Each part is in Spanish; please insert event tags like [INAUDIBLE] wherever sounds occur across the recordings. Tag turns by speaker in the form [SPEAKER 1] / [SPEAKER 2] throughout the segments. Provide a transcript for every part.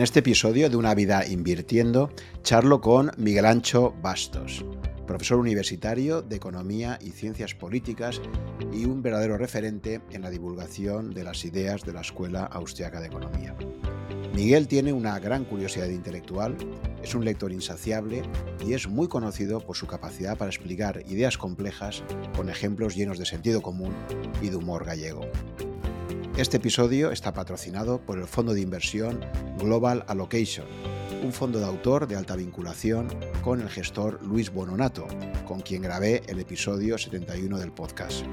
[SPEAKER 1] En este episodio de Una vida invirtiendo, charlo con Miguel Ancho Bastos, profesor universitario de Economía y Ciencias Políticas y un verdadero referente en la divulgación de las ideas de la Escuela Austriaca de Economía. Miguel tiene una gran curiosidad intelectual, es un lector insaciable y es muy conocido por su capacidad para explicar ideas complejas con ejemplos llenos de sentido común y de humor gallego. Este episodio está patrocinado por el fondo de inversión Global Allocation, un fondo de autor de alta vinculación con el gestor Luis Bononato, con quien grabé el episodio 71 del podcast.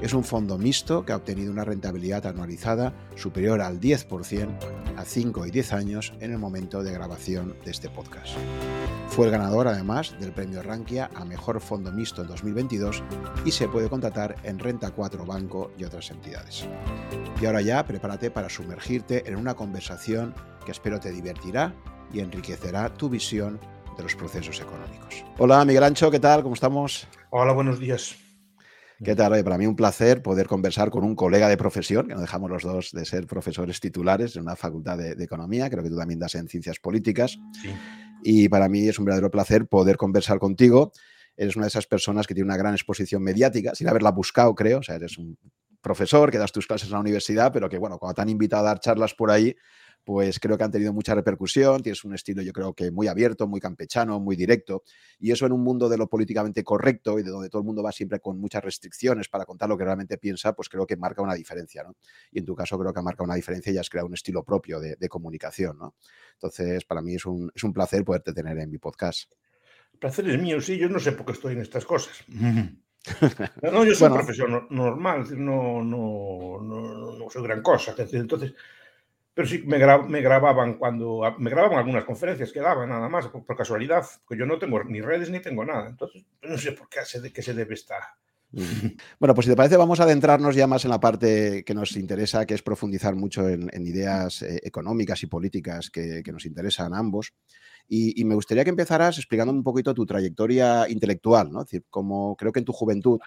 [SPEAKER 1] Es un fondo mixto que ha obtenido una rentabilidad anualizada superior al 10% a 5 y 10 años en el momento de grabación de este podcast. Fue el ganador además del premio Rankia a Mejor Fondo Mixto en 2022 y se puede contratar en Renta 4 Banco y otras entidades. Y ahora ya prepárate para sumergirte en una conversación que espero te divertirá y enriquecerá tu visión de los procesos económicos. Hola Miguel Ancho, ¿qué tal? ¿Cómo estamos?
[SPEAKER 2] Hola, buenos días.
[SPEAKER 1] ¿Qué tal? para mí un placer poder conversar con un colega de profesión, que no dejamos los dos de ser profesores titulares en una facultad de, Economía, creo que tú también das en Ciencias Políticas. Y para mí es un verdadero placer poder conversar contigo. Eres una de esas personas que tiene una gran exposición mediática, sin haberla buscado, creo. O sea, eres un profesor que das tus clases en la universidad, pero que, bueno, cuando te han invitado a dar charlas por ahí, pues creo que han tenido mucha repercusión, tienes un estilo yo creo que muy abierto, muy campechano, muy directo, y eso en un mundo de lo políticamente correcto y de donde todo el mundo va siempre con muchas restricciones para contar lo que realmente piensa, pues creo que marca una diferencia, ¿no? Y en tu caso creo que ha marcado una diferencia y has creado un estilo propio de, comunicación, ¿no? Entonces, para mí es un, es un placer poderte tener en mi podcast.
[SPEAKER 2] El placer es mío, sí, yo no sé por qué estoy en estas cosas. [LAUGHS] No, yo soy un profesor normal, no, no, no, no, soy gran cosa. Entonces, pero sí me, grababan cuando me grababan algunas conferencias que daban nada más por, casualidad, porque yo no tengo ni redes ni tengo nada, entonces no sé por qué se debe estar. [LAUGHS]
[SPEAKER 1] Bueno, pues si te parece, vamos a adentrarnos ya más en la parte que nos interesa, que es profundizar mucho en, ideas eh, económicas y políticas que, que, nos interesan a ambos. Y, me gustaría que empezaras explicando un poquito tu trayectoria intelectual, ¿no? Es decir, como creo que en tu juventud,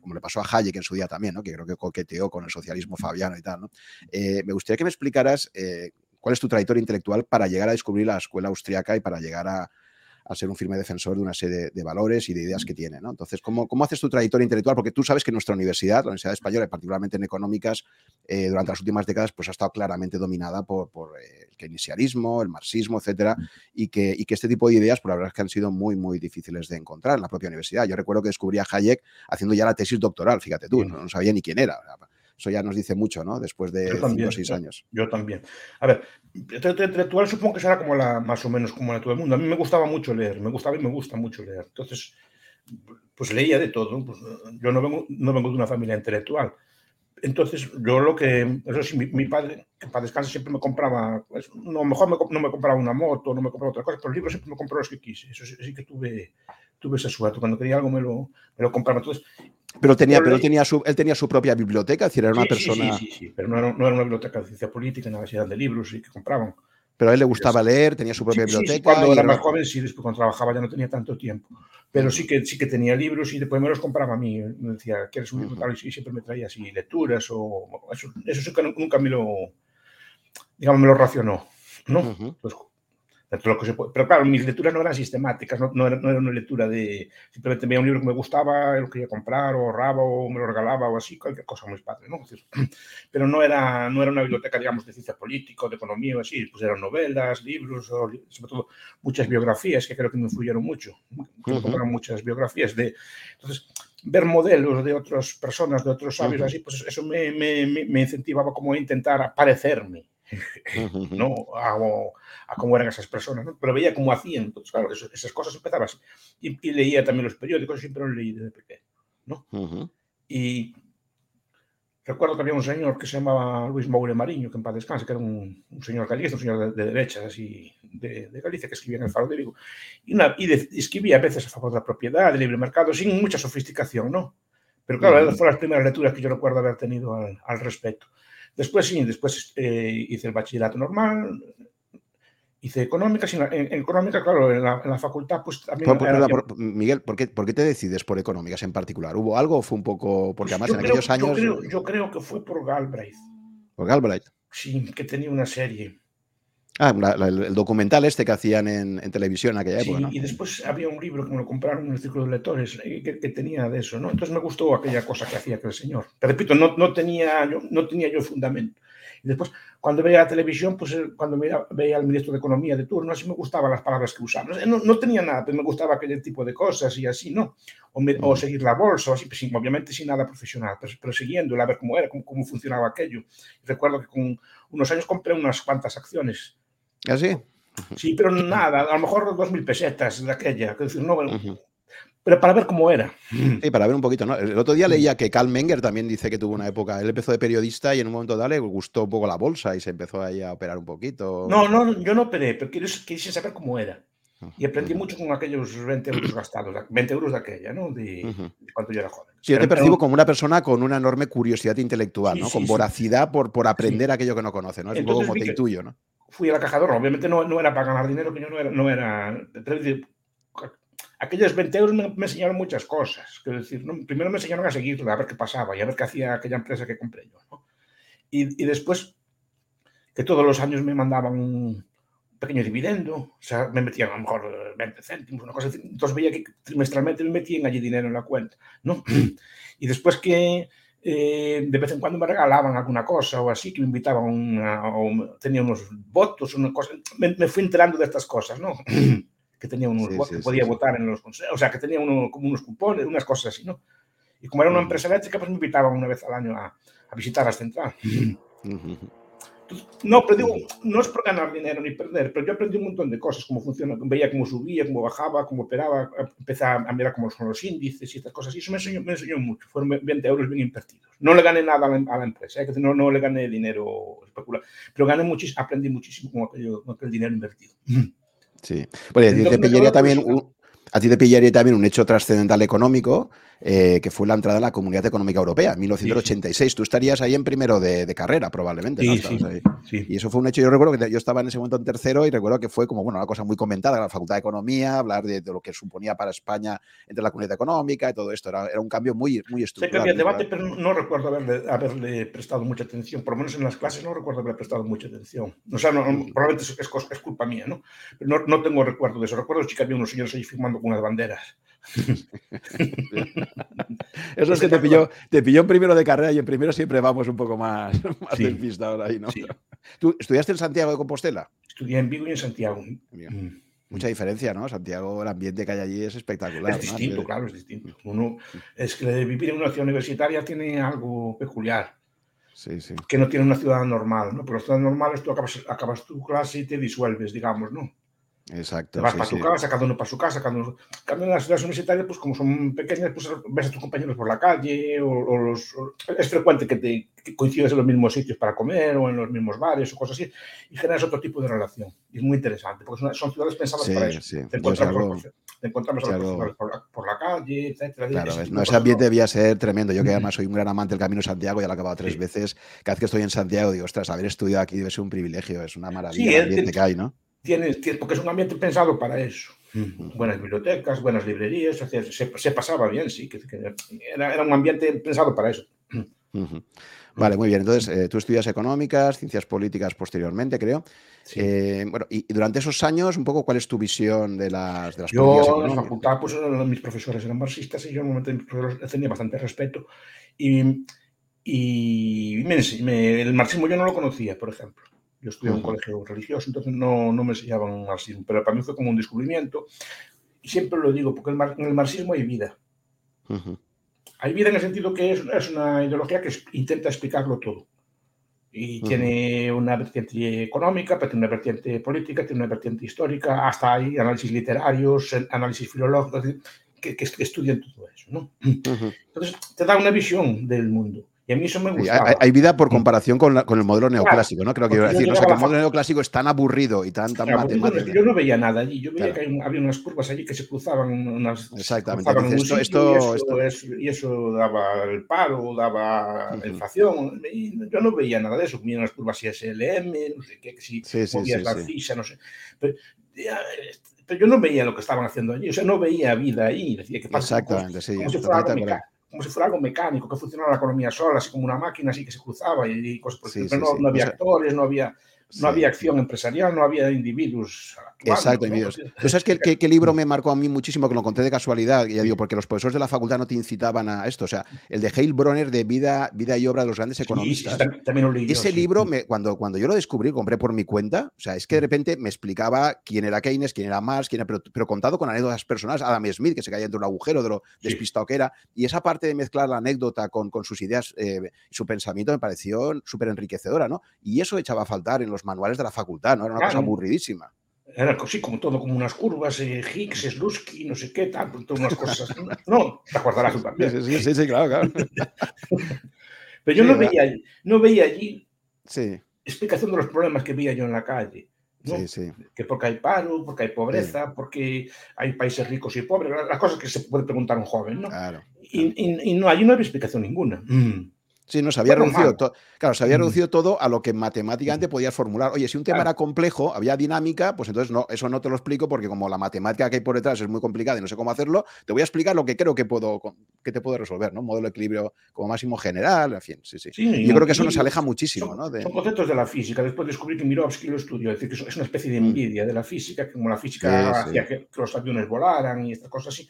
[SPEAKER 1] como le pasó a Hayek en su día también, ¿no? Que creo que coqueteó con el socialismo fabiano y tal, ¿no? Eh, me gustaría que me explicaras eh, cuál es tu trayectoria intelectual para llegar a descubrir la escuela austriaca y para llegar a, a ser un firme defensor de una serie de, valores y de ideas que tiene. ¿no? Entonces, ¿cómo, ¿cómo, haces tu trayectoria intelectual? Porque tú sabes que nuestra universidad, la Universidad Española, particularmente en económicas, eh, durante las últimas décadas, pues ha estado claramente dominada por, por eh, el keynesianismo, el marxismo, etcétera, y que, y que este tipo de ideas, por pues, la verdad es que han sido muy, muy difíciles de encontrar en la propia universidad. Yo recuerdo que descubrí a Hayek haciendo ya la tesis doctoral, fíjate tú, no, sabía ni quién era. Eso ya nos dice mucho, ¿no? Después de cinco o seis años.
[SPEAKER 2] Yo también. A ver, intelectual supongo que será como la, más o menos como la de todo el mundo. A mí me gustaba mucho leer, me gustaba y me gusta mucho leer. Entonces, pues leía de todo. Pues, yo no vengo, no vengo de una familia intelectual. Entonces, yo lo que, eso sí, mi, padre, que para descansar siempre me compraba, pues, no, mejor no me compraba una moto, no me compraba otra cosa, pero libros siempre me compró los que quise. Eso sí, que tuve, tuve esa suerte. Cuando quería algo me lo, me lo compraba. Entonces,
[SPEAKER 1] pero tenía, pero tenía su, él tenía su propia biblioteca, es decir, era una persona.
[SPEAKER 2] Sí, sí, sí, pero no era, no era, una biblioteca de ciencia política, nada, eran de libros y que compraban.
[SPEAKER 1] Pero a él le gustaba leer, tenía su propia biblioteca.
[SPEAKER 2] cuando era más joven, sí, después cuando trabajaba ya no tenía tanto tiempo. Pero sí que, sí que tenía libros y después me los compraba a mí. Me decía, ¿quieres un libro? Y siempre me traía así lecturas o. Eso, eso sí que nunca me lo. Digamos, me lo racionó. ¿no? Pero claro, mis lecturas no eran sistemáticas, no, era, una lectura de simplemente veía un libro que me gustaba, lo quería comprar, o ahorraba, o me lo regalaba, o así, cualquier cosa muy padre, ¿no? [CLEARS THROAT] Pero no era, no era una biblioteca, digamos, de ciencia política de economía o así, pues eran novelas, libros, o, sobre todo muchas biografías que creo que me influyeron mucho. Uh muchas biografías de. Entonces, ver modelos de otras personas, de otros sabios, así, pues eso me, me, me incentivaba como a intentar parecerme [LAUGHS] ¿no? A, cómo eran esas personas, ¿no? pero veía cómo hacían, entonces, claro, esas cosas empezaban así. Y, leía también los periódicos, siempre los leí desde pequeño, ¿no? Y recuerdo que había un señor que se llamaba Luis Moure Mariño, que en paz descanse, que era un, señor gallego, un señor de, derechas, así, de, Galicia, que escribía en el Faro de Vigo, y, escribía a veces a favor de la propiedad, del libre mercado, sin mucha sofisticación, ¿no? Pero claro, uh fueron las primeras lecturas que yo recuerdo haber tenido al, al respecto. Después sí, después eh, hice el bachillerato normal, hice económica, en, económica, claro, en la, facultad, pues también.
[SPEAKER 1] Miguel, ¿por qué, ¿por qué, te decides por económicas en particular? ¿Hubo algo o fue un poco.? Porque además en aquellos años.
[SPEAKER 2] Yo creo, que fue por Galbraith.
[SPEAKER 1] ¿Por Galbraith?
[SPEAKER 2] Sí, que tenía una serie.
[SPEAKER 1] Ah, el, documental este que hacían en, televisión en aquella época.
[SPEAKER 2] Sí, y después había un libro que me lo compraron en el Círculo de Lectores eh, que, tenía de eso, ¿no? Entonces me gustó aquella cosa que hacía aquel señor. Te repito, no, no, tenía, yo, no tenía yo fundamento. Y después, cuando veía la televisión, pues eh, cuando veía, veía al ministro de Economía de turno, así me gustaban las palabras que usaba. No, no, tenía nada, pero me gustaba aquel tipo de cosas y así, ¿no? O, o seguir la bolsa, o así, pues, obviamente sin nada profesional, pero, pero siguiéndola, a ver cómo era, cómo, cómo funcionaba aquello. recuerdo que con unos años compré unas cuantas acciones
[SPEAKER 1] ¿Ah, sí?
[SPEAKER 2] Sí, pero nada, a lo mejor dos mil pesetas de aquella. no, Pero para ver cómo era.
[SPEAKER 1] Sí, para ver un poquito, ¿no? El otro día leía que Carl Menger también dice que tuvo una época, él empezó de periodista y en un momento dado le gustó un poco la bolsa y se empezó ahí a operar un poquito.
[SPEAKER 2] No, no, yo no operé, pero quise saber cómo era. Y aprendí mucho con aquellos 20 euros gastados, 20 euros de aquella, ¿no? De, cuando yo era joven.
[SPEAKER 1] Sí, yo te percibo como una persona con una enorme curiosidad intelectual, ¿no? con voracidad por, por aprender aquello que no conoce, ¿no? Es un poco como te intuyo, ¿no?
[SPEAKER 2] Fui a la cajadora. Obviamente no, no, era para ganar dinero, que yo no era. No era aquellos 20 euros me, enseñaron muchas cosas. Quiero decir, primero me enseñaron a seguirla, a ver qué pasaba y a ver qué hacía aquella empresa que compré yo. Y, y, después, que todos los años me mandaban un pequeño dividendo, o sea, me metían a lo mejor 20 céntimos, una cosa así. Entonces veía que trimestralmente me metían allí dinero en la cuenta, ¿no? [CLEARS THROAT] Y después que eh, de vez en cuando me regalaban alguna cosa o así, que me invitaban a, o tenía unos votos, una cosa. Me, fui enterando de estas cosas, ¿no? [CLEARS THROAT] que tenía unos votos, que podía votar en los consejos, o sea, que tenía uno, como unos cupones, unas cosas así, ¿no? Y como era una empresa eléctrica, pues me invitaban una vez al año a, a visitar la central. [CLEARS THROAT] No, pero digo, no es por ganar dinero ni perder, pero yo aprendí un montón de cosas, cómo funciona, veía cómo subía, cómo bajaba, cómo operaba, empecé a mirar cómo son los índices y estas cosas, y eso me enseñó, me enseñó mucho, fueron 20 euros bien invertidos. No le gané nada a la, empresa, ¿eh? no, no le gané dinero especular, pero gané muchísimo, aprendí muchísimo con aquel, con aquel dinero invertido.
[SPEAKER 1] Sí, bueno, te pillaría también, a ti te pillaría también un hecho trascendental económico, eh, que fue la entrada en la Comunidad Económica Europea, en 1986. Tú estarías ahí en primero de, carrera, probablemente. Y eso fue un hecho. Yo recuerdo que yo estaba en ese momento en tercero y recuerdo que fue como bueno, una cosa muy comentada, la Facultad de Economía, hablar de, lo que suponía para España entre la Comunidad Económica y todo esto. Era, era un cambio muy, muy estructural.
[SPEAKER 2] Sé que había debate, pero no recuerdo haberle, haberle, prestado mucha atención. Por lo menos en las clases no recuerdo haberle prestado mucha atención. O sea, probablemente es, es, culpa mía, ¿no? Pero no, no tengo recuerdo de eso. Recuerdo que había unos señores ahí firmando con unas banderas. [LAUGHS]
[SPEAKER 1] Eso es que te pilló, te pilló en primero de carrera y en primero siempre vamos un poco más, [LAUGHS] más sí. ahora ahí, ¿no? ¿Tú estudiaste en Santiago de Compostela?
[SPEAKER 2] Estudié en Vigo y en Santiago.
[SPEAKER 1] Mm. Mucha diferencia, ¿no? Santiago, el ambiente que hay allí es espectacular.
[SPEAKER 2] Es distinto, claro, es distinto. Uno, es que vivir en una ciudad universitaria tiene algo peculiar.
[SPEAKER 1] Sí, sí.
[SPEAKER 2] Que no tiene una ciudad normal, ¿no? Pero la ciudad normal es tú acabas, acabas tu clase y te disuelves, digamos, ¿no?
[SPEAKER 1] Exacto.
[SPEAKER 2] vas para tu casa, cada uno para su casa, cada uno. en las ciudades universitarias, pues como son pequeñas, pues ves a tus compañeros por la calle, o, los, es frecuente que, te, coincides en los mismos sitios para comer, o en los mismos bares, o cosas así, y generas otro tipo de relación. Y es muy interesante, porque son, ciudades pensadas para eso. Sí. Te encontramos, te encontramos a los por, la, por la calle, etcétera.
[SPEAKER 1] Claro, no, ese ambiente debía ser tremendo. Yo que además soy un gran amante del Camino de Santiago, ya lo he acabado tres veces. Cada vez que estoy en Santiago digo, ostras, haber estudiado aquí debe ser un privilegio, es una maravilla el ambiente que hay, ¿no?
[SPEAKER 2] Tiene, porque es un ambiente pensado para eso. Buenas bibliotecas, buenas librerías, se, pasaba bien, sí, que, era, un ambiente pensado para eso.
[SPEAKER 1] Vale, muy bien. Entonces, eh, tú estudias económicas, ciencias políticas posteriormente, creo. Eh, bueno, y, durante esos años, un poco, ¿cuál es tu visión de las, de las
[SPEAKER 2] yo, en la facultad, pues mis profesores eran marxistas y yo en un momento tenía bastante respeto. Y, y el marxismo yo no lo conocía, por ejemplo. Yo estudié en un colegio religioso, entonces no, no me enseñaban marxismo, pero para mí fue como un descubrimiento. Y siempre lo digo, porque en el marxismo hay vida. Hay vida en el sentido que es, es, una ideología que intenta explicarlo todo. Y tiene una vertiente económica, pero tiene una vertiente política, tiene una vertiente histórica, hasta hay análisis literarios, análisis filológicos, que, que, estudian todo eso. ¿no? Entonces, te da una visión del mundo. Y a mí eso me gusta.
[SPEAKER 1] Hay, vida por comparación con, el modelo neoclásico, ¿no? Creo que decir. No sé, que el modelo neoclásico es tan aburrido y tan, tan matemático.
[SPEAKER 2] Yo no veía nada allí. Yo veía que había unas curvas allí que se cruzaban. Unas,
[SPEAKER 1] Exactamente.
[SPEAKER 2] esto, esto, y, eso, daba el paro, daba la inflación. yo no veía nada de eso. Veía unas curvas ISLM, no sé qué, que si sí, sí, la CISA, no sé. Pero, pero, yo no veía lo que estaban haciendo allí. O sea, no veía vida ahí. Decía que
[SPEAKER 1] Exactamente, sí.
[SPEAKER 2] Como si fuera como si fuera algo mecánico, que funcionaba la economía sola, así como una máquina así que se cruzaba y, cosas por sí, pero no, no, había actores, no había... no había acción empresarial, no había individuos.
[SPEAKER 1] Exacto, individuos. ¿Tú sabes qué, [LAUGHS] libro me marcó a mí muchísimo, que lo encontré de casualidad? Ya digo, porque los profesores de la facultad no te incitaban a esto. O sea, el de Hale Bronner de Vida, vida y Obra de los Grandes Economistas.
[SPEAKER 2] también, lo leí
[SPEAKER 1] Ese libro, me, cuando, cuando yo lo descubrí, compré por mi cuenta, o sea, es que de repente me explicaba quién era Keynes, quién era Marx, quién era, pero, contado con anécdotas personales. Adam Smith, que se caía entre un agujero de lo despistado que era. Y esa parte de mezclar la anécdota con, con sus ideas y eh, su pensamiento me pareció súper enriquecedora, ¿no? Y eso echaba a faltar en los manuales de la facultad, ¿no? Era una cosa aburridísima.
[SPEAKER 2] Era así como todo, como unas curvas, eh, Higgs, Slutsky, no sé qué, tal, todas unas cosas. No, [LAUGHS] te acordarás también.
[SPEAKER 1] Sí, sí, sí, claro, claro. [LAUGHS]
[SPEAKER 2] Pero yo no, veía, no veía allí explicación de los problemas que veía yo en la calle. Sí, sí. Que porque hay paro, porque hay pobreza, porque hay países ricos y pobres, las cosas que se puede preguntar un joven, ¿no? Claro. Y, y, no, allí no había explicación ninguna. Mm.
[SPEAKER 1] Sí, no, se había reducido todo. Claro, se había reducido todo a lo que matemáticamente podías formular. Oye, si un tema era complejo, había dinámica, pues entonces no, eso no te lo explico porque como la matemática que hay por detrás es muy complicada y no sé cómo hacerlo, te voy a explicar lo que creo que puedo, que te puedo resolver, ¿no? Modelo de equilibrio como máximo general, en fin, sí, sí. Yo creo que eso nos aleja muchísimo,
[SPEAKER 2] son,
[SPEAKER 1] ¿no?
[SPEAKER 2] Son conceptos de la física. Después descubrí que Mirovsky lo estudió, es decir, que es una especie de mm. envidia de la física, como la física hacía que, los aviones volaran y estas cosas así.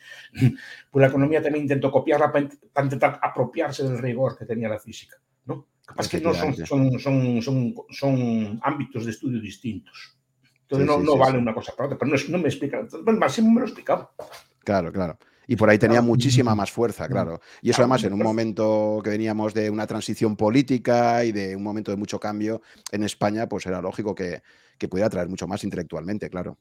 [SPEAKER 2] Pues la economía también intentó copiarla para intentar apropiarse del rigor que tenía la física. ¿no? Capaz que no son, son, son, son, son ámbitos de estudio distintos. Entonces no, no vale una cosa para otra, pero no, no me explica. Más me lo explicaba.
[SPEAKER 1] Claro, claro. Y por ahí tenía muchísima más fuerza, claro. Y eso además en un momento que veníamos de una transición política y de un momento de mucho cambio en España, pues era lógico que, que pudiera traer mucho más intelectualmente, claro.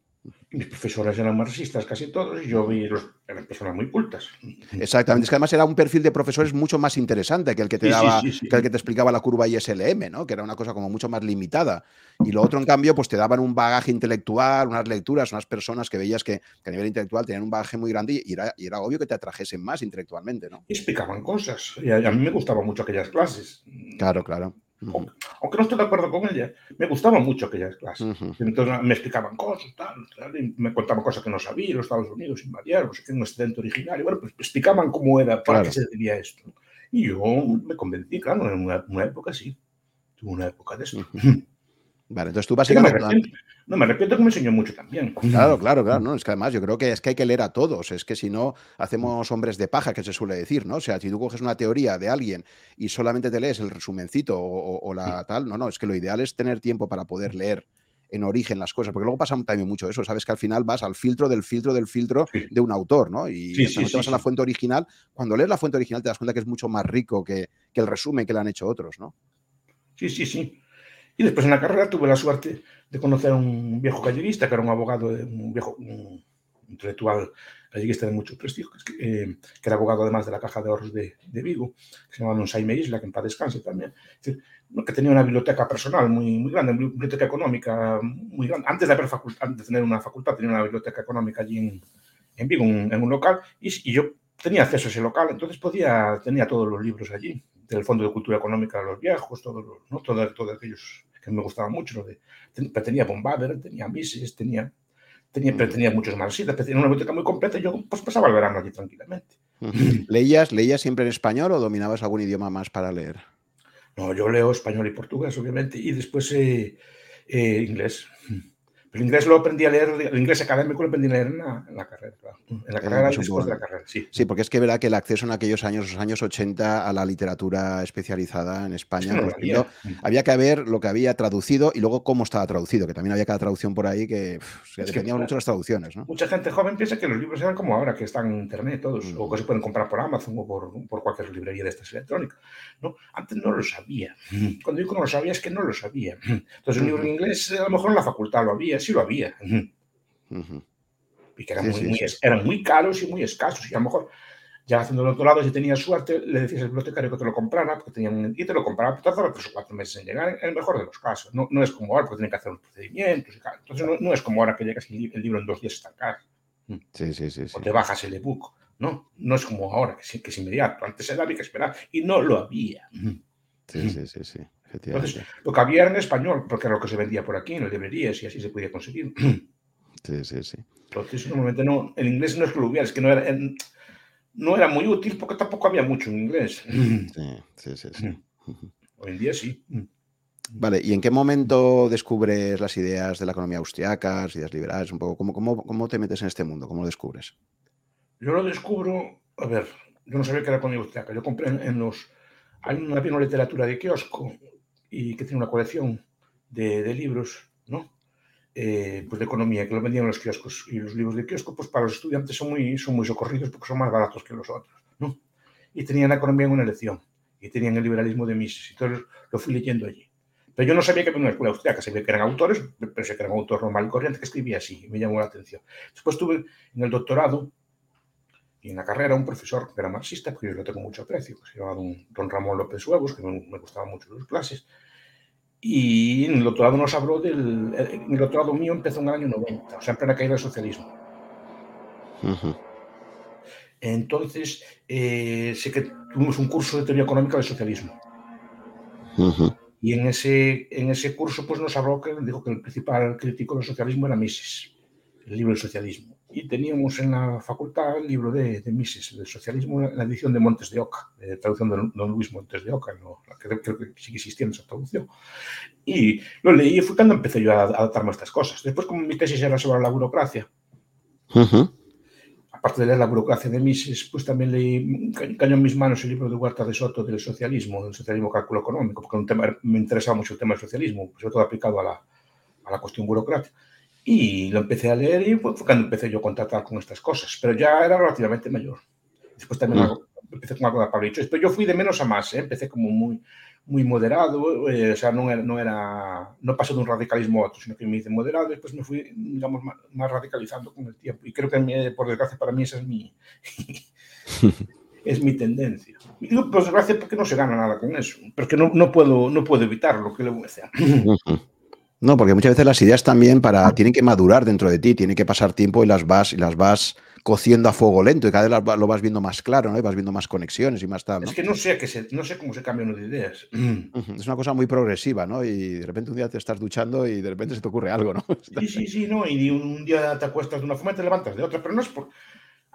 [SPEAKER 2] Mis profesores eran marxistas casi todos y yo vi los, eran personas muy cultas.
[SPEAKER 1] Exactamente, es que además era un perfil de profesores mucho más interesante que el que te daba, que el que te explicaba la curva ISLM, ¿no? Que era una cosa como mucho más limitada. Y lo otro, en cambio, pues te daban un bagaje intelectual, unas lecturas, unas personas que veías que, a nivel intelectual tenían un bagaje muy grande y era, y era obvio que te atrajesen más intelectualmente, ¿no?
[SPEAKER 2] Y explicaban cosas. Y a, a mí me gustaban mucho aquellas clases.
[SPEAKER 1] Claro, claro
[SPEAKER 2] aunque no estoy de acuerdo con ella, me gustaban mucho aquellas clases. Entonces me explicaban cosas, tal, me contaban cosas que no sabía, los Estados Unidos invadieron, no sé qué, un excedente original, y bueno, pues explicaban cómo era, para qué se debía esto. Y yo me convencí, claro, en una, época sí, tuve una época de esto. [LAUGHS]
[SPEAKER 1] Vale, entonces tú básicamente...
[SPEAKER 2] No, me arrepiento que me enseñó mucho también.
[SPEAKER 1] Claro, claro, claro. No, es que además yo creo que es que hay que leer a todos. Es que si no, hacemos hombres de paja, que se suele decir, ¿no? O sea, si tú coges una teoría de alguien y solamente te lees el resumencito o, la tal, no, no, es que lo ideal es tener tiempo para poder leer en origen las cosas, porque luego pasa también mucho eso, sabes que al final vas al filtro del filtro del filtro de un autor, ¿no? Y si te vas a la fuente original, cuando lees la fuente original te das cuenta que es mucho más rico que, que el resumen que le han hecho otros, ¿no?
[SPEAKER 2] Sí, sí, sí. Y después en la carrera tuve la suerte de conocer a un viejo galleguista, que era un abogado, un viejo intelectual galleguista de mucho prestigio, eh, que, era abogado además de la Caja de Ahorros de, Vigo, que se llamaba Don Saime Isla, que en paz descanse también, que tenía una biblioteca personal muy, muy grande, una biblioteca económica muy grande. Antes de, haber de tener una facultad, tenía una biblioteca económica allí en, en Vigo, en un local, y, y, yo tenía acceso a ese local, entonces podía, tenía todos los libros allí, del Fondo de Cultura Económica de los Viejos, ¿no? todos, todos aquellos que me gustaban mucho, de, tenía Bombaver, tenía Mises, tenía, tenía, pero tenía muchos marxistas, tenía una biblioteca muy completa y yo pues, pasaba el verano allí tranquilamente.
[SPEAKER 1] ¿Leías, ¿Leías siempre en español o dominabas algún idioma más para leer?
[SPEAKER 2] No, yo leo español y portugués, obviamente, y después eh, eh, inglés. El inglés lo aprendí a leer, el inglés académico lo aprendí a leer en la, carrera, En la carrera después de la carrera, sí.
[SPEAKER 1] Sí, porque es que verá que el acceso en aquellos años, los años 80, a la literatura especializada en España, había. que ver lo que había traducido y luego cómo estaba traducido, que también había cada traducción por ahí que, dependía mucho de las traducciones, ¿no?
[SPEAKER 2] Mucha gente joven piensa que los libros eran como ahora, que están en internet todos, o que se pueden comprar por Amazon o por, por cualquier librería de estas electrónicas. ¿no? Antes no lo sabía. Cuando digo que no lo sabía, es que no lo sabía. Entonces, un libro en inglés, a lo mejor en la facultad lo había, sí lo había. Y que eran, muy, eran muy caros y muy escasos. Y a lo mejor, ya haciendo el otro lado, si tenías suerte, le decías al bibliotecario que te lo comprara, porque tenían, y te lo compraba, pero tardaba tres o cuatro meses en llegar, en el mejor de los casos. No, no es como ahora, porque tienen que hacer unos procedimientos. Y Entonces, no, no, es como ahora que llegas y el libro en dos días está casa.
[SPEAKER 1] Sí, sí, sí,
[SPEAKER 2] O te bajas el ebook. No, no es como ahora, que, que es inmediato. Antes era había que esperar y no lo había.
[SPEAKER 1] Sí, sí, sí, sí.
[SPEAKER 2] Entonces, lo que había era en español, porque era lo que se vendía por aquí, en las librerías, y así se podía conseguir. [CLEARS THROAT]
[SPEAKER 1] Sí, sí, sí.
[SPEAKER 2] Entonces, normalmente no, el inglés no es que lo hubiera, es que no era, no era muy útil porque tampoco había mucho en inglés.
[SPEAKER 1] Sí, sí, sí. [CLEARS THROAT]
[SPEAKER 2] Hoy en día sí.
[SPEAKER 1] Vale, ¿y en qué momento descubres las ideas de la economía austriaca, las ideas liberales? Un poco, ¿cómo, cómo, cómo te metes en este mundo? ¿Cómo lo descubres?
[SPEAKER 2] Yo lo descubro, a ver, yo no sabía que era economía austriaca. Yo compré en, los. Hay una, una literatura de kiosco y que tiene una colección de, de libros, ¿no? Eh, pues de economía, que lo vendían en los kioscos. Y los libros de kiosco, pues para los estudiantes son muy, son muy socorridos porque son más baratos que los otros, ¿no? Y tenían la economía en una lección y tenían el liberalismo de Mises. Entonces lo fui leyendo allí. Pero yo no sabía que era una escuela austríaca, sabía que eran autores, pensé que era un autor normal y corriente que escribía así, me llamó la atención. Después tuve en el doctorado y en la carrera un profesor que era marxista, porque yo lo tengo mucho aprecio, que se llamaba don, don Ramón López Huevos, que me, me gustaban mucho sus clases, y en el doctorado nos habló del. En el doctorado mío empezó en el año 90, o sea, en plena caída del socialismo. Uh-huh. Entonces, eh, sé que tuvimos un curso de teoría económica del socialismo. Uh-huh. Y en ese, en ese curso pues nos habló que dijo que el principal crítico del socialismo era Mises, el libro del socialismo y teníamos en la facultad el libro de, de Mises, del socialismo, la edición de Montes de Oca, de traducción de don Luis Montes de Oca, no, creo, creo, que sigue existiendo esa traducción. Y lo leí y fue cuando empecé yo a, adaptarme a estas cosas. Después, como mi tesis era sobre la burocracia, uh -huh. aparte de leer la burocracia de Mises, pues también leí, cayó en mis manos el libro de Huerta de Soto del socialismo, del socialismo cálculo económico, porque un tema, me interesaba mucho el tema del socialismo, sobre todo aplicado a la, a la cuestión burocrática. Y lo empecé a leer y fue cuando empecé yo a contactar con estas cosas, pero ya era relativamente mayor. Después también mm. empecé con algo de Pablo Pero yo fui de menos a más, ¿eh? empecé como muy, muy moderado, eh, o sea, no era, no era, no pasó de un radicalismo a otro, sino que me hice moderado y después me fui, digamos, más, más radicalizando con el tiempo. Y creo que, mi, por desgracia, para mí esa es mi, [LAUGHS] es mi tendencia. Y digo, por desgracia, porque no se gana nada con eso, porque no, no, puedo, no puedo evitarlo, que le voy a hacer.
[SPEAKER 1] No, porque muchas veces las ideas también para, tienen que madurar dentro de ti, tienen que pasar tiempo y las vas, y las vas cociendo a fuego lento y cada vez lo vas viendo más claro, ¿no? Y vas viendo más conexiones y más tal. ¿no?
[SPEAKER 2] Es que no sé, que se, no sé cómo se cambian de ideas. [CLEARS THROAT]
[SPEAKER 1] Es una cosa muy progresiva, ¿no? Y de repente un día te estás duchando y de repente se te ocurre algo, ¿no?
[SPEAKER 2] Sí, sí, sí, no. Y un día te acuestas de una forma y te levantas de otra, pero no es por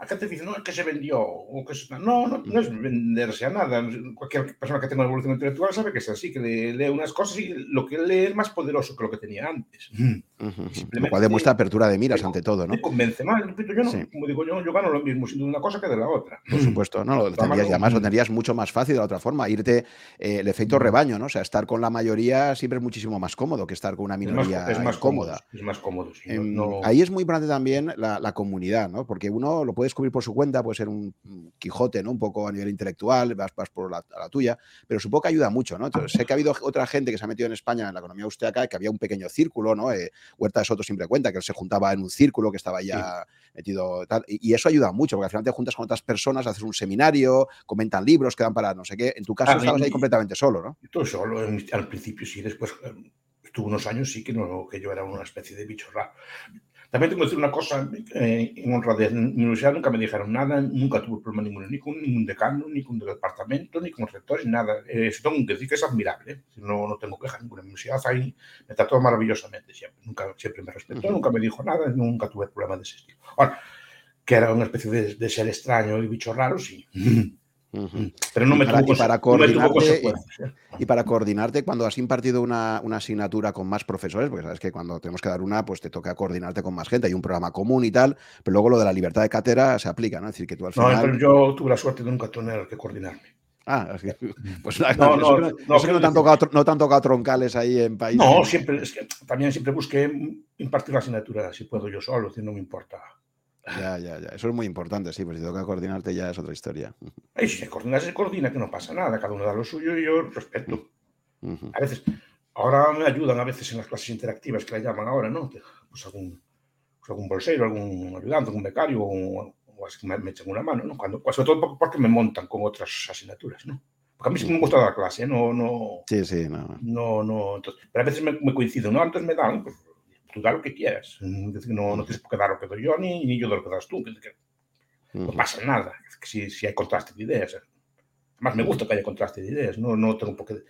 [SPEAKER 2] Acá te dicen, no, es que se vendió. O que se... No, no, no, es venderse a nada. Cualquier persona que tenga una evolución intelectual sabe que es así, que lee, lee unas cosas y lo que lee es más poderoso que lo que tenía antes. Uh
[SPEAKER 1] -huh. Lo cual demuestra apertura de miras ante todo, ¿no?
[SPEAKER 2] Me convence más. Yo no, sí. como digo yo, yo gano lo mismo siendo una cosa que de la otra.
[SPEAKER 1] Por supuesto, no, lo tendrías, y además lo tendrías mucho más fácil de la otra forma. Irte eh, el efecto rebaño, ¿no? O sea, estar con la mayoría siempre es muchísimo más cómodo que estar con una minoría
[SPEAKER 2] es más, es más
[SPEAKER 1] cómoda.
[SPEAKER 2] Cómodo, es más cómodo. Sí,
[SPEAKER 1] eh, no... Ahí es muy importante también la, la comunidad, ¿no? Porque uno lo puede descubrir por su cuenta, puede ser un Quijote, ¿no? Un poco a nivel intelectual, vas, vas por la, la, tuya, pero supongo que ayuda mucho, ¿no? Entonces, sé que ha habido otra gente que se ha metido en España en la economía austriaca, que había un pequeño círculo, ¿no? Eh, Huerta de Soto siempre cuenta que él se juntaba en un círculo que estaba ya sí. metido tal, y, y, eso ayuda mucho, porque al final te juntas con otras personas, haces un seminario, comentan libros, quedan para no sé qué. En tu caso estabas ahí completamente solo, ¿no?
[SPEAKER 2] Todo solo, al principio sí, después estuvo unos años sí que, no, que yo era una especie de bicho raro. También tengo que decir una cosa eh, en honra de mi universidad, nunca me dijeron nada, nunca tuve problema ninguno, ni con ningún decano, ni con el departamento, ni con rectores, ni nada. Eh, tengo que decir que es admirable, ¿eh? no, no tengo quejas ninguna. Mi universidad ahí me trató maravillosamente siempre, nunca, siempre me respetó, uh -huh. nunca me dijo nada, nunca tuve problemas de ese estilo. Ahora, que era una especie de, de ser extraño y bicho raro, sí.
[SPEAKER 1] Uh -huh. Pero no me, para, tuvo, y para coordinarte, no y, y, para coordinarte cuando has impartido una, una, asignatura con más profesores, porque sabes que cuando tenemos que dar una, pues te toca coordinarte con más gente, hay un programa común y tal, pero luego lo de la libertad de cátedra se aplica, ¿no? Es decir, que tú al final...
[SPEAKER 2] No, pero yo tuve la suerte de nunca tener que coordinarme.
[SPEAKER 1] Ah, [LAUGHS] pues no, no, no, no, no, no, te han tocado, no te han tocado troncales ahí en países.
[SPEAKER 2] No, siempre, es que también siempre busqué impartir la asignatura si puedo yo solo, si no me importa.
[SPEAKER 1] Ya, ya, ya. Eso es muy importante, sí, pues si toca coordinarte ya es otra historia.
[SPEAKER 2] Y si se coordina, se coordina, que no pasa nada. Cada uno da lo suyo y yo respeto. Uh -huh. A veces, ahora me ayudan a veces en las clases interactivas que la llaman ahora, ¿no? Pues algún, pues algún bolsero, algún ayudante, algún becario, o, o así que me, me echan una mano, ¿no? Cuando, sobre todo porque me montan con otras asignaturas, ¿no? Porque a mí sí me gusta dar clase, ¿eh? no, no.
[SPEAKER 1] Sí, sí, no.
[SPEAKER 2] No, no. Entonces, pero a veces me, me coincido, ¿no? Antes me dan, pues, tú da lo que quieras. No, no tienes por qué dar lo que doy yo, ni, ni yo doy lo que das tú. Que, que no pasa nada si, si, hay contraste de ideas. Además, me gusta que haya contraste de ideas. No, no tengo por qué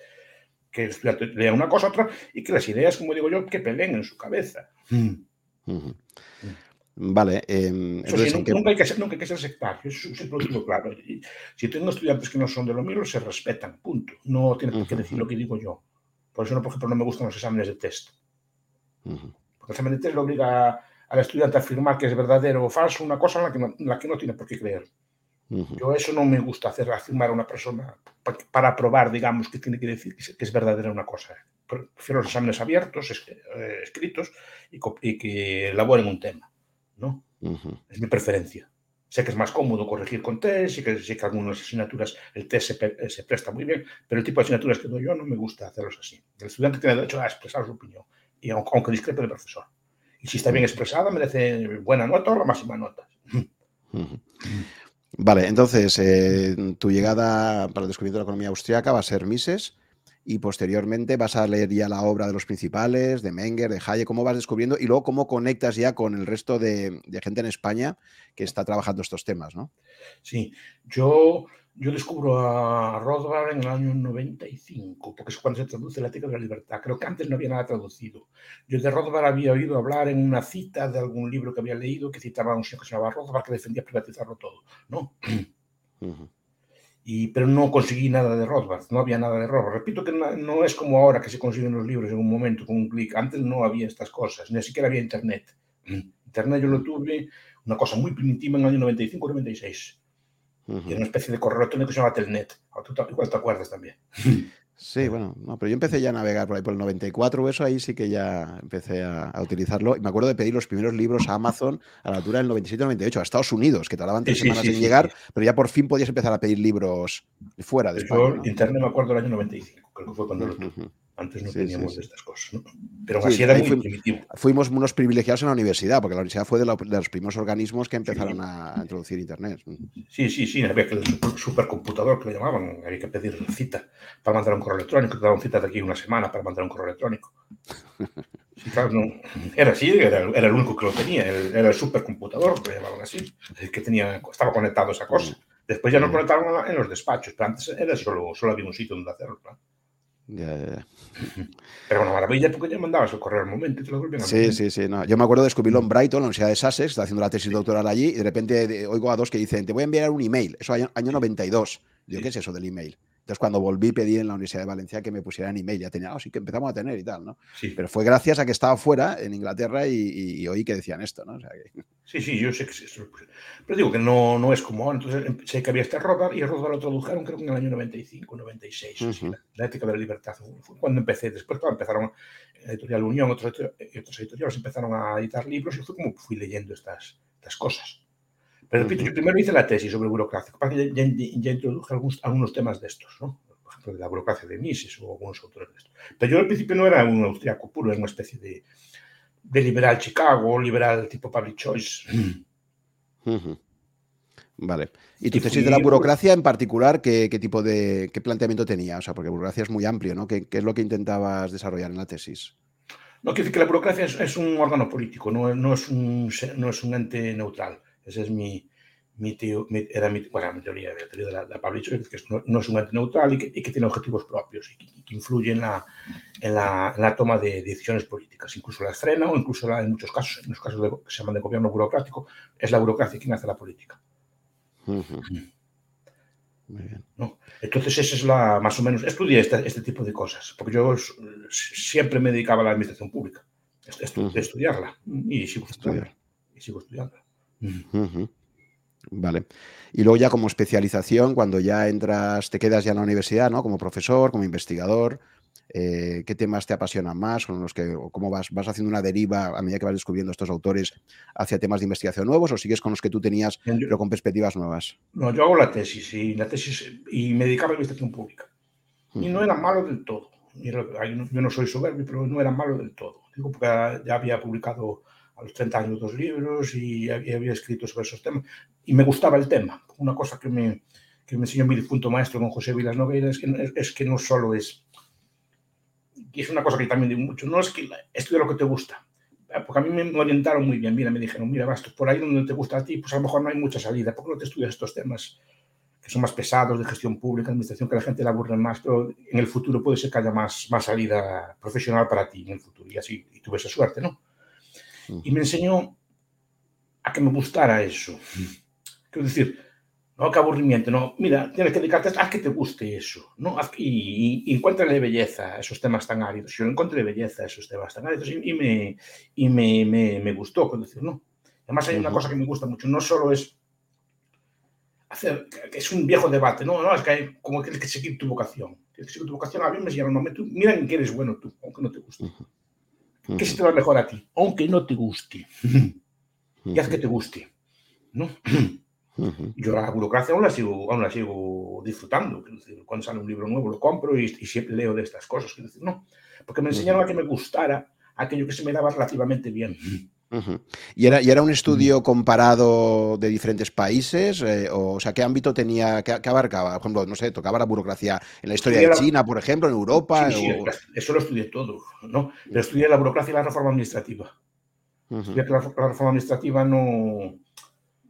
[SPEAKER 2] que el estudiante lea una cosa otra y que las ideas, como digo yo, que peleen en su cabeza.
[SPEAKER 1] Uh -huh. Vale. Eh,
[SPEAKER 2] Eso sí, nunca, nunca, hay que ser, nunca hay que ser sectario, eso siempre lo digo claro. Si tengo estudiantes que no son de lo mío, se respetan, punto. No tienes uh -huh. que decir lo que digo yo Por eso, no, por ejemplo, no me gustan los exámenes de test. Porque el test lo obliga al estudiante a afirmar que es verdadero o falso una cosa en la que no, la que no tiene por qué creer. Yo eso no me gusta hacer, afirmar a una persona para probar, digamos, que tiene que decir que es verdadera una cosa. Prefiero los exámenes abiertos, eh, escritos, y, que elaboren un tema. ¿no? Es mi preferencia. Sé que es más cómodo corregir con test, y que sé que algunas asignaturas el test se, se, presta muy bien, pero el tipo de asignaturas que doy yo no me gusta hacerlos así. El estudiante tiene derecho a expresar su opinión, y aunque, discrepe del profesor. Y si está bien expresada, merece buena nota o la máxima nota. [LAUGHS]
[SPEAKER 1] Vale, entonces eh, tu llegada para el descubrimiento de la economía austriaca va a ser Mises y posteriormente vas a leer ya la obra de los principales, de Menger, de Hayek, cómo vas descubriendo y luego cómo conectas ya con el resto de, de gente en España que está trabajando estos temas, ¿no?
[SPEAKER 2] Sí, yo yo descubro a Rothbard en el año 95, porque es cuando se traduce la ética de la libertad. Creo que antes no había nada traducido. Yo de Rothbard había oído hablar en una cita de algún libro que había leído que citaba a un señor que se llamaba Rothbard que defendía privatizarlo todo, ¿no? Y, pero no conseguí nada de Rothbard, no había nada de Rothbard. Repito que no, es como ahora que se consiguen los libros en un momento con un clic. Antes no había estas cosas, ni siquiera había Internet. [CLEARS THROAT] Internet yo lo tuve, una cosa muy primitiva en el año 95-96 y era una especie de correo electrónico que se llama Telnet. Tú igual te acuerdas también.
[SPEAKER 1] Sí, bueno, no, pero yo empecé ya a navegar por ahí por el 94, eso ahí sí que ya empecé a, utilizarlo. Y me acuerdo de pedir los primeros libros a Amazon a la altura del 97-98, a Estados Unidos, que tardaban tres semanas en llegar, pero ya por fin podías empezar a pedir libros fuera de España.
[SPEAKER 2] Internet me acuerdo del año 95, creo que fue cuando lo tuve. Antes no teníamos de estas cosas, ¿no? Pero así era muy fuimos, primitivo.
[SPEAKER 1] Fuimos unos privilegiados en la universidad, porque la universidad fue de, los primeros organismos que empezaron a introducir Internet.
[SPEAKER 2] Sí, sí, sí, había que el supercomputador que lo llamaban, había que pedir cita para mandar un correo electrónico, te daban cita de aquí una semana para mandar un correo electrónico. [LAUGHS] Sí, claro, no, era así, era, era, el único que lo tenía, era el supercomputador, que lo llamaban así, el que tenía, estaba conectado a esa cosa. Después ya nos conectaron en los despachos, pero antes era solo, solo había un sitio donde hacerlo. ¿no?
[SPEAKER 1] Ya,
[SPEAKER 2] Pero bueno, maravilla porque ya mandabas el correo al momento y te lo volvían
[SPEAKER 1] Sí, sí, sí. No. Yo me acuerdo de descubrirlo en Brighton, la Universidad de Sussex, está haciendo la tesis doctoral allí, y de repente oigo a dos que dicen, te voy a enviar un email. Eso año, año 92. Yo, ¿qué es eso del email? Entonces, cuando volví, pedí en la Universidad de Valencia que me pusieran email. Ya tenía, oh, que empezamos a tener y tal, ¿no?
[SPEAKER 2] Sí.
[SPEAKER 1] Pero fue gracias a que estaba fuera, en Inglaterra, y, y, oí que decían esto, ¿no? O sea, que... [LAUGHS]
[SPEAKER 2] Sí, sí, yo sé que sí. Pero digo que no, no es como ahora. Entonces, em, sé que había este Rothbard y Rothbard lo tradujeron, creo que en el año 95, 96. Uh -huh. la, ética de la libertad. Fue cuando empecé. Después, claro, empezaron la Editorial Unión, otros, otros editoriales empezaron a editar libros y fue como fui leyendo estas, estas cosas. Pero repito, yo primero hice la tesis sobre burocracia, ya, ya, introduje algunos, algunos, temas de estos, ¿no? Por ejemplo, de la burocracia de Mises o algunos autores de esto. Pero yo al principio no era un austriaco puro, era una especie de, de liberal Chicago, liberal tipo public choice. [CLEARS THROAT]
[SPEAKER 1] Uh -huh. Vale. ¿Y tu tesis de la burocracia en particular, ¿qué, qué, tipo de qué planteamiento tenía? O sea, porque burocracia es muy amplio, ¿no? ¿Qué, ¿Qué, es lo que intentabas desarrollar en la tesis?
[SPEAKER 2] No, quiero decir que la burocracia es, es un órgano político, no, no, es un, no es un ente neutral. Ese es mi, mi, tío, mi, era mi, bueno, mi teoría, la teoría de la, la que no, no, es un ente neutral y que, y que tiene objetivos propios y que, y que influye en la, en, la, en la, toma de decisiones políticas. Incluso las frena o incluso la, en muchos casos, en los casos de, que se llaman de gobierno burocrático, es la burocracia quien hace la política.
[SPEAKER 1] Uh -huh. Muy bien.
[SPEAKER 2] ¿No? Entonces, esa es la, más o menos, estudié este, este, tipo de cosas, porque yo siempre me dedicaba a la administración pública, estu uh -huh. estudiarla, y sigo estudiando. Y sigo estudiando.
[SPEAKER 1] Uh -huh. Vale. Y luego ya como especialización, cuando ya entras, te quedas ya en la universidad, ¿no? Como profesor, como investigador, eh, ¿qué temas te apasionan más? Con los que, o ¿Cómo vas, vas haciendo una deriva a medida que vas descubriendo estos autores hacia temas de investigación nuevos o sigues con los que tú tenías, pero con perspectivas nuevas?
[SPEAKER 2] No, yo hago la tesis y la tesis y me dedicaba a la investigación pública. Uh -huh. Y no era malo del todo. Yo no soy soberbio, pero no era malo del todo. Digo, porque ya había publicado a los 30 años dos libros y había escrito sobre esos temas. Y me gustaba el tema. Una cosa que me, que me enseñó mi difunto maestro con José Vilas Nogueira es que, es que no solo es y es una cosa que también digo mucho, no es que estudia lo que te gusta, porque a mí me orientaron muy bien, mira, me dijeron, mira, vas por ahí donde te gusta a ti, pues a lo mejor no hay mucha salida, ¿por qué no te estudias estos temas que son más pesados de gestión pública, administración, que la gente la aburre más, pero en el futuro puede ser que haya más, más salida profesional para ti en el futuro, y así, y tuve esa suerte, ¿no? Y me enseñó a que me gustara eso. Quiero decir, no, qué aburrimiento, no. Mira, tienes que dedicarte a que te guste eso, ¿no? Y, y, encuéntrale belleza a esos temas tan áridos. Yo encontré belleza a esos temas tan áridos y, me, y me, me, me, gustó, con decir, no. Además hay una cosa que me gusta mucho, no solo es hacer, que es un viejo debate, no, no, es que hay como que tienes que seguir tu vocación. Tienes que seguir tu vocación, a mí me enseñaron, no, tú, mira en qué eres bueno tú, aunque no te guste. ¿Qué se te va mejor a ti? Aunque no te guste. y haz que te guste, ¿no? Yo la burocracia aún la sigo, aún la sigo disfrutando. Cuando sale un libro nuevo lo compro y, siempre leo de estas cosas. No, porque me enseñaron a que me gustara aquello que se me daba relativamente bien.
[SPEAKER 1] ¿Y, era, ¿Y era un estudio comparado de diferentes países? Eh, o, sea, ¿qué ámbito tenía, qué, abarcaba? Por ejemplo, no sé, tocaba la burocracia en la historia de China, por ejemplo, en Europa.
[SPEAKER 2] Sí, sí, eso lo estudié todo, ¿no? Pero estudié la burocracia y la reforma administrativa. la, la reforma administrativa no,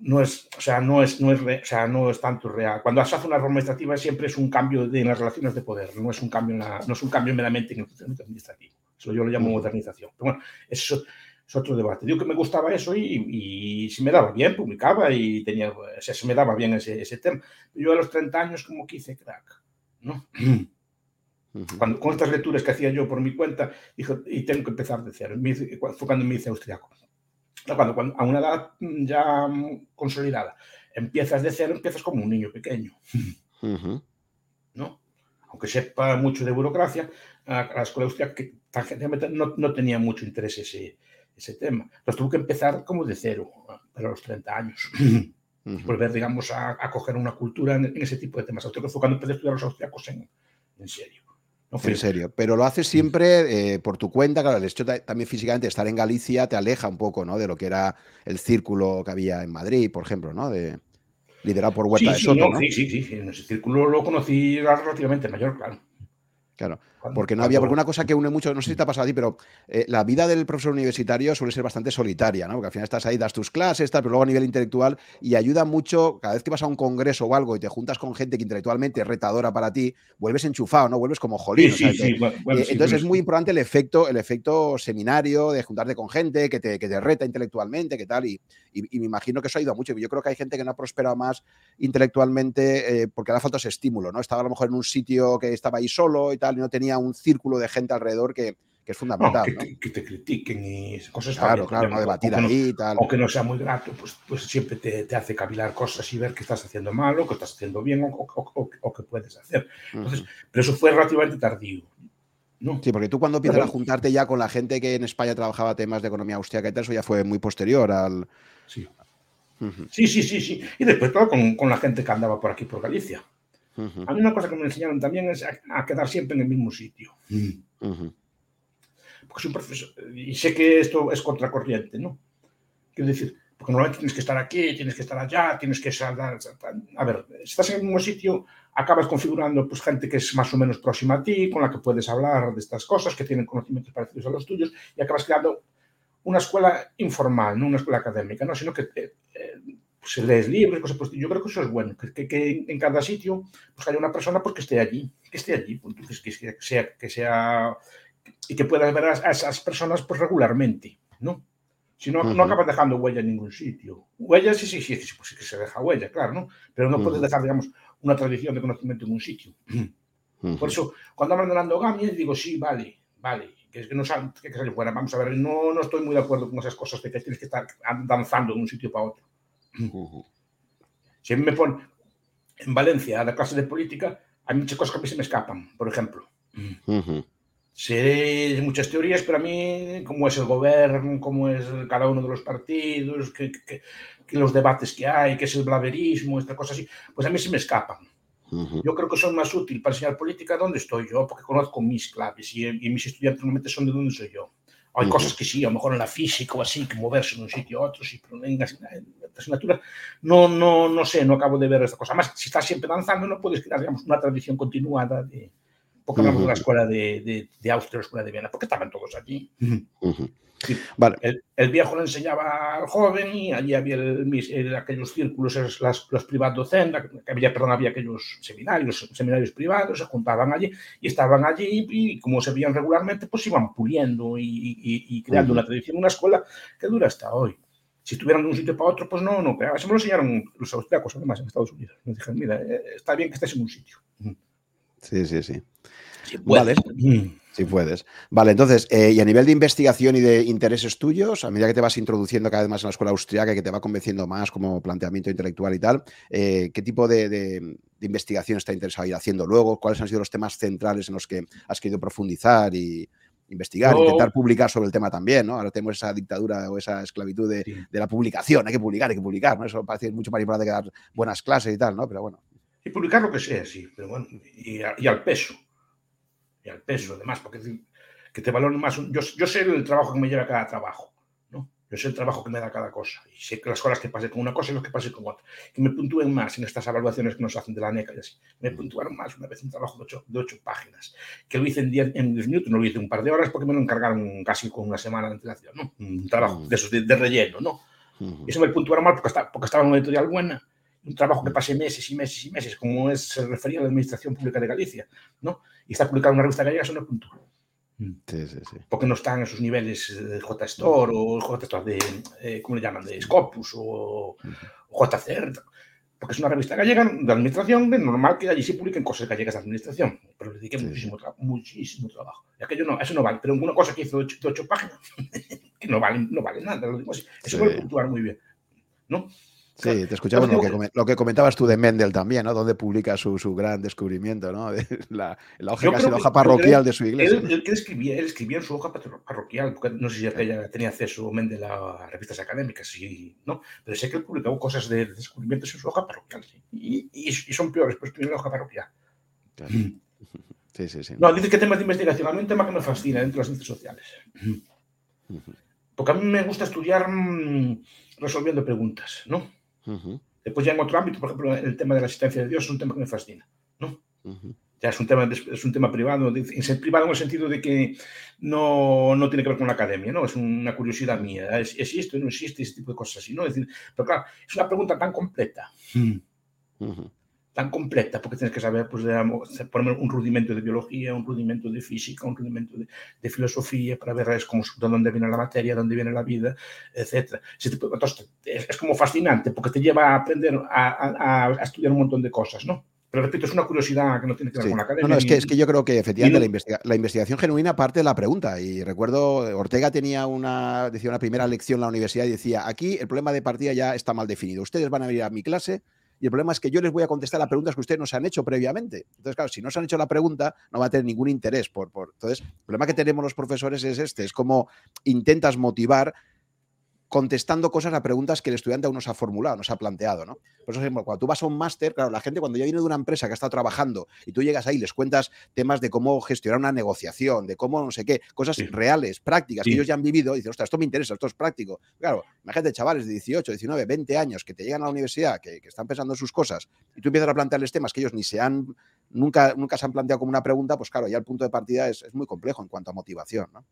[SPEAKER 2] no es, o sea, no es, no es, o sea, no es tanto real. Cuando se hace una reforma administrativa siempre es un cambio de, en las relaciones de poder, no es un cambio, no es un cambio meramente en el funcionamiento administrativo. Eso yo lo llamo modernización. Pero bueno, eso es otro debate. Digo que me gustaba eso y, y si me daba bien, publicaba y tenía, o sea, se me daba bien ese, ese tema. Yo a los 30 años como que hice crack, ¿no? Cuando, con estas lecturas que hacía yo por mi cuenta, dijo, y tengo que empezar de cero. Fue cuando me hice austriaco cuando, a una edad ya consolidada empiezas de cero, empiezas como un niño pequeño. ¿No? Aunque sepa mucho de burocracia, a la escuela austríaca que tangencialmente no, no, tenía mucho interés ese, ese tema. Entonces tuvo que empezar como de cero, pero a los 30 años. [CLEARS THROAT] Volver, digamos, a, a, coger una cultura en, ese tipo de temas. Fue cuando empecé a estudiar los austriacos en, en serio.
[SPEAKER 1] No en serio, pero lo haces siempre eh, por tu cuenta, claro, el hecho también físicamente estar en Galicia te aleja un poco, ¿no? De lo que era el círculo que había en Madrid, por ejemplo, ¿no? De, liderado por Huerta de Soto,
[SPEAKER 2] sí, Sí, sí, sí, en ese círculo lo conocí relativamente mayor, claro.
[SPEAKER 1] Claro, porque no había, porque una cosa que une mucho, no sé si te ha pasado a ti, pero eh, la vida del profesor universitario suele ser bastante solitaria, ¿no? Porque al final estás ahí, das tus clases, tal, pero luego a nivel intelectual y ayuda mucho, cada vez que vas a un congreso o algo y te juntas con gente que intelectualmente es retadora para ti, vuelves enchufado, ¿no? Vuelves como jolín. Sí, sí, eh, entonces es muy importante el efecto, el efecto seminario de juntarte con gente que te, que te reta intelectualmente, que tal, y, y, me imagino que eso ha ido mucho. Yo creo que hay gente que no ha prosperado más intelectualmente eh, porque le ha faltado ese estímulo, ¿no? Estaba a lo mejor en un sitio que estaba ahí solo y tal, y no tenía un círculo de gente alrededor que, que es fundamental.
[SPEAKER 2] que, Te, que, te, critiquen y cosas
[SPEAKER 1] Claro, claro, no debatir ahí y tal.
[SPEAKER 2] O que no sea muy grato, pues, pues siempre te, te, hace cavilar cosas y ver qué estás haciendo mal o qué estás haciendo bien o, o, puedes hacer. Entonces, pero eso fue relativamente tardío. ¿no?
[SPEAKER 1] Sí, porque tú cuando empiezas a juntarte ya con la gente que en España trabajaba temas de economía austríaca y tal, eso ya fue muy posterior al...
[SPEAKER 2] Sí. Sí, sí, sí, sí. Y después todo con, con, la gente que andaba por aquí, por Galicia. A mí una cosa que me enseñaron también es a, quedar siempre en el mismo sitio. Porque soy un profesor, y sé que esto es contracorriente, ¿no? Quiero decir, porque normalmente tienes que estar aquí, tienes que estar allá, tienes que saltar. A ver, si estás en el mismo sitio, acabas configurando pues, gente que es más o menos próxima a ti, con la que puedes hablar de estas cosas, que tienen conocimientos parecidos a los tuyos, y acabas creando una escuela informal, no una escuela académica, ¿no? sino que eh, pues, lees libros, cosas pues, yo creo que eso es bueno, que, que, en cada sitio pues haya una persona pues, que esté allí, que esté allí, pues, que, que, sea, que sea y que puedas ver a, a, esas personas pues regularmente, ¿no? Si no, uh -huh. no acabas dejando huella en ningún sitio. Huella sí, sí, sí, sí, pues sí que se deja huella, claro, ¿no? Pero no uh -huh. puedes dejar, digamos, una tradición de conocimiento en un sitio. Uh -huh. Por eso, cuando hablan de la endogamia, digo, sí, vale, vale, que es que no que salir fuera. Vamos a ver, no, no estoy muy de acuerdo con esas cosas de que tienes que estar danzando de un sitio para otro. Si me pone en Valencia a la clase de política, hay muchas cosas que a mí se me escapan, por ejemplo. Sé muchas teorías, pero a mí, cómo es el gobierno, cómo es cada uno de los partidos, que, que, que los debates que hay, qué es el blaverismo, estas cosas así, pues a mí se me escapan. Uh -huh. Yo creo que son más útil para enseñar política donde estoy yo, porque conozco mis claves y, y mis estudiantes normalmente son de donde soy yo. Hay uh -huh. cosas que sí, a lo mejor en la física o así, que moverse de un sitio a otro, sí, pero en la, asignatura no, no, no sé, no acabo de ver esta cosa. Además, si estás siempre danzando, no puedes crear, digamos, una tradición continuada de, porque hablamos uh -huh. de la escuela de, de, de, Austria, la escuela de Viena, porque estaban todos allí. Uh -huh. Sí. vale. el, el, viejo le enseñaba al joven y allí había el, el, aquellos círculos, las, los privados docentes, había, perdón, había aquellos seminarios, seminarios privados, se juntaban allí y estaban allí y como se veían regularmente, pues iban puliendo y, y, y creando una tradición, una escuela que dura hasta hoy. si estuvieran de un sitio para otro, pues no, no. Pero eso me lo enseñaron los austriacos, además, en Estados Unidos. Me dijeron, mira, eh, está bien que estés en un sitio.
[SPEAKER 1] Sí, sí, sí. vale. Si puedes. Vale, entonces, eh, y a nivel de investigación y de intereses tuyos, a medida que te vas introduciendo cada vez más en la escuela austriaca y que te va convenciendo más como planteamiento intelectual y tal, eh, ¿qué tipo de, investigación está interesado ir haciendo luego? ¿Cuáles han sido los temas centrales en los que has querido profundizar y investigar, intentar publicar sobre el tema también, ¿no? Ahora tenemos esa dictadura o esa esclavitud de, la publicación, hay que publicar, hay que publicar, ¿no? Eso parece mucho más importante que dar buenas clases y tal, ¿no? Pero bueno.
[SPEAKER 2] Y publicar lo que sea, sí, pero bueno, y al peso al peso, además, porque que te valoren más. Yo, yo sé el trabajo que me lleva cada trabajo, ¿no? Yo sé el trabajo que me da cada cosa y sé que las cosas que pase con una cosa y las que pase con otra. Que me puntúen más en estas evaluaciones que nos hacen de la NECA y así. Me puntuaron más una vez un trabajo de ocho, de ocho páginas, que lo hice en 10 en minutos, no lo hice un par de horas porque me lo encargaron casi con una semana de antelación, ¿no? Un trabajo de esos de, relleno, ¿no? Y eso me puntuaron mal porque, está, porque estaba en una editorial buena un trabajo que pasé meses y meses y meses, como es, se refería a la Administración Pública de Galicia, ¿no? Y está publicado en una revista gallega, eso no puntúa.
[SPEAKER 1] Mm. Sí, sí, sí.
[SPEAKER 2] Porque no están en esos niveles de JSTOR o JSTOR de, eh, ¿cómo le llaman? De Scopus o, o JCR. Porque es una revista gallega de administración, de normal que allí se publiquen cosas gallegas de administración. Pero le dediqué muchísimo, muchísimo trabajo. Y aquello no, eso no vale. Pero una cosa que hizo de ocho, páginas, [LAUGHS] que no vale, no vale nada, lo digo así. Eso puede puntuar muy bien. ¿no?
[SPEAKER 1] Sí, te escuchamos lo que, comentabas tú de Mendel también, ¿no? Donde publica su, gran descubrimiento, ¿no? [LAUGHS] la, la hoja, casi la hoja parroquial de su iglesia.
[SPEAKER 2] Él, escribía, él, escribía, en su hoja parroquial, porque no sé si ella tenía acceso Mendel a revistas académicas, ¿no? Pero sé que él publicaba cosas de descubrimientos en su hoja parroquial, sí. y, son peores, pues en la hoja parroquial.
[SPEAKER 1] Sí, sí, sí.
[SPEAKER 2] No, dice que temas de investigación, a mí un tema que me fascina dentro de las ciencias sociales. Porque a mí me gusta estudiar mm, resolviendo preguntas, ¿no? Después ya en otro ámbito, por ejemplo, el tema de la asistencia de Dios es un tema que me fascina, ¿no? Ya es un tema, es un tema privado, privado en el sentido de que no, no, tiene que ver con la academia, ¿no? Es una curiosidad mía. ¿Existe o no existe ese tipo de cosas así, no? Es decir, pero claro, es una pregunta tan completa tan completa, porque tienes que saber, pues, poner un rudimento de biología, un rudimento de física, un rudimento de, filosofía, para ver es como, de dónde viene la materia, dónde viene la vida, etc. es, como fascinante, porque te lleva a aprender a, estudiar un montón de cosas, ¿no? Pero repito, es una curiosidad que no tiene que ver con la academia.
[SPEAKER 1] No, no, es, que, es que yo creo que efectivamente la, investigación genuina parte de la pregunta. Y recuerdo, Ortega tenía una, decía una primera lección en la universidad y decía, aquí el problema de partida ya está mal definido. Ustedes van a venir a mi clase y el problema es que yo les voy a contestar las preguntas que ustedes nos han hecho previamente. Entonces, claro, si no se han hecho la pregunta, no va a tener ningún interés. Por, por... Entonces, el problema que tenemos los profesores es este, es como intentas motivar contestando cosas a preguntas que el estudiante aún nos ha formulado, nos ha planteado, ¿no? Por eso, cuando tú vas a un máster, claro, la gente cuando ya viene de una empresa que ha estado trabajando y tú llegas ahí y les cuentas temas de cómo gestionar una negociación, de cómo no sé qué, cosas reales, prácticas, que ellos ya han vivido, y dicen, ostras, esto me interesa, esto es práctico. Claro, imagínate chavales de 18, 19, 20 años que te llegan a la universidad, que, están pensando en sus cosas, y tú empiezas a plantearles temas que ellos ni se han, nunca, nunca se han planteado como una pregunta, pues claro, ya el punto de partida es, es muy complejo en cuanto a motivación, ¿no?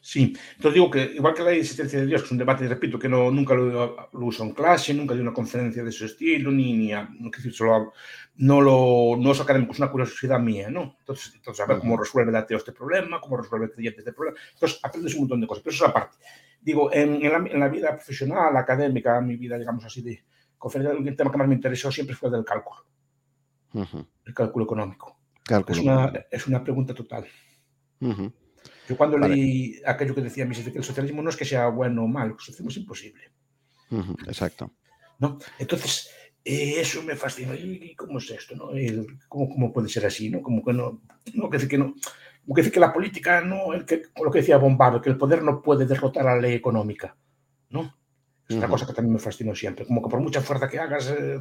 [SPEAKER 2] Sí, entonces digo que igual que la existencia de Dios, que es un debate, repito, que no, nunca lo, lo uso en clase, nunca di una conferencia de ese estilo, ni, ni no, decir, solo, no, lo, no es académico, es una curiosidad mía, ¿no? Entonces, entonces a ver cómo resuelve el ateo este problema, cómo resuelve el creyente este problema. Entonces, aprendes un montón de cosas, pero eso es aparte. Digo, en, en, la, en la, vida profesional, académica, mi vida, digamos así, de conferencia, el tema que más me interesó siempre fue el del cálculo. El cálculo económico.
[SPEAKER 1] Cálculo.
[SPEAKER 2] Es, una, es una pregunta total. Yo cuando leí aquello que decía Mises de que el socialismo no es que sea bueno o malo, el socialismo es imposible.
[SPEAKER 1] exacto.
[SPEAKER 2] ¿No? Entonces, eh, eso me fascina. ¿Y cómo es esto? No? ¿cómo, ¿cómo, puede ser así? ¿no? Como que no, no que decir que no, como que decir que la política no, el que, lo que decía Bombardo, que el poder no puede derrotar a la ley económica. ¿no? Es una cosa que también me fascinó siempre, como que por mucha fuerza que hagas, eh,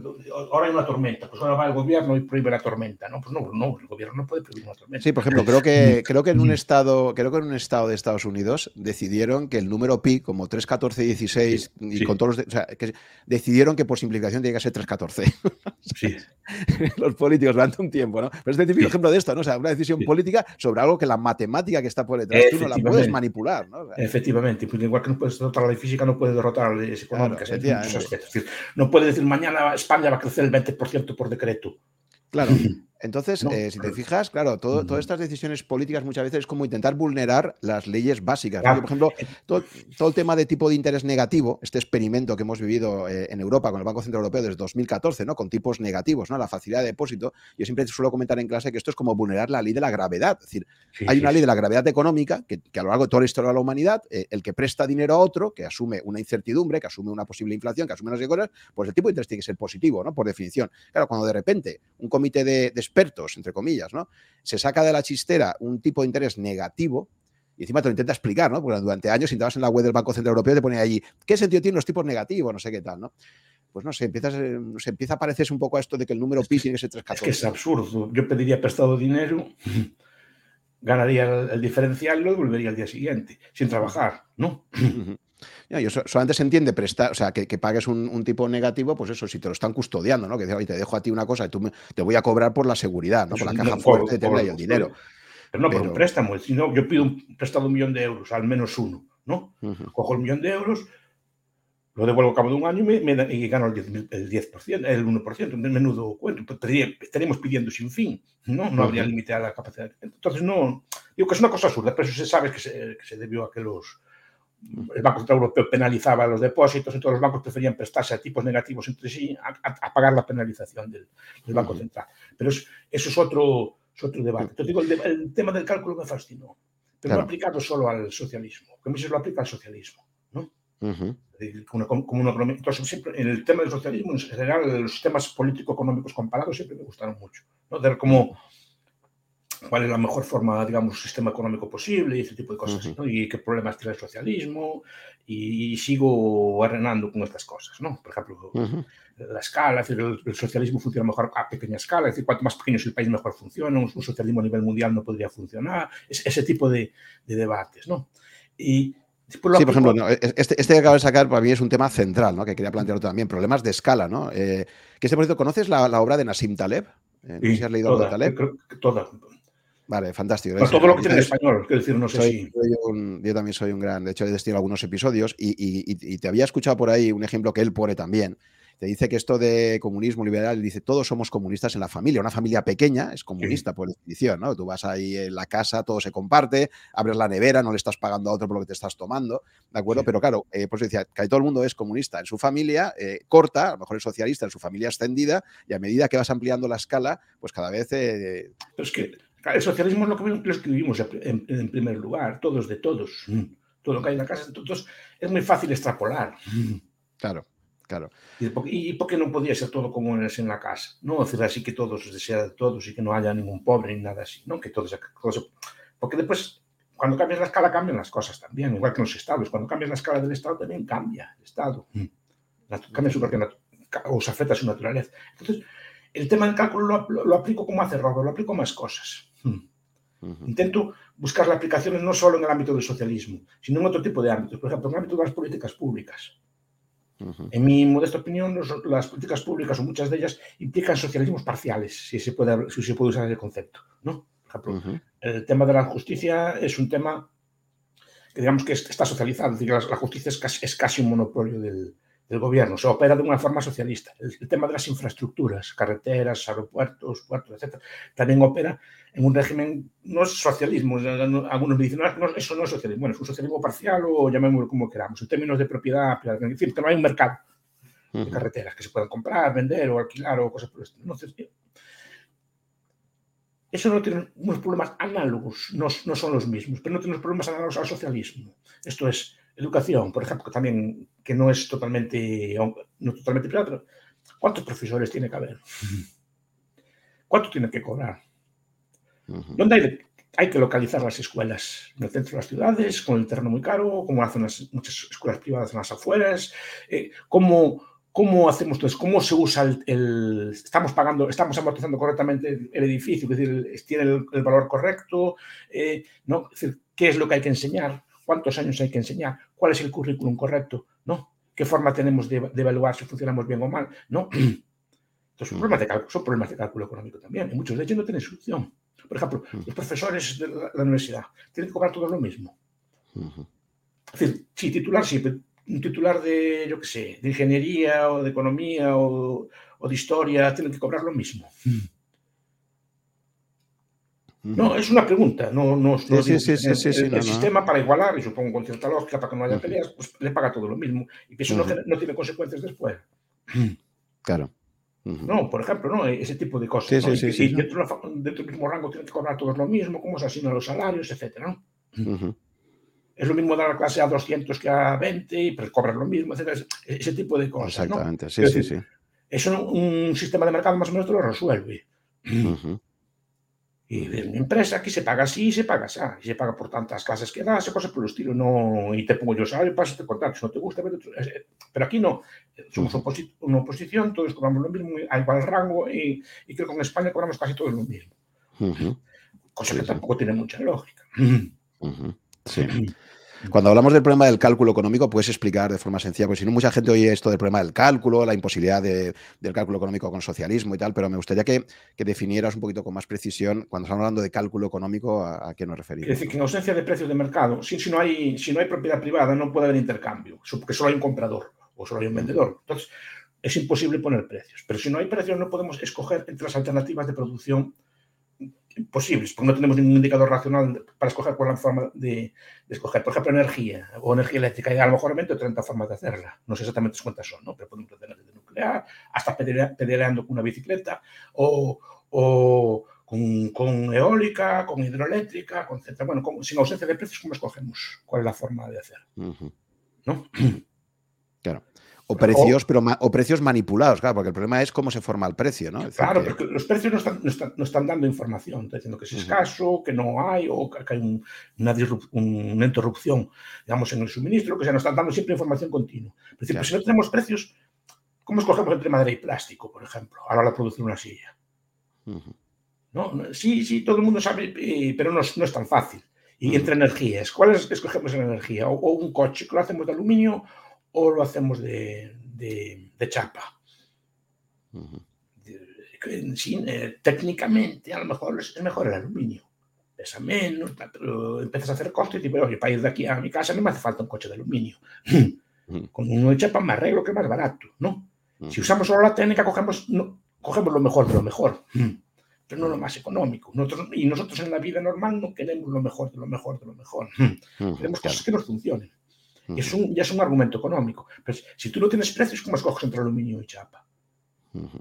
[SPEAKER 2] ahora hay una tormenta, pues ahora va el gobierno y prohíbe la tormenta, ¿no? Pues no, no, el gobierno no puede prohibir una tormenta.
[SPEAKER 1] Sí, por ejemplo, creo que, [LAUGHS] creo que en un estado, creo que en un estado de Estados Unidos decidieron que el número pi, como 3, 14, 16, y con todos los, o sea, que decidieron que por simplificación tiene que ser 3, 14. [LAUGHS]
[SPEAKER 2] sí. [LAUGHS]
[SPEAKER 1] los políticos durante un tiempo, ¿no? Pero es el típico ejemplo de esto, ¿no? O sea, una decisión política sobre algo que la matemática que está por detrás tú no la puedes manipular, ¿no?
[SPEAKER 2] Efectivamente, pues igual que no puedes derrotar la física, no puedes derrotar a económicas. no puede decir mañana España va a crecer el 20% por decreto.
[SPEAKER 1] Claro. [LAUGHS] Entonces, eh, si te fijas, claro, todo, todas estas decisiones políticas muchas veces es como intentar vulnerar las leyes básicas. por ejemplo, todo, el tema de tipo de interés negativo, este experimento que hemos vivido eh, en Europa con el Banco Central Europeo desde 2014, ¿no? con tipos negativos, ¿no? la facilidad de depósito, yo siempre suelo comentar en clase que esto es como vulnerar la ley de la gravedad. Es decir, hay una ley de la gravedad económica que, a lo largo de toda la historia de la humanidad, eh, el que presta dinero a otro, que asume una incertidumbre, que asume una posible inflación, que asume unas cosas, pues el tipo de interés tiene que ser positivo, ¿no? por definición. Claro, cuando de repente un comité de expertos, entre comillas, ¿no? Se saca de la chistera un tipo de interés negativo y encima te lo intenta explicar, ¿no? Porque durante años, si estabas en la web del Banco Central Europeo, te ponía allí, ¿qué sentido tienen los tipos negativos? No sé qué tal, ¿no? Pues no sé, empiezas, se empieza a parecerse un poco a esto de que el número pi tiene que ser 314.
[SPEAKER 2] Es que es absurdo. Yo pediría prestado dinero, [LAUGHS] ganaría el, diferencial y lo devolvería al día siguiente, sin trabajar, ¿no?
[SPEAKER 1] Yo solamente se entiende prestar, o sea, que, pagues un, tipo negativo, pues eso, si te lo están custodiando, ¿no? Que te dejo a ti una cosa y tú te voy a cobrar por la seguridad, ¿no? Por la caja fuerte, te y el dinero.
[SPEAKER 2] Pero no, por un préstamo. No, yo pido un prestado de un millón de euros, al menos uno, ¿no? Cojo el millón de euros, lo devuelvo a cabo de un año y, me, gano el 10%, el, 10%, el 1%, un menudo cuento. Pues estaríamos pidiendo sin fin, ¿no? No habría límite a la capacidad. Entonces, no, digo que es una cosa absurda, pero eso se sabe que se, que se debió a que los, el Banco Central Europeo penalizaba los depósitos, entonces los bancos preferían prestarse a tipos negativos entre sí a, pagar la penalización del, Banco Central. Pero eso es otro, otro debate. Entonces digo, el, tema del cálculo me fascinó, pero no aplicado solo al socialismo, que a se lo aplica al socialismo. ¿no? entonces, siempre, en el tema del socialismo, en general, los sistemas político-económicos comparados siempre me gustaron mucho. ¿no? De ver cómo cuál es la mejor forma, digamos, sistema económico posible y ese tipo de cosas, ¿no? Y qué problemas tiene el socialismo y, sigo arrenando con estas cosas, ¿no? Por ejemplo, la escala, es decir, el, socialismo funciona mejor a pequeña escala, es decir, cuanto más pequeño es el país, mejor funciona, un, socialismo a nivel mundial no podría funcionar, ese tipo de, debates, ¿no?
[SPEAKER 1] Y sí, por ejemplo, e, este, este, que acabo de sacar para mí es un tema central, ¿no? Que quería plantear también, problemas de escala, ¿no? Eh, que este, por cierto, ¿conoces la, obra de Nassim Taleb?
[SPEAKER 2] Eh, no sé si has leído toda, de Taleb. toda.
[SPEAKER 1] Vale, fantástico.
[SPEAKER 2] todo lo que tiene en español, quiero decir, no sé si.
[SPEAKER 1] yo también soy un gran. De hecho, he destino algunos episodios y, te había escuchado por ahí un ejemplo que él pone también. Te dice que esto de comunismo liberal, dice, todos somos comunistas en la familia. Una familia pequeña es comunista por definición, ¿no? Tú vas ahí en la casa, todo se comparte, abres la nevera, no le estás pagando a otro por lo que te estás tomando, ¿de acuerdo? Pero claro, eh, pues decía, que todo el mundo es comunista en su familia eh, corta, a lo mejor es socialista en su familia extendida, y a medida que vas ampliando la escala, pues cada vez...
[SPEAKER 2] Eh, es que el socialismo es lo que, escribimos en, primer lugar, todos de todos. Mm. Todo lo que hay en la casa de todos es muy fácil extrapolar.
[SPEAKER 1] Claro, claro.
[SPEAKER 2] ¿Y por, qué no podía ser todo como es en la casa? No decir así que todos desean de todos y que no haya ningún pobre ni nada así, ¿no? Que todos, porque después, cuando cambias la escala, cambian las cosas también, igual que en los estados. Cuando cambias la escala del estado, también cambia el estado. Mm. Cambia su o se afecta a su naturaleza. Entonces, el tema del cálculo lo, aplico como hace Robert, lo aplico a más cosas. Intento buscar las aplicaciones no solo en el ámbito del socialismo, sino en otro tipo de ámbitos, por ejemplo, en el ámbito de las políticas públicas. En mi modesta opinión, las políticas públicas, o muchas de ellas, implican socialismos parciales, si se puede, si se puede usar ese concepto. ¿no? Por ejemplo, el tema de la justicia es un tema que digamos que está socializado, es decir, la, justicia es casi un monopolio del, del gobierno, se opera de una forma socialista. El, tema de las infraestructuras, carreteras, aeropuertos, puertos, etc., también opera en un régimen, no es socialismo, algunos me dicen, no, eso no es socialismo, bueno, es un socialismo parcial o llamémoslo como queramos, en términos de propiedad, es decir, que no hay un mercado de carreteras que se puedan comprar, vender o alquilar o cosas por el estilo. Entonces, eso no tiene unos problemas análogos, no, no son los mismos, pero no tiene unos problemas análogos al socialismo. Esto es, Educación, por ejemplo, que también que no es totalmente, no totalmente privada, pero ¿cuántos profesores tiene que haber? ¿Cuánto tiene que cobrar? ¿Dónde hay, hay, que localizar las escuelas? ¿En el centro de las ciudades? ¿Con el terreno muy caro? ¿Cómo hacen muchas escuelas privadas en las afueras? Eh, ¿cómo, ¿Cómo hacemos entonces? ¿Cómo se usa el, Estamos pagando, estamos amortizando correctamente el edificio? Es decir, ¿tiene el, valor correcto? Eh, ¿no? Es decir, ¿qué es lo que hay que enseñar? Cuántos años hay que enseñar, cuál es el currículum correcto, ¿no? ¿Qué forma tenemos de, evaluar si funcionamos bien o mal? ¿No? [CLEARS THROAT] Entonces, son problemas, de cálculo, son problemas de cálculo económico también. Y muchos de ellos no tienen solución. Por ejemplo, los profesores de la, universidad tienen que cobrar todo lo mismo. Es decir, sí, titular sí, pero un titular de, yo qué sé, de ingeniería o de economía o, de historia tienen que cobrar lo mismo. No, es una pregunta. No, no,
[SPEAKER 1] sí, sí, sí, sí,
[SPEAKER 2] el,
[SPEAKER 1] no,
[SPEAKER 2] sistema para igualar, y supongo con cierta lógica, para que no haya peleas, pues le paga todo lo mismo. Y que eso no, no, tiene consecuencias después.
[SPEAKER 1] Claro.
[SPEAKER 2] No, por ejemplo, ¿no? ese tipo de cosas.
[SPEAKER 1] Sí,
[SPEAKER 2] ¿no?
[SPEAKER 1] sí,
[SPEAKER 2] y,
[SPEAKER 1] sí,
[SPEAKER 2] y dentro, dentro, del mismo rango tienen que cobrar todos lo mismo, cómo se asignan los salarios, etcétera, ¿no? Es lo mismo dar la clase a 200 que a 20, y pues cobran lo mismo, etcétera. Ese tipo de cosas.
[SPEAKER 1] Exactamente,
[SPEAKER 2] ¿no?
[SPEAKER 1] sí, sí, sí.
[SPEAKER 2] Eso un, sistema de mercado más o menos te lo resuelve. Y de mi empresa aquí se paga así y se paga así. Y se paga por tantas clases que das, cosas por el estilo. No, y te pongo yo salario, paso te contar, si no te gusta. Pero, pero aquí no. Somos oposi una oposición, todos cobramos lo mismo, hay igual rango y, y, creo que en España cobramos casi todos lo mismo. Cosa
[SPEAKER 1] Sí,
[SPEAKER 2] que
[SPEAKER 1] sí.
[SPEAKER 2] tampoco tiene mucha lógica.
[SPEAKER 1] Sí. Cuando hablamos del problema del cálculo económico, puedes explicar de forma sencilla, porque si no, mucha gente oye esto del problema del cálculo, la imposibilidad de- del cálculo económico con socialismo y tal, pero me gustaría que, definieras un poquito con más precisión, cuando estamos hablando de cálculo económico, a, qué nos
[SPEAKER 2] Es
[SPEAKER 1] referimos.
[SPEAKER 2] decir, que en ausencia de precios de mercado, si, no hay, si no hay propiedad privada, no puede haber intercambio, porque solo hay un comprador o solo hay un vendedor. Entonces, es imposible poner precios. Pero si no hay precios, no podemos escoger entre las alternativas de producción posibles, porque no tenemos ningún indicador racional para escoger cuál es la forma de, de escoger. Por ejemplo, energía o energía eléctrica. Y a lo mejor hay 20 o 30 formas de hacerla. No sé exactamente cuántas son, ¿no? pero podemos tener de nuclear, hasta pedalea- pedaleando con una bicicleta o, o con, con eólica, con hidroeléctrica, con etcétera. Bueno, como- sin ausencia de precios, ¿cómo escogemos cuál es la forma de hacer?
[SPEAKER 1] Ujú.
[SPEAKER 2] ¿no?
[SPEAKER 1] O precios, pero ma- o precios manipulados, claro, porque el problema es cómo se forma el precio, ¿no? Es
[SPEAKER 2] Claro,
[SPEAKER 1] que-
[SPEAKER 2] porque los precios no están, no están, no están dando información, están diciendo que es escaso, que no hay, o que hay un- una, una interrupción, digamos, en el suministro, que se nos están dando siempre información continua. Es decir,
[SPEAKER 1] Claro.
[SPEAKER 2] pues si no tenemos precios, ¿cómo escogemos entre madera y plástico, por ejemplo, a la hora de producir una silla?
[SPEAKER 1] Ujú.
[SPEAKER 2] ¿no? Sí, sí, todo el mundo sabe, eh, pero no, es- no es tan fácil. Y entre energías, ¿cuáles escogemos en energía? O, o un coche que lo hacemos de aluminio o lo hacemos de, de- de chapa. Sí, eh, técnicamente a lo mejor es, mejor el aluminio. Pesa menos, pero empiezas a hacer costes y dices, oye, para ir de aquí a mi casa no me hace falta un coche de aluminio. [LAUGHS] Con uno de chapa me arreglo que es más barato, ¿no? Si usamos solo la técnica, cogemos, no, cogemos lo mejor de lo mejor, pero no lo más económico. Nosotros, y nosotros en la vida normal no queremos lo mejor de lo mejor de lo mejor. Queremos cosas que nos funcionen. Y es un, ya es un argumento económico. Pero si tú no tienes precios, ¿cómo escoges entre aluminio y chapa?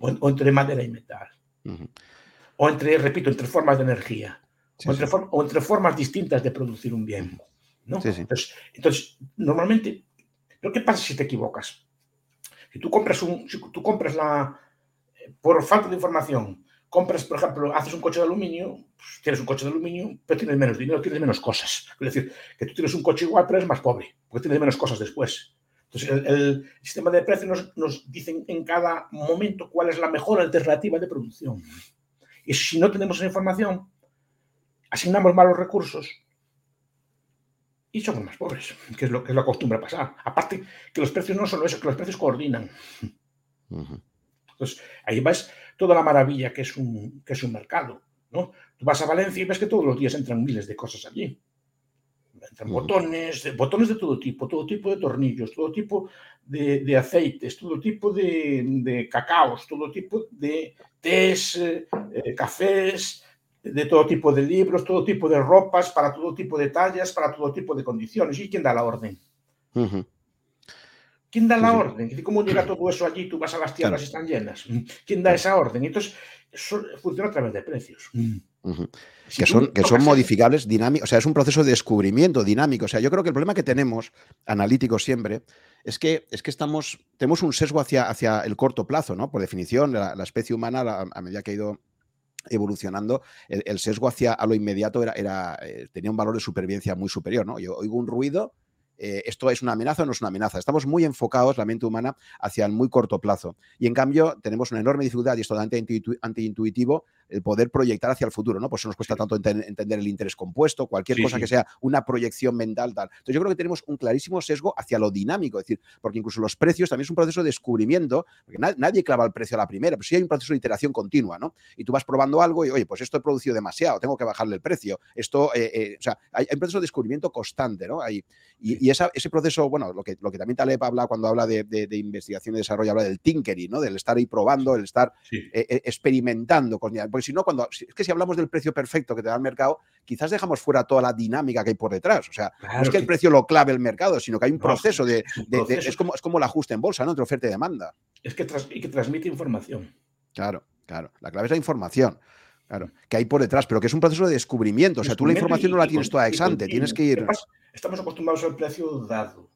[SPEAKER 2] O, o entre madera y metal. O entre, repito, entre formas de energía.
[SPEAKER 1] Sí,
[SPEAKER 2] o, entre
[SPEAKER 1] sí.
[SPEAKER 2] for- o entre formas distintas de producir un bien. ¿no?
[SPEAKER 1] Sí, sí.
[SPEAKER 2] Entonces, entonces, normalmente, ¿pero qué pasa si te equivocas? Si tú compras, un, si tú compras la, eh, por falta de información, compras, por ejemplo, haces un coche de aluminio, pues tienes un coche de aluminio, pero tienes menos dinero, tienes menos cosas. Es decir, que tú tienes un coche igual, pero eres más pobre, porque tienes menos cosas después. Entonces, el, el sistema de precios nos, nos dice en cada momento cuál es la mejor alternativa de producción. Y si no tenemos esa información, asignamos malos recursos y somos más pobres, que es lo que es lo que acostumbra pasar. Aparte, que los precios no solo eso, que los precios coordinan.
[SPEAKER 1] Ujú.
[SPEAKER 2] Entonces, ahí ves toda la maravilla que es un, que es un mercado. ¿no? Tú vas a Valencia y ves que todos los días entran miles de cosas allí. Entran botones, de- botones de todo tipo, todo tipo de tornillos, todo tipo de, de aceites, todo tipo de, de cacaos, todo tipo de tés, eh, eh, cafés, de todo tipo de libros, todo tipo de ropas, para todo tipo de tallas, para todo tipo de condiciones. ¿Y quién da la orden? ¿Quién da la
[SPEAKER 1] sí.
[SPEAKER 2] orden? ¿Y cómo llega todo eso allí? Tú vas a las
[SPEAKER 1] Claro.
[SPEAKER 2] y están llenas. ¿Quién da esa orden? Y Entonces, eso funciona a través de precios. Si
[SPEAKER 1] que son, que son
[SPEAKER 2] tocas eso-
[SPEAKER 1] modificables dinámicos, o sea, es un proceso de descubrimiento dinámico. O sea, yo creo que el problema que tenemos, analítico siempre, es que, es que estamos, tenemos un sesgo hacia, hacia el corto plazo, ¿no? Por definición, la, la especie humana, la- a medida que ha ido evolucionando, el, el sesgo hacia a lo inmediato era, era, eh, tenía un valor de supervivencia muy superior, ¿no? Yo oigo un ruido, eh, esto es una amenaza o no es una amenaza. Estamos muy enfocados, la mente humana, hacia el muy corto plazo. Y en cambio, tenemos una enorme dificultad, y esto es anti- antiintuitivo, el poder proyectar hacia el futuro, ¿no? Por eso nos cuesta tanto enten- entender el interés compuesto, cualquier
[SPEAKER 2] Sí,
[SPEAKER 1] cosa
[SPEAKER 2] sí.
[SPEAKER 1] que sea una proyección mental, tal. Entonces, yo creo que tenemos un clarísimo sesgo hacia lo dinámico, es decir, porque incluso los precios también es un proceso de descubrimiento, porque na- nadie clava el precio a la primera, pero sí hay un proceso de iteración continua, ¿no? Y tú vas probando algo y, oye, pues esto he producido demasiado, tengo que bajarle el precio. Esto, eh, eh, o sea, hay, hay un proceso de descubrimiento constante, ¿no? Hay, y y esa- ese proceso, bueno, lo que, lo que también Taleb habla cuando habla de, de- de investigación y desarrollo, habla del tinkering, ¿no? Del estar ahí probando, el estar
[SPEAKER 2] Sí.
[SPEAKER 1] eh, eh, experimentando, con- Porque si no, cuando es que si hablamos del precio perfecto que te da el mercado, quizás dejamos fuera toda la dinámica que hay por detrás. O sea, no es que, el precio lo clave el mercado, sino que hay un proceso de, es, como, es como el ajuste en bolsa, ¿no? Entre oferta y demanda.
[SPEAKER 2] Es que, que transmite información.
[SPEAKER 1] Claro, claro. La clave es la información. Claro, que hay por detrás, pero que es un proceso de descubrimiento. O sea, tú la información no la tienes toda ex ante, tienes que ir.
[SPEAKER 2] Estamos acostumbrados al precio dado.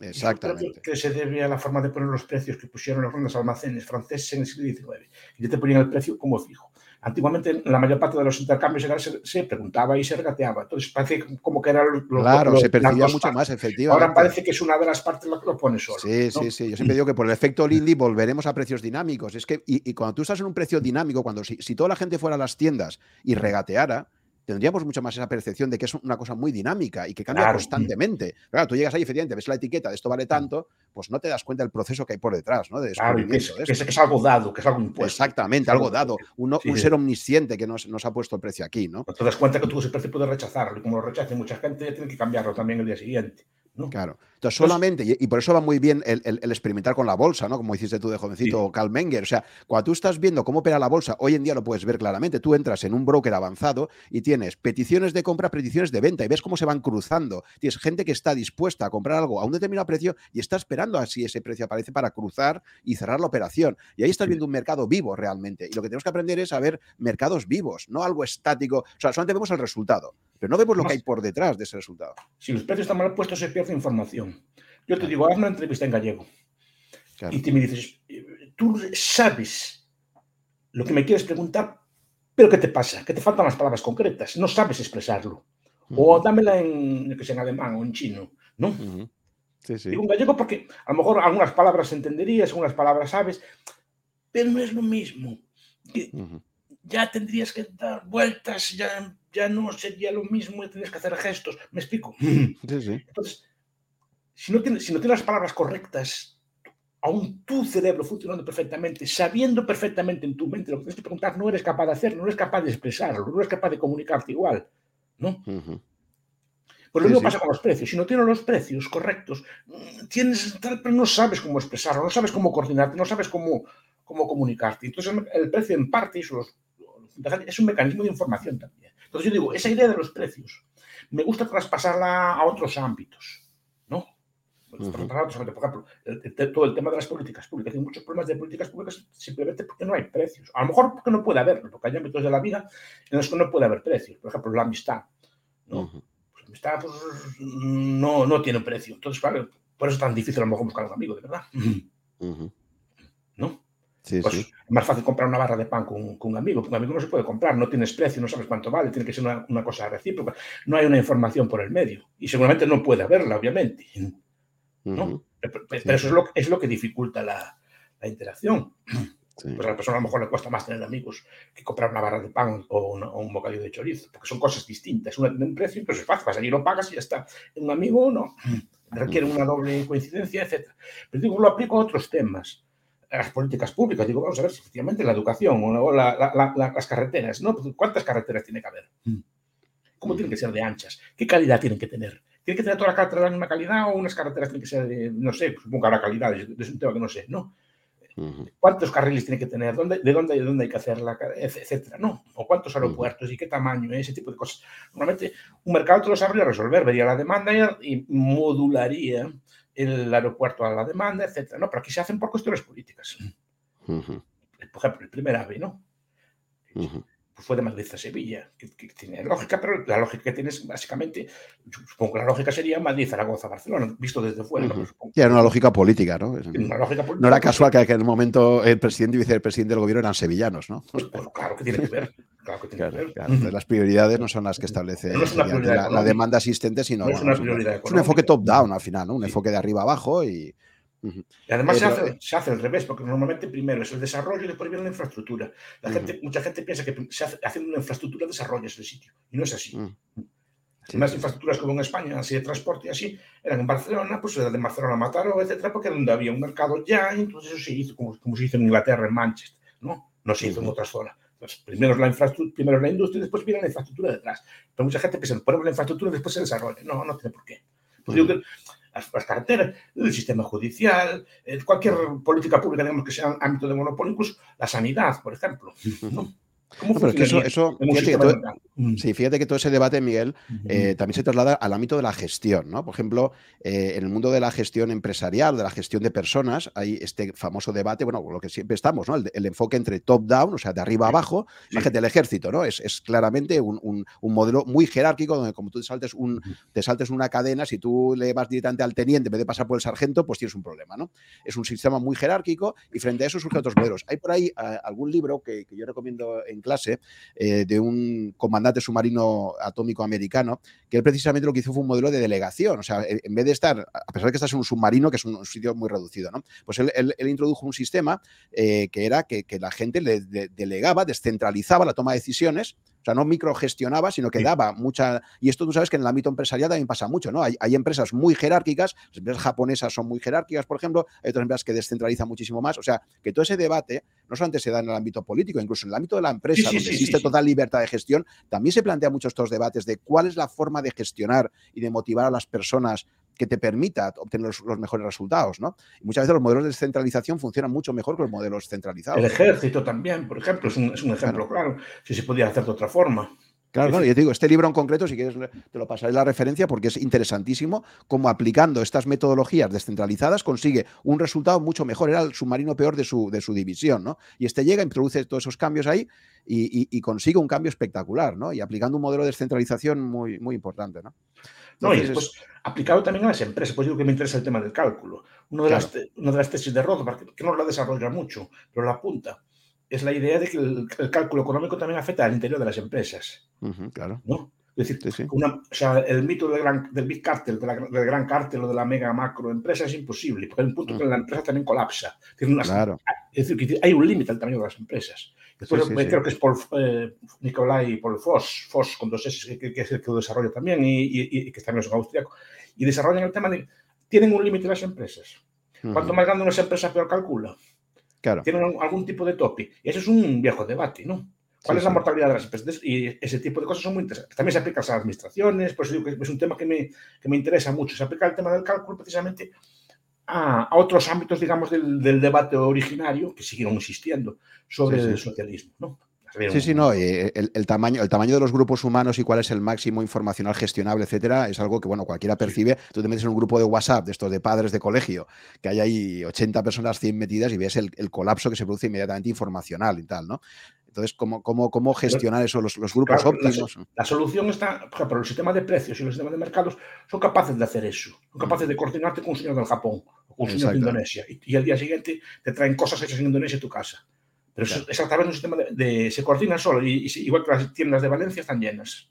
[SPEAKER 1] Exactamente.
[SPEAKER 2] Que se debe a la forma de poner los precios que pusieron los grandes almacenes franceses en el siglo XIX. Y te ponían el precio como fijo. Antiguamente, la mayor parte de los intercambios se, se preguntaba y se regateaba. Entonces, parece como que era lo,
[SPEAKER 1] Claro, se percibía mucho más, efectivamente.
[SPEAKER 2] Ahora parece que es una de las partes que lo pone solo.
[SPEAKER 1] Sí, sí, sí. Yo siempre digo que por el efecto Lindy volveremos a precios dinámicos. Es que, y, cuando tú estás en un precio dinámico, cuando si, si toda la gente fuera a las tiendas y regateara, tendríamos mucho más esa percepción de que es una cosa muy dinámica y que cambia constantemente. Claro, tú llegas ahí, efectivamente, ves la etiqueta de esto vale tanto, pues no te das cuenta del proceso que hay por detrás, ¿no? De
[SPEAKER 2] claro, que es, que, es, algo dado, que es algo impuesto.
[SPEAKER 1] Exactamente, algo dado. un ser omnisciente que nos, nos, ha puesto el precio aquí, ¿no?
[SPEAKER 2] te das cuenta que tú ese precio puedes rechazarlo y como lo rechace mucha gente, tiene que cambiarlo también el día siguiente.
[SPEAKER 1] Claro. Entonces, solamente, y, por eso va muy bien el, experimentar con la bolsa, ¿no? Como hiciste tú de jovencito, Carl Menger. O sea, cuando tú estás viendo cómo opera la bolsa, hoy en día lo puedes ver claramente. Tú entras en un broker avanzado y tienes peticiones de compra, peticiones de venta, y ves cómo se van cruzando. Tienes gente que está dispuesta a comprar algo a un determinado precio y está esperando a si ese precio aparece para cruzar y cerrar la operación. Y ahí estás viendo un mercado vivo realmente. Y lo que tenemos que aprender es a ver mercados vivos, no algo estático. O sea, solamente vemos el resultado pero no vemos lo que hay por detrás de ese resultado.
[SPEAKER 2] Si los precios están mal puestos, se pierde información. Yo te digo, haz una entrevista en gallego y te me dices, tú sabes lo que me quieres preguntar, pero ¿qué te pasa? Que te faltan las palabras concretas, no sabes expresarlo. O dámela en, que sea en alemán o en chino, ¿no? sí, sí. Digo en gallego porque a lo mejor algunas palabras entenderías, algunas palabras sabes, pero no es lo mismo. Ya tendrías que dar vueltas, ya ya no sería lo mismo tienes que hacer gestos. ¿Me explico? Entonces, si no, tienes, si no tienes las palabras correctas, aún tu cerebro funcionando perfectamente, sabiendo perfectamente en tu mente lo que tienes que preguntar, no eres capaz de hacerlo, no eres capaz de expresarlo, no eres capaz de comunicarte igual. ¿no? Pues lo mismo pasa con los precios. Si no tienes los precios correctos, tienes tal, pero no sabes cómo expresarlo, no sabes cómo coordinarte, no sabes cómo, cómo comunicarte. Entonces, el precio en parte es un mecanismo de información también. Entonces yo digo, esa idea de los precios, me gusta traspasarla a otros ámbitos. Por ejemplo, todo el tema de las políticas públicas. Hay muchos problemas de políticas públicas simplemente porque no hay precios. A lo mejor porque no puede haberlo, porque hay ámbitos de la vida en los que no puede haber precios. Por ejemplo, la amistad, ¿no? Pues la amistad pues, no, no tiene precio. Entonces, claro, por eso es tan difícil a lo mejor buscar un amigo, de verdad. ¿No? pues es más fácil comprar una barra de pan con, un amigo, porque un amigo no se puede comprar, no tienes precio, no sabes cuánto vale, tiene que ser una, cosa recíproca, no hay una información por el medio y seguramente no puede haberla, obviamente. ¿No? Pero eso es lo, es lo que dificulta la, interacción. Pues a la persona a lo mejor le cuesta más tener amigos que comprar una barra de pan o, un bocadillo de chorizo, porque son cosas distintas. Una tiene un precio, pues es fácil, vas allí lo pagas y ya está. Un amigo no, requiere una doble coincidencia, etc. Pero digo, lo aplico a otros temas las políticas públicas. Digo, vamos a ver si efectivamente la educación o las carreteras, ¿no? ¿Cuántas carreteras tiene que haber? Mm. ¿Cómo tienen que ser de anchas? ¿Qué calidad tienen que tener? ¿Tienen que tener todas las carreteras de la misma calidad o unas carreteras tienen que ser de, no sé, pues, supongo que habrá calidad, es un tema que no sé, ¿no? ¿Cuántos carriles tiene que tener? ¿Dónde, ¿De dónde, de dónde hay que hacerla? Etcétera, ¿no? ¿O cuántos aeropuertos y qué tamaño? Ese tipo de cosas. Normalmente un mercado te lo sabría resolver, vería la demanda y modularía el aeropuerto a la demanda, etcétera. No, pero aquí se hacen por cuestiones políticas. Por ejemplo, el primer AVE, ¿no? Pues fue de Madrid a Sevilla, que, tiene lógica, pero la lógica que tienes básicamente, supongo que la lógica sería Madrid, Zaragoza, Barcelona, visto desde fuera.
[SPEAKER 1] era una lógica política, ¿no? No era casual que en aquel momento el presidente y vicepresidente del gobierno eran sevillanos, ¿no?
[SPEAKER 2] Pues, pues, claro que tiene que ver. Claro que tiene que ver.
[SPEAKER 1] Las prioridades no son las que establece la, demanda asistente, sino
[SPEAKER 2] es, una prioridad
[SPEAKER 1] es un enfoque top-down al final, ¿no? Un enfoque de arriba abajo y
[SPEAKER 2] y además se, hace, se, hace, al revés, porque normalmente primero es el desarrollo y después viene la infraestructura. La gente, mucha gente piensa que se hace, haciendo una infraestructura desarrollas el sitio, y no es así. Las infraestructuras como en España, así de transporte y así, eran en Barcelona, pues era de Barcelona a Mataró, etcétera, porque era donde había un mercado ya, y entonces eso se hizo como, como se hizo en Inglaterra, en Manchester, ¿no? No se hizo en otras zonas. Entonces, primero la infraestructura, primero la industria y después viene la infraestructura detrás. Pero mucha gente piensa, ponemos la infraestructura y después se desarrolla. No, no tiene por qué. Pues digo que las, carreteras, el sistema judicial, cualquier política pública, digamos que sea ámbito de monopolio, incluso la sanidad, por ejemplo. [LAUGHS]
[SPEAKER 1] eso, mm. sí, fíjate que todo ese debate, Miguel, eh, también se traslada al ámbito de la gestión, ¿no? Por ejemplo, eh, en el mundo de la gestión empresarial, de la gestión de personas, hay este famoso debate, bueno, lo que siempre estamos, ¿no? El, enfoque entre top-down, o sea, de arriba a abajo, fíjate, el ejército, ¿no? Es, claramente un, modelo muy jerárquico donde como tú te saltes, un, te saltes una cadena, si tú le vas directamente al teniente en vez de pasar por el sargento, pues tienes un problema, ¿no? Es un sistema muy jerárquico y frente a eso surgen otros modelos. Hay por ahí ah, algún libro que, que yo recomiendo en clase eh, de un comandante submarino atómico americano, que él precisamente lo que hizo fue un modelo de delegación. O sea, en vez de estar, a pesar de que estás en un submarino, que es un, sitio muy reducido, ¿no? Pues él, introdujo un sistema eh, que era que, la gente le delegaba, descentralizaba la toma de decisiones o sea, no microgestionaba, sino que daba mucha. Y esto tú sabes que en el ámbito empresarial también pasa mucho, ¿no? Hay, empresas muy jerárquicas, las empresas japonesas son muy jerárquicas, por ejemplo, hay otras empresas que descentralizan muchísimo más. O sea, que todo ese debate no solamente se da en el ámbito político, incluso en el ámbito de la empresa, donde existe total libertad de gestión, también se plantea muchos estos debates de cuál es la forma de gestionar y de motivar a las personas que te permita obtener los, mejores resultados, ¿no? Y muchas veces los modelos de descentralización funcionan mucho mejor que los modelos centralizados.
[SPEAKER 2] El ejército también, por ejemplo, es un, ejemplo claro. si se podía hacer de otra forma.
[SPEAKER 1] Claro, claro, yo te digo, este libro en concreto, si quieres, te lo pasaré la referencia porque es interesantísimo cómo aplicando estas metodologías descentralizadas consigue un resultado mucho mejor. Era el submarino peor de su, de su división, ¿no? Y este llega, introduce todos esos cambios ahí y, consigue un cambio espectacular, ¿no? Y aplicando un modelo de descentralización muy, muy importante, ¿no?
[SPEAKER 2] no, y después, aplicado también a las empresas, pues digo que me interesa el tema del cálculo. Una de, las, una de las tesis de Rothbard, que no la desarrolla mucho, pero la apunta, es la idea de que el, cálculo económico también afecta al interior de las empresas.
[SPEAKER 1] Claro.
[SPEAKER 2] ¿no? Es decir, o sea, el mito del, gran, del big cartel, del gran cartel o de la mega macro empresa es imposible, porque hay un punto que la empresa también colapsa.
[SPEAKER 1] claro.
[SPEAKER 2] Es decir, que hay un límite al tamaño de las empresas. Después creo que es Paul, eh, Nicolai Paul Foss, Foss con dos S, que, es el que lo desarrolla también y, y, que también es un austríaco. Y desarrollan el tema de, tienen un límite las empresas. Cuanto más grande una empresa, peor calcula. Tienen algún tipo de tope. Y eso es un viejo debate, ¿no? ¿Cuál es la mortalidad de las empresas? Y ese tipo de cosas son muy interesantes. También se aplica a las administraciones, por eso digo que es un tema que me, que me interesa mucho. Se aplica el tema del cálculo precisamente a, otros ámbitos, digamos, del, del, debate originario que siguieron existiendo sobre el socialismo, ¿no?
[SPEAKER 1] Sí, sí, no. El, tamaño, el tamaño de los grupos humanos y cuál es el máximo informacional gestionable, etcétera, es algo que, bueno, cualquiera percibe. Tú te metes en un grupo de WhatsApp de estos de padres de colegio, que hay ahí 80 personas, 100 metidas y ves el, colapso que se produce inmediatamente informacional y tal, ¿no? Entonces, ¿cómo, cómo, cómo gestionar eso, los, grupos óptimos?
[SPEAKER 2] La, solución está, por ejemplo, el sistema de precios y los sistemas de mercados son capaces de hacer eso. Son capaces de coordinarte con un señor del Japón o con un señor de Indonesia. Y, y, al día siguiente te traen cosas hechas en Indonesia a tu casa. Pero claro. es a través de un sistema de, se coordina solo, y, igual que las tiendas de Valencia están llenas.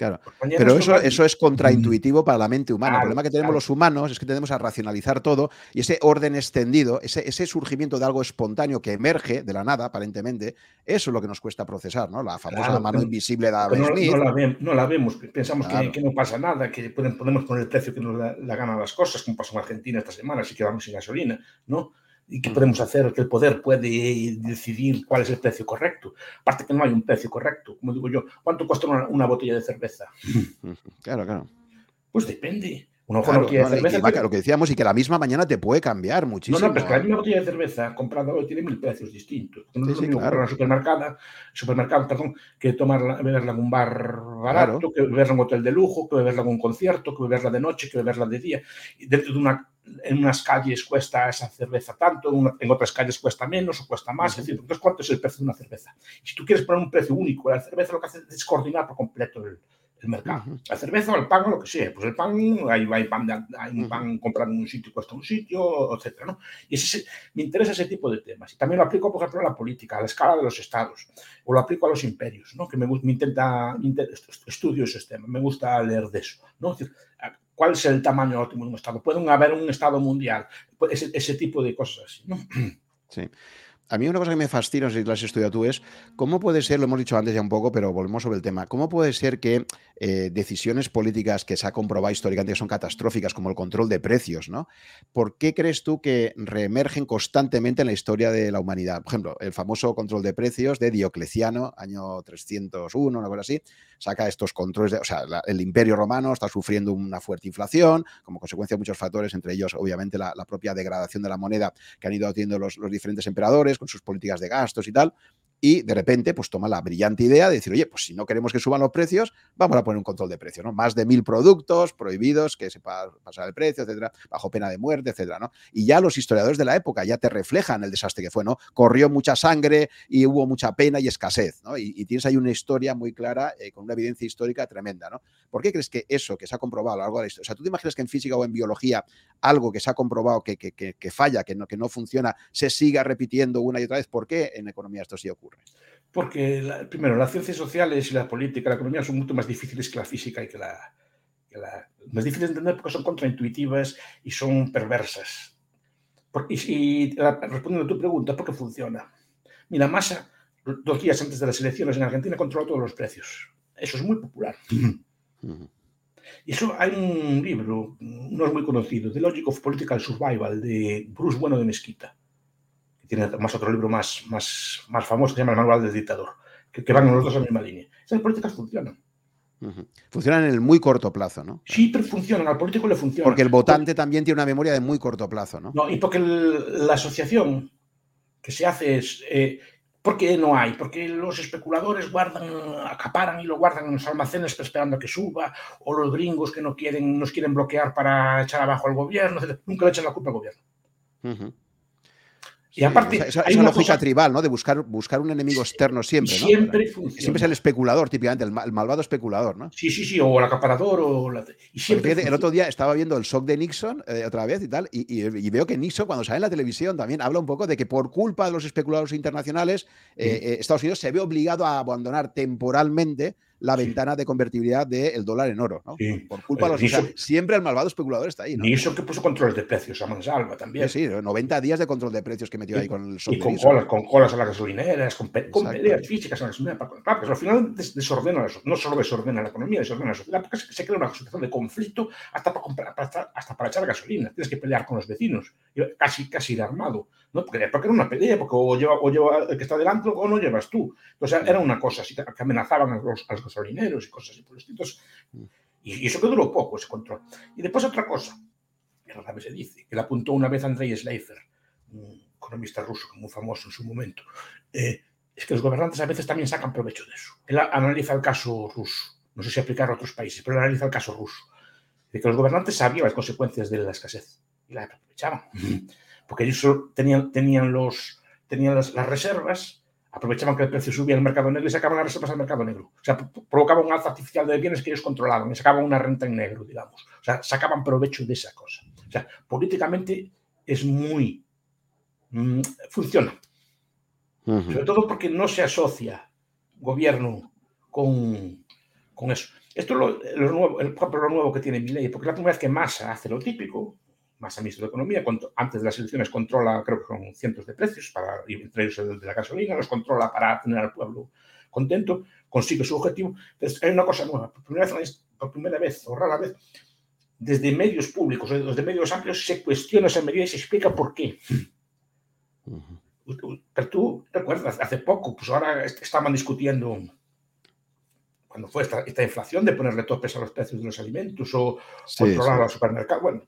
[SPEAKER 1] Claro, pero eso, eso es contraintuitivo para la mente humana. el problema que tenemos los humanos es que tenemos a racionalizar todo y ese orden extendido, ese, ese, surgimiento de algo espontáneo que emerge de la nada, aparentemente, eso es lo que nos cuesta procesar, ¿no? La famosa mano invisible de Adam
[SPEAKER 2] no,
[SPEAKER 1] Smith.
[SPEAKER 2] No la, vemos, pensamos que, no pasa nada, que podemos poner el precio que nos da la gana las cosas, como pasó en Argentina esta semana, si quedamos sin gasolina, ¿no? ¿Y qué podemos hacer? Que el poder puede decidir cuál es el precio correcto. Aparte que no hay un precio correcto. Como digo yo, ¿cuánto cuesta una, botella de cerveza? [LAUGHS]
[SPEAKER 1] Claro, claro.
[SPEAKER 2] Pues depende.
[SPEAKER 1] Uno claro, cerveza, Lo que decíamos, y que la misma mañana te puede cambiar muchísimo.
[SPEAKER 2] No, no, pero es que la misma botella de cerveza comprada hoy tiene mil precios distintos. No es lo mismo comprar en supermercado, supermercado perdón, que tomar, beberla en un bar barato, que beberla en un hotel de lujo, que beberla en un concierto, que beberla de noche, que beberla de día. Y dentro de una en unas calles cuesta esa cerveza tanto, en, otras calles cuesta menos o cuesta más. Es decir, entonces, ¿cuánto es el precio de una cerveza? si tú quieres poner un precio único a la cerveza, lo que hace es coordinar por completo el, el mercado. La cerveza o el pan o lo que sea. Pues el pan, hay, hay, pan hay un pan comprado en un sitio cuesta un sitio, etc. ¿no? Y ese, me interesa ese tipo de temas. Y también lo aplico, por ejemplo, a la política, a la escala de los estados. O lo aplico a los imperios, ¿no? que me, me intenta, estudio esos temas. Me gusta leer de eso. ¿no? Es decir, ¿Cuál es el tamaño óptimo de un Estado? ¿Puede haber un Estado mundial? Ese, ese tipo de cosas. ¿no? [CLEARS THROAT]
[SPEAKER 1] Sí. A mí una cosa que me fascina, si lo has estudiado tú, es cómo puede ser, lo hemos dicho antes ya un poco, pero volvemos sobre el tema, cómo puede ser que eh, decisiones políticas que se ha comprobado históricamente que son catastróficas, como el control de precios, ¿no? ¿Por qué crees tú que reemergen constantemente en la historia de la humanidad? Por ejemplo, el famoso control de precios de Diocleciano, año 301, una cosa así, saca estos controles, de, o sea, el imperio romano está sufriendo una fuerte inflación, como consecuencia de muchos factores, entre ellos, obviamente, la, propia degradación de la moneda que han ido teniendo los diferentes emperadores con sus políticas de gastos y tal. Y de repente pues toma la brillante idea de decir, oye, pues si no queremos que suban los precios, vamos a poner un control de precios, ¿no? Más de mil productos prohibidos que se pasar el precio, etcétera, bajo pena de muerte, etcétera, ¿no? Y ya los historiadores de la época ya te reflejan el desastre que fue, ¿no? Corrió mucha sangre y hubo mucha pena y escasez, ¿no? Y, tienes ahí una historia muy clara, eh, con una evidencia histórica tremenda, ¿no? ¿Por qué crees que eso que se ha comprobado a lo largo de la historia, o sea, tú te imaginas que en física o en biología algo que se ha comprobado que, que, que falla, que no, que no funciona, se siga repitiendo una y otra vez? ¿Por qué en economía esto sí ocurre?
[SPEAKER 2] Porque, primero, las ciencias sociales y la política, la economía son mucho más difíciles que la física y que la, más difíciles de entender porque son contraintuitivas y son perversas. y, respondiendo a tu pregunta, ¿por qué funciona? Mira, Massa, dos días antes de las elecciones en Argentina, controla todos los precios. Eso es muy popular. [CLEARS THROAT] Y eso hay un libro, no es muy conocido, The Logic of Political Survival, de Bruce Bueno de Mesquita tiene más otro libro más, más, más famoso que se llama El Manual del Dictador, que, van los dos en la misma línea. Esas políticas funcionan.
[SPEAKER 1] Funcionan en el muy corto plazo, ¿no?
[SPEAKER 2] Sí, pero funcionan, al político le funciona.
[SPEAKER 1] Porque el votante también tiene una memoria de muy corto plazo, ¿no?
[SPEAKER 2] No, y porque la asociación que se hace es. Eh, ¿Por qué no hay? Porque los especuladores guardan, acaparan y lo guardan en los almacenes esperando a que suba, o los gringos que no quieren, nos quieren bloquear para echar abajo al gobierno, nunca le echan la culpa al gobierno.
[SPEAKER 1] Y aparte, esa, lógica tribal, ¿no? De buscar, buscar un enemigo externo siempre. ¿no?
[SPEAKER 2] Siempre funciona.
[SPEAKER 1] Siempre es el especulador, típicamente, el, malvado especulador, ¿no?
[SPEAKER 2] Sí, sí, sí, o el acaparador, o la...
[SPEAKER 1] y siempre el otro día estaba viendo el shock de Nixon eh, otra vez y tal, y, veo que Nixon, cuando sale en la televisión, también habla un poco de que por culpa de los especuladores internacionales, eh, eh, Estados Unidos se ve obligado a abandonar temporalmente la ventana de convertibilidad del dólar en oro, ¿no? Por culpa de los... siempre el malvado especulador está ahí, ¿no?
[SPEAKER 2] Y eso que puso controles de precios a mansalva también.
[SPEAKER 1] Sí, sí, 90 días de control de precios que metió ahí con el
[SPEAKER 2] Y con colas, con colas a las gasolineras, con, peleas físicas a las gasolineras. Claro, pero al final desordena, no solo desordena la economía, desordena la sociedad, porque se crea una situación de conflicto hasta para, comprar, hasta para echar gasolina. Tienes que pelear con los vecinos, casi, casi ir armado. ¿No? Porque, porque era una pelea, porque o lleva, o lleva el que está delante o no llevas tú. Entonces era una cosa así, que amenazaban a los, a los gasolineros y cosas así por distintos. Y, eso que duró poco, ese control. Y después otra cosa, que rara vez se dice, que le apuntó una vez Andrei Schleifer, un economista ruso muy famoso en su momento, eh, es que los gobernantes a veces también sacan provecho de eso. Él analiza el caso ruso, no sé si aplicarlo a otros países, pero él analiza el caso ruso. De que los gobernantes sabían las consecuencias de la escasez y la aprovechaban porque ellos tenían, tenían, los, tenían las, reservas, aprovechaban que el precio subía el mercado negro y sacaban las reservas al mercado negro. O sea, provocaban un alza artificial de bienes que ellos controlaban y sacaban una renta en negro, digamos. O sea, sacaban provecho de esa cosa. O sea, políticamente es muy... Mm, funciona. Sobre todo porque no se asocia gobierno con, con eso. Esto es lo, nuevo, el, lo nuevo que tiene mi ley, porque la primera vez que Massa hace lo típico, más ministro de Economía, antes de las elecciones controla, creo que son cientos de precios, para, entre ellos el de la gasolina, los controla para tener al pueblo contento, consigue su objetivo. Entonces, hay una cosa nueva. Por primera vez, por primera vez o rara vez, desde medios públicos desde medios amplios se cuestiona esa medida y se explica por qué. Pero tú recuerdas, hace poco, pues ahora estaban discutiendo cuando fue esta, inflación de ponerle topes a los precios de los alimentos o controlar los supermercados. Bueno,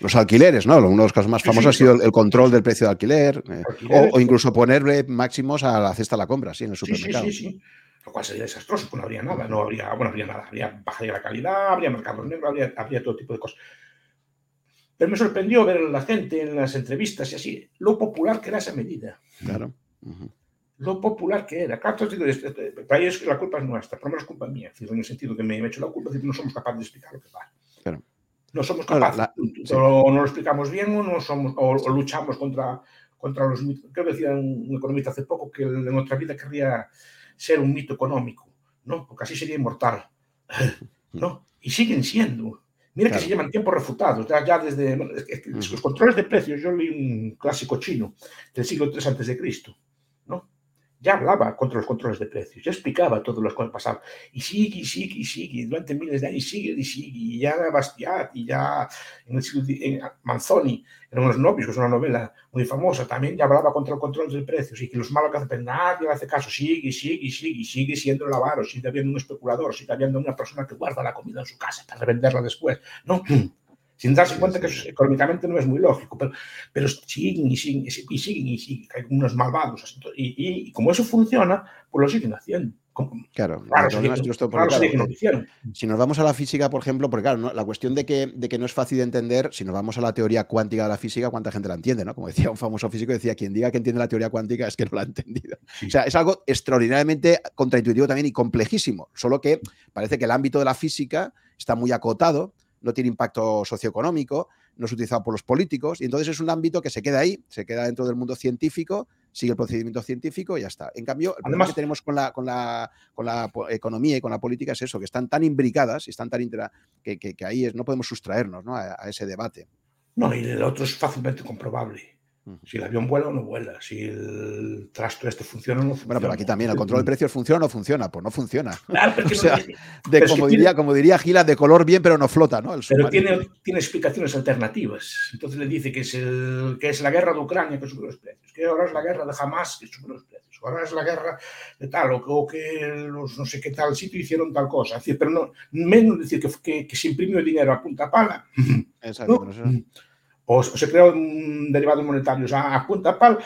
[SPEAKER 1] Los alquileres, ¿no? Uno de los casos más famosos ha sido el, control del precio de alquiler, eh, o, incluso ponerle máximos a la cesta de la compra, sí, en el supermercado.
[SPEAKER 2] Sí, sí, sí. Lo cual sería desastroso, pues no habría nada, no habría, bueno, habría nada, habría bajaría la calidad, habría mercados negros, habría, habría todo tipo de cosas. Pero me sorprendió ver a la gente en las entrevistas y así, lo popular que era esa medida.
[SPEAKER 1] Claro
[SPEAKER 2] lo popular que era. Claro, entonces, para ellos la culpa es nuestra, pero no es culpa mía. en el sentido que me he hecho la culpa, decir, no somos capaces de explicar lo que pasa. No somos capaces. O no lo explicamos bien o, no somos, o, luchamos contra, contra los mitos. Creo que decía un, economista hace poco que en nuestra vida querría ser un mito económico, ¿no? Porque así sería inmortal. [LAUGHS] ¿no? Y siguen siendo. Mira que se llaman tiempos refutados, ya, desde los controles de precios. Yo leí un clásico chino del siglo III antes de Cristo. Ya hablaba contra los controles de precios, ya explicaba todo lo que pasado. Y sigue, y sigue, y sigue, durante miles de años sigue, y sigue. Y ya Bastiat, y ya en el siglo, en Manzoni, en Unos Novios, que es una novela muy famosa, también ya hablaba contra los controles de precios y que los malos que hacen, nadie le hace caso, sigue, y sigue, y sigue, y sigue siendo el avaro, sigue habiendo un especulador, sigue habiendo una persona que guarda la comida en su casa para revenderla después. No, sin darse cuenta que eso económicamente no es muy lógico, pero, pero siguen y siguen y siguen y siguen, hay unos malvados. Y, y, como eso funciona, pues lo siguen haciendo.
[SPEAKER 1] Claro, si nos vamos a la física, por ejemplo, porque claro, la cuestión de que, de que no es fácil de entender, si nos vamos a la teoría cuántica de la física, ¿cuánta gente la entiende? ¿no? Como decía un famoso físico, decía, quien diga que entiende la teoría cuántica es que no la ha entendido. O sea, es algo extraordinariamente contraintuitivo también y complejísimo, solo que parece que el ámbito de la física está muy acotado, no tiene impacto socioeconómico, no es utilizado por los políticos, y entonces es un ámbito que se queda ahí, se queda dentro del mundo científico, sigue el procedimiento científico y ya está. En cambio, el problema que tenemos con la, con, la, con la economía y con la política es eso, que están tan imbricadas y están tan que, que, ahí es, no podemos sustraernos a, a, ese debate.
[SPEAKER 2] No, y el otro es fácilmente comprobable. Si el avión vuela o no vuela, si el trasto este funciona o no funciona.
[SPEAKER 1] Bueno, pero aquí también el control de precios funciona o no funciona, pues no funciona. o sea, de, como, diría, como diría Gila, de color bien, pero no flota, ¿no?
[SPEAKER 2] pero tiene, tiene, explicaciones alternativas. Entonces le dice que es, el, que es la guerra de Ucrania que sube los precios, que ahora es la guerra de Hamas que sube los precios, ahora es la guerra de tal, o, que los no sé qué tal sitio hicieron tal cosa. Es decir, pero no, menos decir que, que, se imprimió el dinero a punta pala. Exacto. ¿no? O, se creó un derivado monetario a punta pal,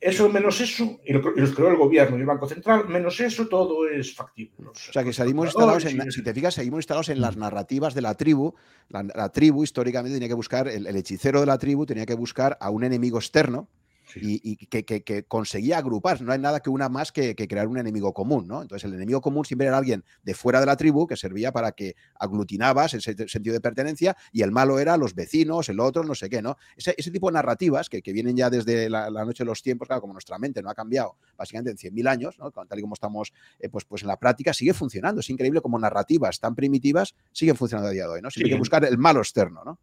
[SPEAKER 2] eso menos eso, y, los creó el gobierno y el Banco Central, menos eso, todo es factible.
[SPEAKER 1] o sea, que seguimos instalados, en, si te fijas, seguimos instalados en las narrativas de la tribu. La, tribu históricamente tenía que buscar, el, hechicero de la tribu tenía que buscar a un enemigo externo, y, que, conseguía agrupar. No hay nada que una más que, crear un enemigo común, ¿no? Entonces el enemigo común siempre era alguien de fuera de la tribu que servía para que aglutinabas ese sentido de pertenencia y el malo era los vecinos, el otro, no sé qué, ¿no? Ese, tipo de narrativas que, vienen ya desde la, noche de los tiempos, claro, como nuestra mente no ha cambiado básicamente en 100.000 años, ¿no? tal y como estamos eh, pues, pues en la práctica, sigue funcionando. Es increíble como narrativas tan primitivas siguen funcionando a día de hoy, ¿no? Siempre hay que buscar el malo externo, ¿no?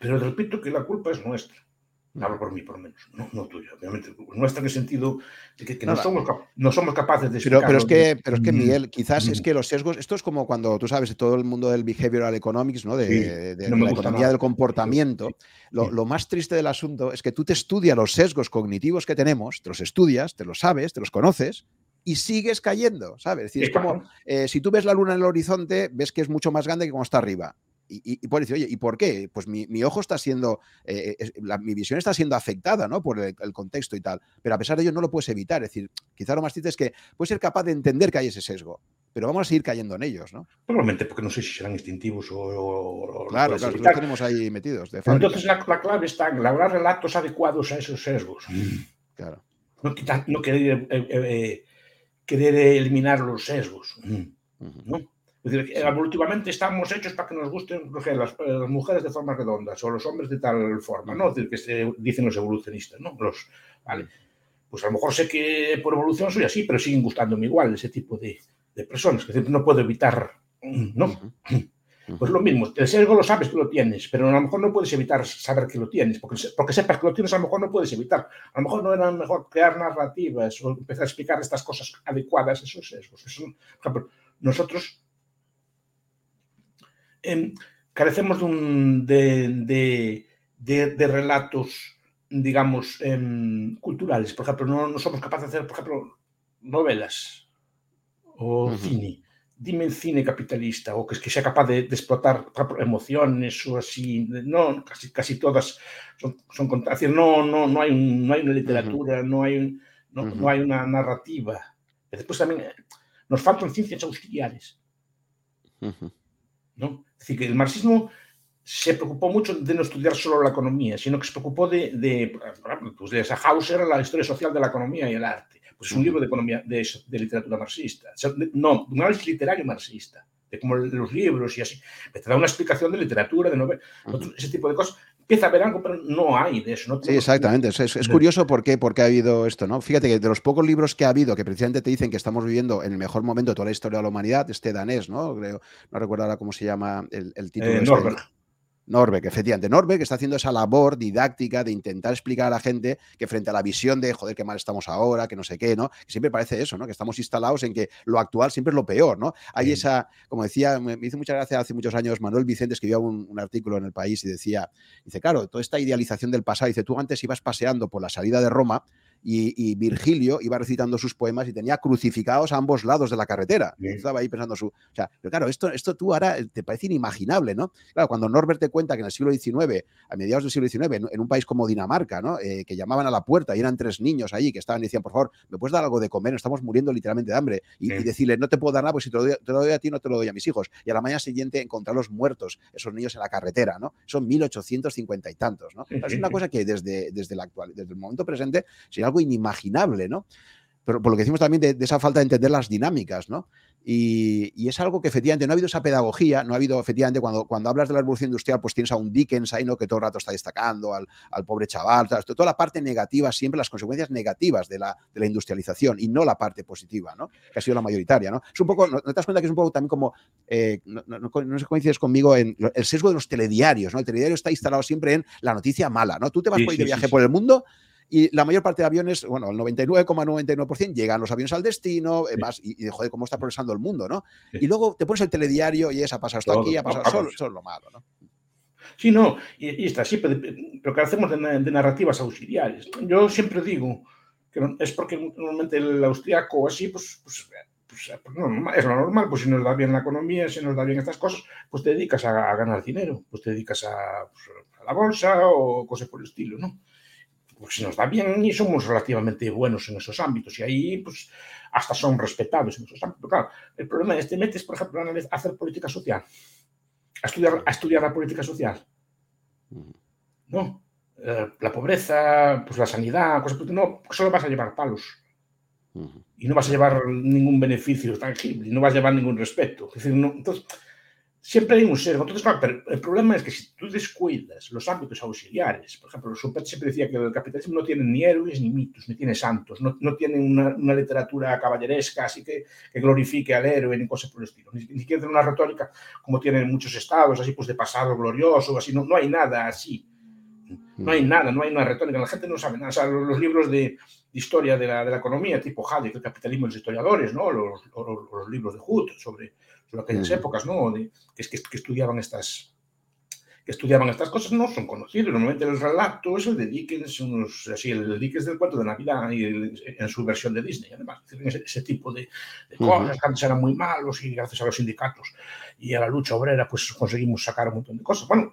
[SPEAKER 2] Pero repito que la culpa es nuestra. Hablo por mí, por lo menos, no, no tuyo, obviamente. Nuestra en el sentido de que, no, somos, no somos capaces de
[SPEAKER 1] pero, pero, es que, pero es que, Miguel, quizás es que los sesgos, esto es como cuando tú sabes, todo el mundo del behavioral economics, ¿no? de, la economía del comportamiento. Lo, lo, más triste del asunto es que tú te estudias los sesgos cognitivos que tenemos, te los estudias, te los sabes, te los conoces, y sigues cayendo, ¿sabes? Es decir, es como eh, si tú ves la luna en el horizonte, ves que es mucho más grande que como está arriba y, y, decir, oye, ¿y por qué? Pues mi, ojo está siendo, eh, mi visión está siendo afectada, ¿no? Por el, contexto y tal. Pero a pesar de ello no lo puedes evitar. Es decir, quizá lo más triste es que puedes ser capaz de entender que hay ese sesgo, pero vamos a seguir cayendo en ellos, ¿no?
[SPEAKER 2] Probablemente porque no sé si serán instintivos o...
[SPEAKER 1] claro, claro, los tenemos ahí metidos.
[SPEAKER 2] Entonces la, clave está en elaborar relatos adecuados a esos sesgos.
[SPEAKER 1] Claro.
[SPEAKER 2] No, no querer, eh, eh, querer, eliminar los sesgos. ¿no? Es decir, evolutivamente estamos hechos para que nos gusten las, las, mujeres de formas redondas o los hombres de tal forma, ¿no? Es decir, que se, dicen los evolucionistas, ¿no? Los, vale. Pues a lo mejor sé que por evolución soy así, pero siguen gustándome igual ese tipo de, de personas. Es decir, no puedo evitar, ¿no? [CLEARS THROAT] Pues lo mismo, el sesgo lo sabes que lo tienes, pero a lo mejor no puedes evitar saber que lo tienes, porque, porque sepas que lo tienes, a lo mejor no puedes evitar. A lo mejor no era mejor crear narrativas o empezar a explicar estas cosas adecuadas, esos sesgos. Eso, por ejemplo, nosotros Em, carecemos de, de, relatos, digamos, em, culturales. Por ejemplo, no, somos capaces de hacer, por ejemplo, novelas o cine. Dime cine capitalista o que, que sea capaz de, explotar emociones o así. No, casi, casi todas son, son no, no, no, hay no hay una literatura, no, hay no, hay una narrativa. Después también eh, nos faltan ciencias auxiliares. ¿no? Es decir, que el marxismo se preocupó mucho de no estudiar solo la economía, sino que se preocupó de, de pues de Hauser, la historia social de la economía y el arte. Pues es un libro de, economía, de, de literatura marxista. No, un análisis literario marxista, de cómo los libros y así. Te da una explicación de literatura, de novela, ese tipo de cosas. Empieza algo, pero no hay de eso.
[SPEAKER 1] sí, exactamente. Es, es, curioso por qué, por qué ha habido esto, ¿no? Fíjate que de los pocos libros que ha habido, que precisamente te dicen que estamos viviendo en el mejor momento de toda la historia de la humanidad, este danés, ¿no? Creo, no recuerdo ahora cómo se llama el, título.
[SPEAKER 2] Eh, este,
[SPEAKER 1] Norbeck, efectivamente. Norbeck está haciendo esa labor didáctica de intentar explicar a la gente que frente a la visión de, joder, qué mal estamos ahora, que no sé qué, ¿no? Que siempre parece eso, ¿no? Que estamos instalados en que lo actual siempre es lo peor, ¿no? Hay esa, como decía, me hizo mucha gracia hace muchos años, Manuel Vicente escribió un, un, artículo en El País y decía, dice, claro, toda esta idealización del pasado, dice, tú antes ibas paseando por la salida de Roma y, Virgilio iba recitando sus poemas y tenía crucificados a ambos lados de la carretera. Estaba ahí pensando su... O sea, pero claro, esto, esto tú ahora te parece inimaginable, ¿no? Claro, cuando Norbert te cuenta que en el siglo XIX, a mediados del siglo XIX, en, un país como Dinamarca, ¿no? Eh, que llamaban a la puerta y eran tres niños ahí que estaban y decían, por favor, ¿me puedes dar algo de comer? Estamos muriendo literalmente de hambre. Y, decirle, no te puedo dar nada, pues si te lo, doy, a ti, no te lo doy a mis hijos. Y a la mañana siguiente encontrarlos muertos, esos niños en la carretera, ¿no? Son 1850 y tantos, ¿no? Es una cosa que desde, desde, la actual, desde el momento presente sería algo inimaginable, ¿no? Pero por lo que decimos también de, esa falta de entender las dinámicas, ¿no? Y, es algo que efectivamente no ha habido esa pedagogía, no ha habido efectivamente cuando, cuando hablas de la revolución industrial, pues tienes a un Dickens ahí, ¿no? Que todo el rato está destacando al, pobre chaval, toda la parte negativa, siempre las consecuencias negativas de la, de la, industrialización y no la parte positiva, ¿no? Que ha sido la mayoritaria, ¿no? Es un poco, ¿no, te das cuenta que es un poco también como, eh, no, no, no, sé coincides conmigo en el sesgo de los telediarios, ¿no? El telediario está instalado siempre en la noticia mala, ¿no? Tú te vas por de viaje por el mundo y la mayor parte de aviones, bueno, el 99,99% llegan los aviones al destino, eh, y, joder, cómo está progresando el mundo, ¿no? Y luego te pones el telediario y es, ha pasado hasta aquí, ha pasado, solo, es lo malo, ¿no?
[SPEAKER 2] Sí, no, y, está siempre, pero que hacemos de, narrativas auxiliares. Yo siempre digo que es porque normalmente el austriaco así, pues, pues, pues, pues es lo normal, pues si nos da bien la economía, si nos da bien estas cosas, pues te dedicas a, ganar dinero, pues te dedicas a, pues, a la bolsa o cosas por el estilo, ¿no? Pues nos da bien y somos relativamente buenos en esos ámbitos y ahí pues hasta son respetados en esos ámbitos. Claro, el problema es te metes, por ejemplo, a hacer política social, a estudiar, a estudiar la política social. No, eh, la pobreza, pues la sanidad, cosas, no, solo vas a llevar palos. Y no vas a llevar ningún beneficio tangible, y no vas a llevar ningún respeto. Es decir, no, entonces, siempre hay un sesgo. Entonces, claro, pero el problema es que si tú descuidas los ámbitos auxiliares, por ejemplo, Schumpeter siempre decía que el capitalismo no tiene ni héroes ni mitos, ni tiene santos, no, no tiene una, una, literatura caballeresca así que, que, glorifique al héroe ni cosas por el estilo, ni, ni siquiera tiene una retórica como tienen muchos estados, así pues de pasado glorioso, así, no, no hay nada así. No hay nada, no hay una retórica, la gente no sabe nada. O sea, los, libros de, historia de la, de la, economía, tipo Hayek, el capitalismo de los historiadores, ¿no? los, los, los libros de Hood sobre, sobre aquellas épocas, ¿no? De, que, que, estudiaban estas que estudiaban estas cosas no son conocidos. Normalmente el relato es el de Dickens, unos, así, el Dickens del cuento de Navidad y en su versión de Disney, además. Ese, ese tipo de, de cosas que antes eran muy malos y gracias a los sindicatos y a la lucha obrera pues conseguimos sacar un montón de cosas. Bueno,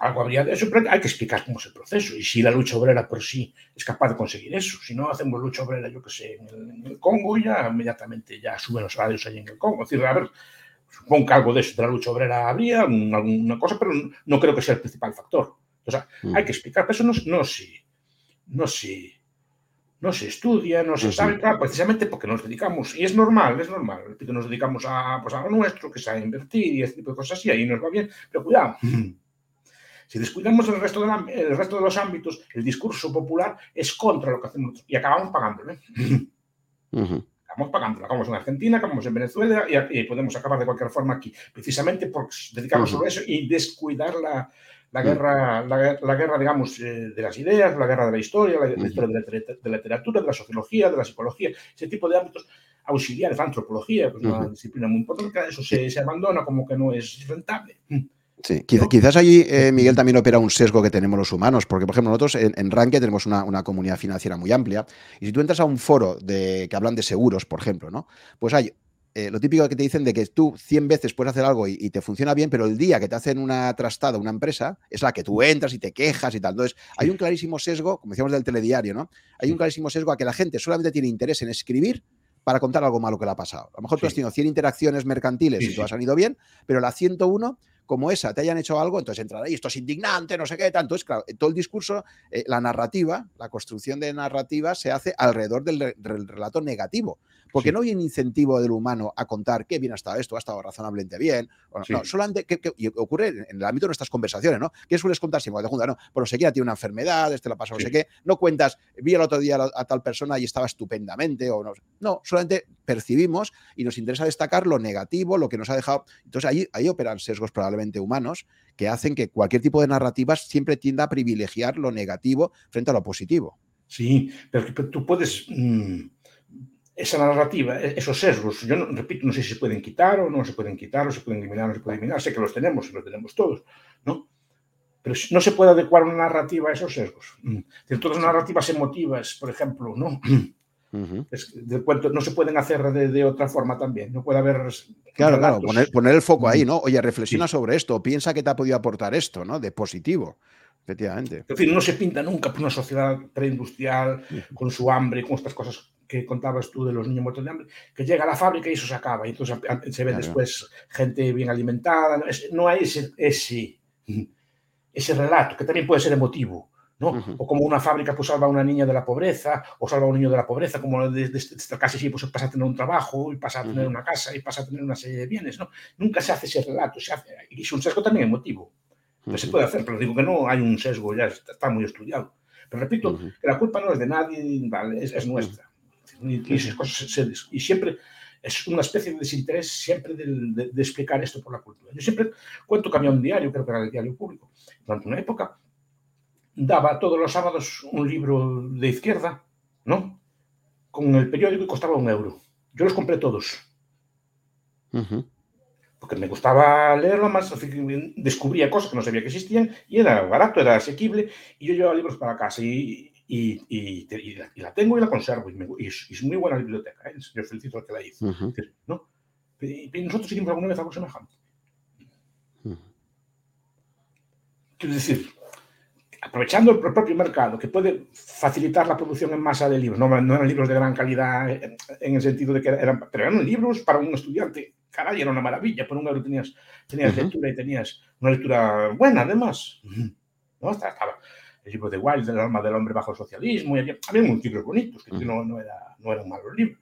[SPEAKER 2] algo habría de eso, pero hay que explicar cómo es el proceso y si la lucha obrera por sí es capaz de conseguir eso. Si no hacemos lucha obrera, yo que sé, en el, Congo, ya inmediatamente ya suben los salarios ahí en el Congo. Es decir, a ver, supongo que algo de eso de la lucha obrera habría, alguna cosa, pero no creo que sea el principal factor. O sea, mm. hay que explicar, pero eso no, no, se, no, se, no se estudia, no se sabe, claro, precisamente porque nos dedicamos, y es normal, es normal, que nos dedicamos a, pues, a lo nuestro, que es a invertir y ese tipo de cosas y ahí nos va bien, pero cuidado. Si descuidamos el resto, de el resto de los ámbitos, el discurso popular es contra lo que hacemos y acabamos pagándolo. Acabamos pagando. Acabamos en Argentina, acabamos en Venezuela y, podemos acabar de cualquier forma aquí, precisamente porque dedicamos a eso y descuidar la, la guerra, la, guerra, digamos, eh, de las ideas, la guerra de la historia, la, historia de la, literatura, de la sociología, de la psicología, ese tipo de ámbitos auxiliares, la antropología, pues una disciplina muy importante, eso se, se, abandona como que no es rentable.
[SPEAKER 1] Sí, quizás allí, eh, Miguel, también opera un sesgo que tenemos los humanos, porque, por ejemplo, nosotros en, en tenemos una, comunidad financiera muy amplia, y si tú entras a un foro de, que hablan de seguros, por ejemplo, ¿no? Pues hay eh, lo típico que te dicen de que tú 100 veces puedes hacer algo y, te funciona bien, pero el día que te hacen una trastada, una empresa, es la que tú entras y te quejas y tal. Entonces, hay un clarísimo sesgo, como decíamos del telediario, ¿no? Hay un clarísimo sesgo a que la gente solamente tiene interés en escribir para contar algo malo que le ha pasado. A lo mejor tú has tenido 100 interacciones mercantiles y todo ha salido bien, pero la 101 como esa te hayan hecho algo, entonces entrará ahí, esto es indignante, no sé qué, tanto. Es claro, todo el discurso, eh, la narrativa, la construcción de narrativa se hace alrededor del, relato negativo. Porque no hay un incentivo del humano a contar qué bien ha estado esto, ha estado razonablemente bien. no, solamente, que, y ocurre en el ámbito de nuestras conversaciones, ¿no? ¿Qué sueles contar siempre? Te no, pero sé que tiene una enfermedad, este la pasó, no sé qué. No cuentas, vi el otro día a, tal persona y estaba estupendamente, o no. No, solamente percibimos y nos interesa destacar lo negativo, lo que nos ha dejado. Entonces ahí, ahí operan sesgos probablemente humanos que hacen que cualquier tipo de narrativas siempre tienda a privilegiar lo negativo frente a lo positivo.
[SPEAKER 2] Sí, pero, tú puedes... Mm, esa narrativa, e, esos sesgos, yo no, repito, no sé si se pueden quitar o no se pueden quitar, o se pueden eliminar o no se pueden eliminar, sé que los tenemos los tenemos todos, ¿no? pero no se puede adecuar una narrativa a esos sesgos. De todas las narrativas emotivas, por ejemplo, ¿no? no se pueden hacer de, otra forma también. No puede haber.
[SPEAKER 1] Claro, claro, poner, el foco ahí, ¿no? Oye, reflexiona sobre esto, piensa que te ha podido aportar esto, ¿no? De positivo. Efectivamente.
[SPEAKER 2] Es decir, no se pinta nunca por una sociedad preindustrial con su hambre, con estas cosas que contabas tú de los niños muertos de hambre, que llega a la fábrica y eso se acaba. Y entonces se ve después gente bien alimentada. No hay ese, ese, [LAUGHS] ese relato, que también puede ser emotivo o como una fábrica pues salva a una niña de la pobreza, o salva a un niño de la pobreza, como desde esta casa sí, pues pasa a tener un trabajo, y pasa a tener una casa, y pasa a tener una serie de bienes, ¿no? Nunca se hace ese relato, se hace, y es un sesgo también emotivo. No se puede hacer, pero digo que no hay un sesgo, ya está, muy estudiado. Pero repito, que la culpa no es de nadie, es, nuestra. Y, y, siempre es una especie de desinterés siempre de, de, explicar esto por la cultura. Yo siempre cuento que había un diario, creo que era el diario público, durante una época, daba todos los sábados un libro de izquierda, ¿no? Con el periódico y costaba un euro. Yo los compré todos. Porque me gustaba leerlo más, descubría cosas que no sabía que existían y era barato, era asequible y yo llevaba libros para casa y, y, la, tengo y la conservo y, es, muy buena biblioteca, ¿eh? yo felicito al que la hizo. ¿no? Y nosotros hicimos alguna vez algo semejante. Quiero decir, aprovechando el propio mercado, que puede facilitar la producción en masa de libros, no, eran libros de gran calidad en el sentido de que eran, pero eran libros para un estudiante, caray, era una maravilla, por un euro tenías, tenías lectura y tenías una lectura buena además. ¿no? Estaba, el libro de Wilde, El alma del hombre bajo el socialismo, y había, unos libros bonitos, que no, no, era, no eran malos libros.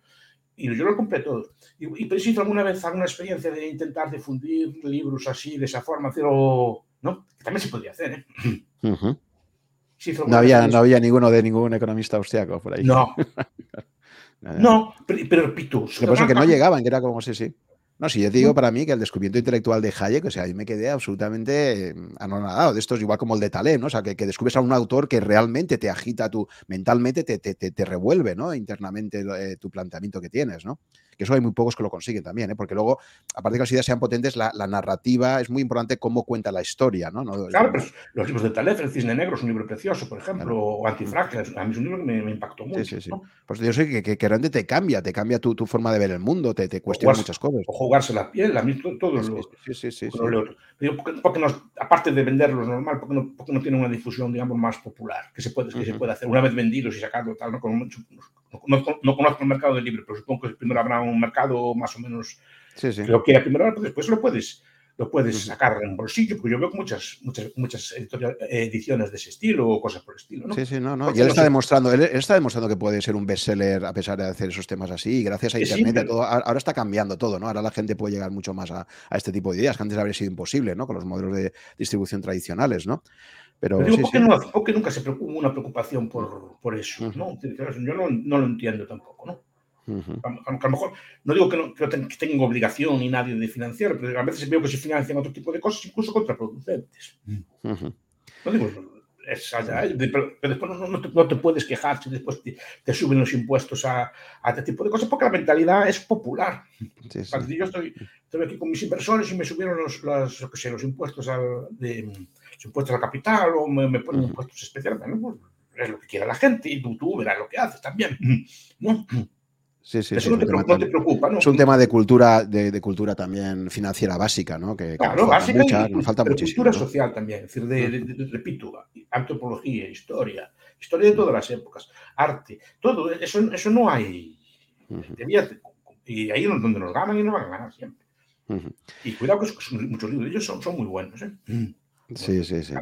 [SPEAKER 2] Y yo lo compré todo. Y, y preciso alguna vez alguna experiencia de intentar difundir libros así, de esa forma, pero, ¿no? Que también se podría hacer, ¿eh?
[SPEAKER 1] no, había, no había ninguno de ningún economista austriaco por ahí.
[SPEAKER 2] No. [LAUGHS] no, pero, pero repito.
[SPEAKER 1] Lo que que no llegaban, que era como, sí, sí. No, si yo te digo para mí que el descubrimiento intelectual de Hayek, o sea, ahí me quedé absolutamente mm, anonadado. De esto es igual como el de Taleb, ¿no? O sea, que, descubres a un autor que realmente te agita tu, mentalmente, te, te, te, revuelve, ¿no? Internamente eh, tu planteamiento que tienes, ¿no? Que eso hay muy pocos que lo consiguen también, ¿eh? porque luego, aparte de que las ideas sean potentes, la, narrativa es muy importante cómo cuenta la historia. ¿no?
[SPEAKER 2] claro, pero los libros de Taleb, El Cisne Negro es un libro precioso, por ejemplo, o Antifrágiles, a mí es un libro que me, impactó mucho. Sí, sí, sí.
[SPEAKER 1] Pues yo sé que, que, realmente te cambia, te cambia tu, tu, forma de ver el mundo, te, te cuestiona muchas cosas.
[SPEAKER 2] O jugarse la piel, a mí todo, lo, sí, sí, sí, porque, aparte de venderlos normal, porque no, porque no tiene una difusión, digamos, más popular, que se puede, que se puede hacer una vez vendidos y sacarlo tal, no, no, no, conozco el mercado del libro, pero supongo que primero habrá un mercado más o menos sí, sí. que lo quiera primero, pero después lo puedes, lo puedes sacar en bolsillo, porque yo veo muchas, muchas, muchas ediciones de ese estilo o cosas por el estilo. ¿no?
[SPEAKER 1] Sí, sí, no, no. Y él está, demostrando, él, está demostrando que puede ser un bestseller a pesar de hacer esos temas así. Y gracias a Internet, todo, ahora está cambiando todo, ¿no? Ahora la gente puede llegar mucho más a, a, este tipo de ideas, que antes habría sido imposible, ¿no? Con los modelos de distribución tradicionales, ¿no? Pero,
[SPEAKER 2] digo, ¿por, qué No, nunca se preocupa una preocupación por, por eso? ¿no? Yo no, no, lo entiendo tampoco, ¿no? a, lo mejor, no digo que, no, que, tenga obligación ni nadie de financiar, pero a veces veo que se financian otro tipo de cosas, incluso contraproducentes. No digo, es allá, pero, después no, te, puedes quejar si después te, suben los impuestos a, a, este tipo de cosas, porque la mentalidad es popular. Yo estoy, estoy, aquí con mis inversores y me subieron los, los, sé, los impuestos al, de, impuestos al capital o me, ponen impuestos especiales. Pues, es lo que quiera la gente y tú, tú verás lo que haces también. ¿no?
[SPEAKER 1] Sí, sí,
[SPEAKER 2] Eso no, te, preocupa, ¿no?
[SPEAKER 1] Es un tema de cultura, de, cultura también financiera básica, ¿no? Que,
[SPEAKER 2] claro, básica mucha, y, falta muchísimo. Cultura social también, es decir, de, repito, antropología, historia, historia de todas las épocas, arte, todo eso, eso no hay. y ahí es donde nos ganan y nos van a ganar siempre. Y cuidado que muchos libros de ellos son, son muy buenos. ¿eh?
[SPEAKER 1] Sí, sí, sí.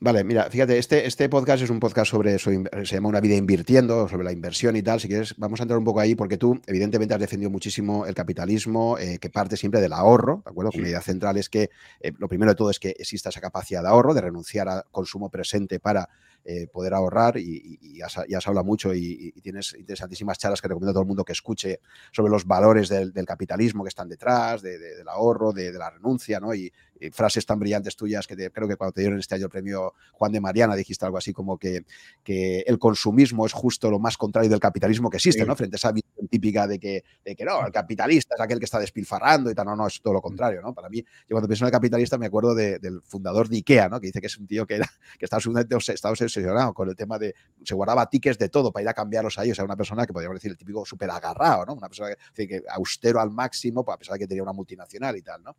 [SPEAKER 1] Vale, mira, fíjate, este, este podcast es un podcast sobre, se llama Una vida invirtiendo, sobre la inversión y tal. Si quieres, vamos a entrar un poco ahí, porque tú, evidentemente, has defendido muchísimo el capitalismo, eh, que parte siempre del ahorro, ¿de acuerdo? La idea central es que, eh, lo primero de todo es que exista esa capacidad de ahorro, de renunciar al consumo presente para eh, poder ahorrar y, ya has, hablado mucho y, tienes interesantísimas charlas que recomiendo a todo el mundo que escuche sobre los valores del, capitalismo que están detrás, del ahorro, de, la renuncia, ¿no? Y, frases tan brillantes tuyas que creo que cuando te dieron este año el premio Juan de Mariana dijiste algo así como que, que el consumismo es justo lo más contrario del capitalismo que existe, ¿no? Frente a esa visión típica de que, de que no, el capitalista es aquel que está despilfarrando y tal, no, no, es todo lo contrario, ¿no? Para mí, yo cuando pienso en el capitalista me acuerdo del fundador de IKEA, ¿no? Que dice que es un tío que, era, que estaba, estaba obsesionado con el tema de, se guardaba tickets de todo para ir a cambiarlos ahí, o sea, una persona que podríamos decir el típico súper agarrado, ¿no? Una persona que, que, austero al máximo, pues, a pesar de que tenía una multinacional y tal, ¿no?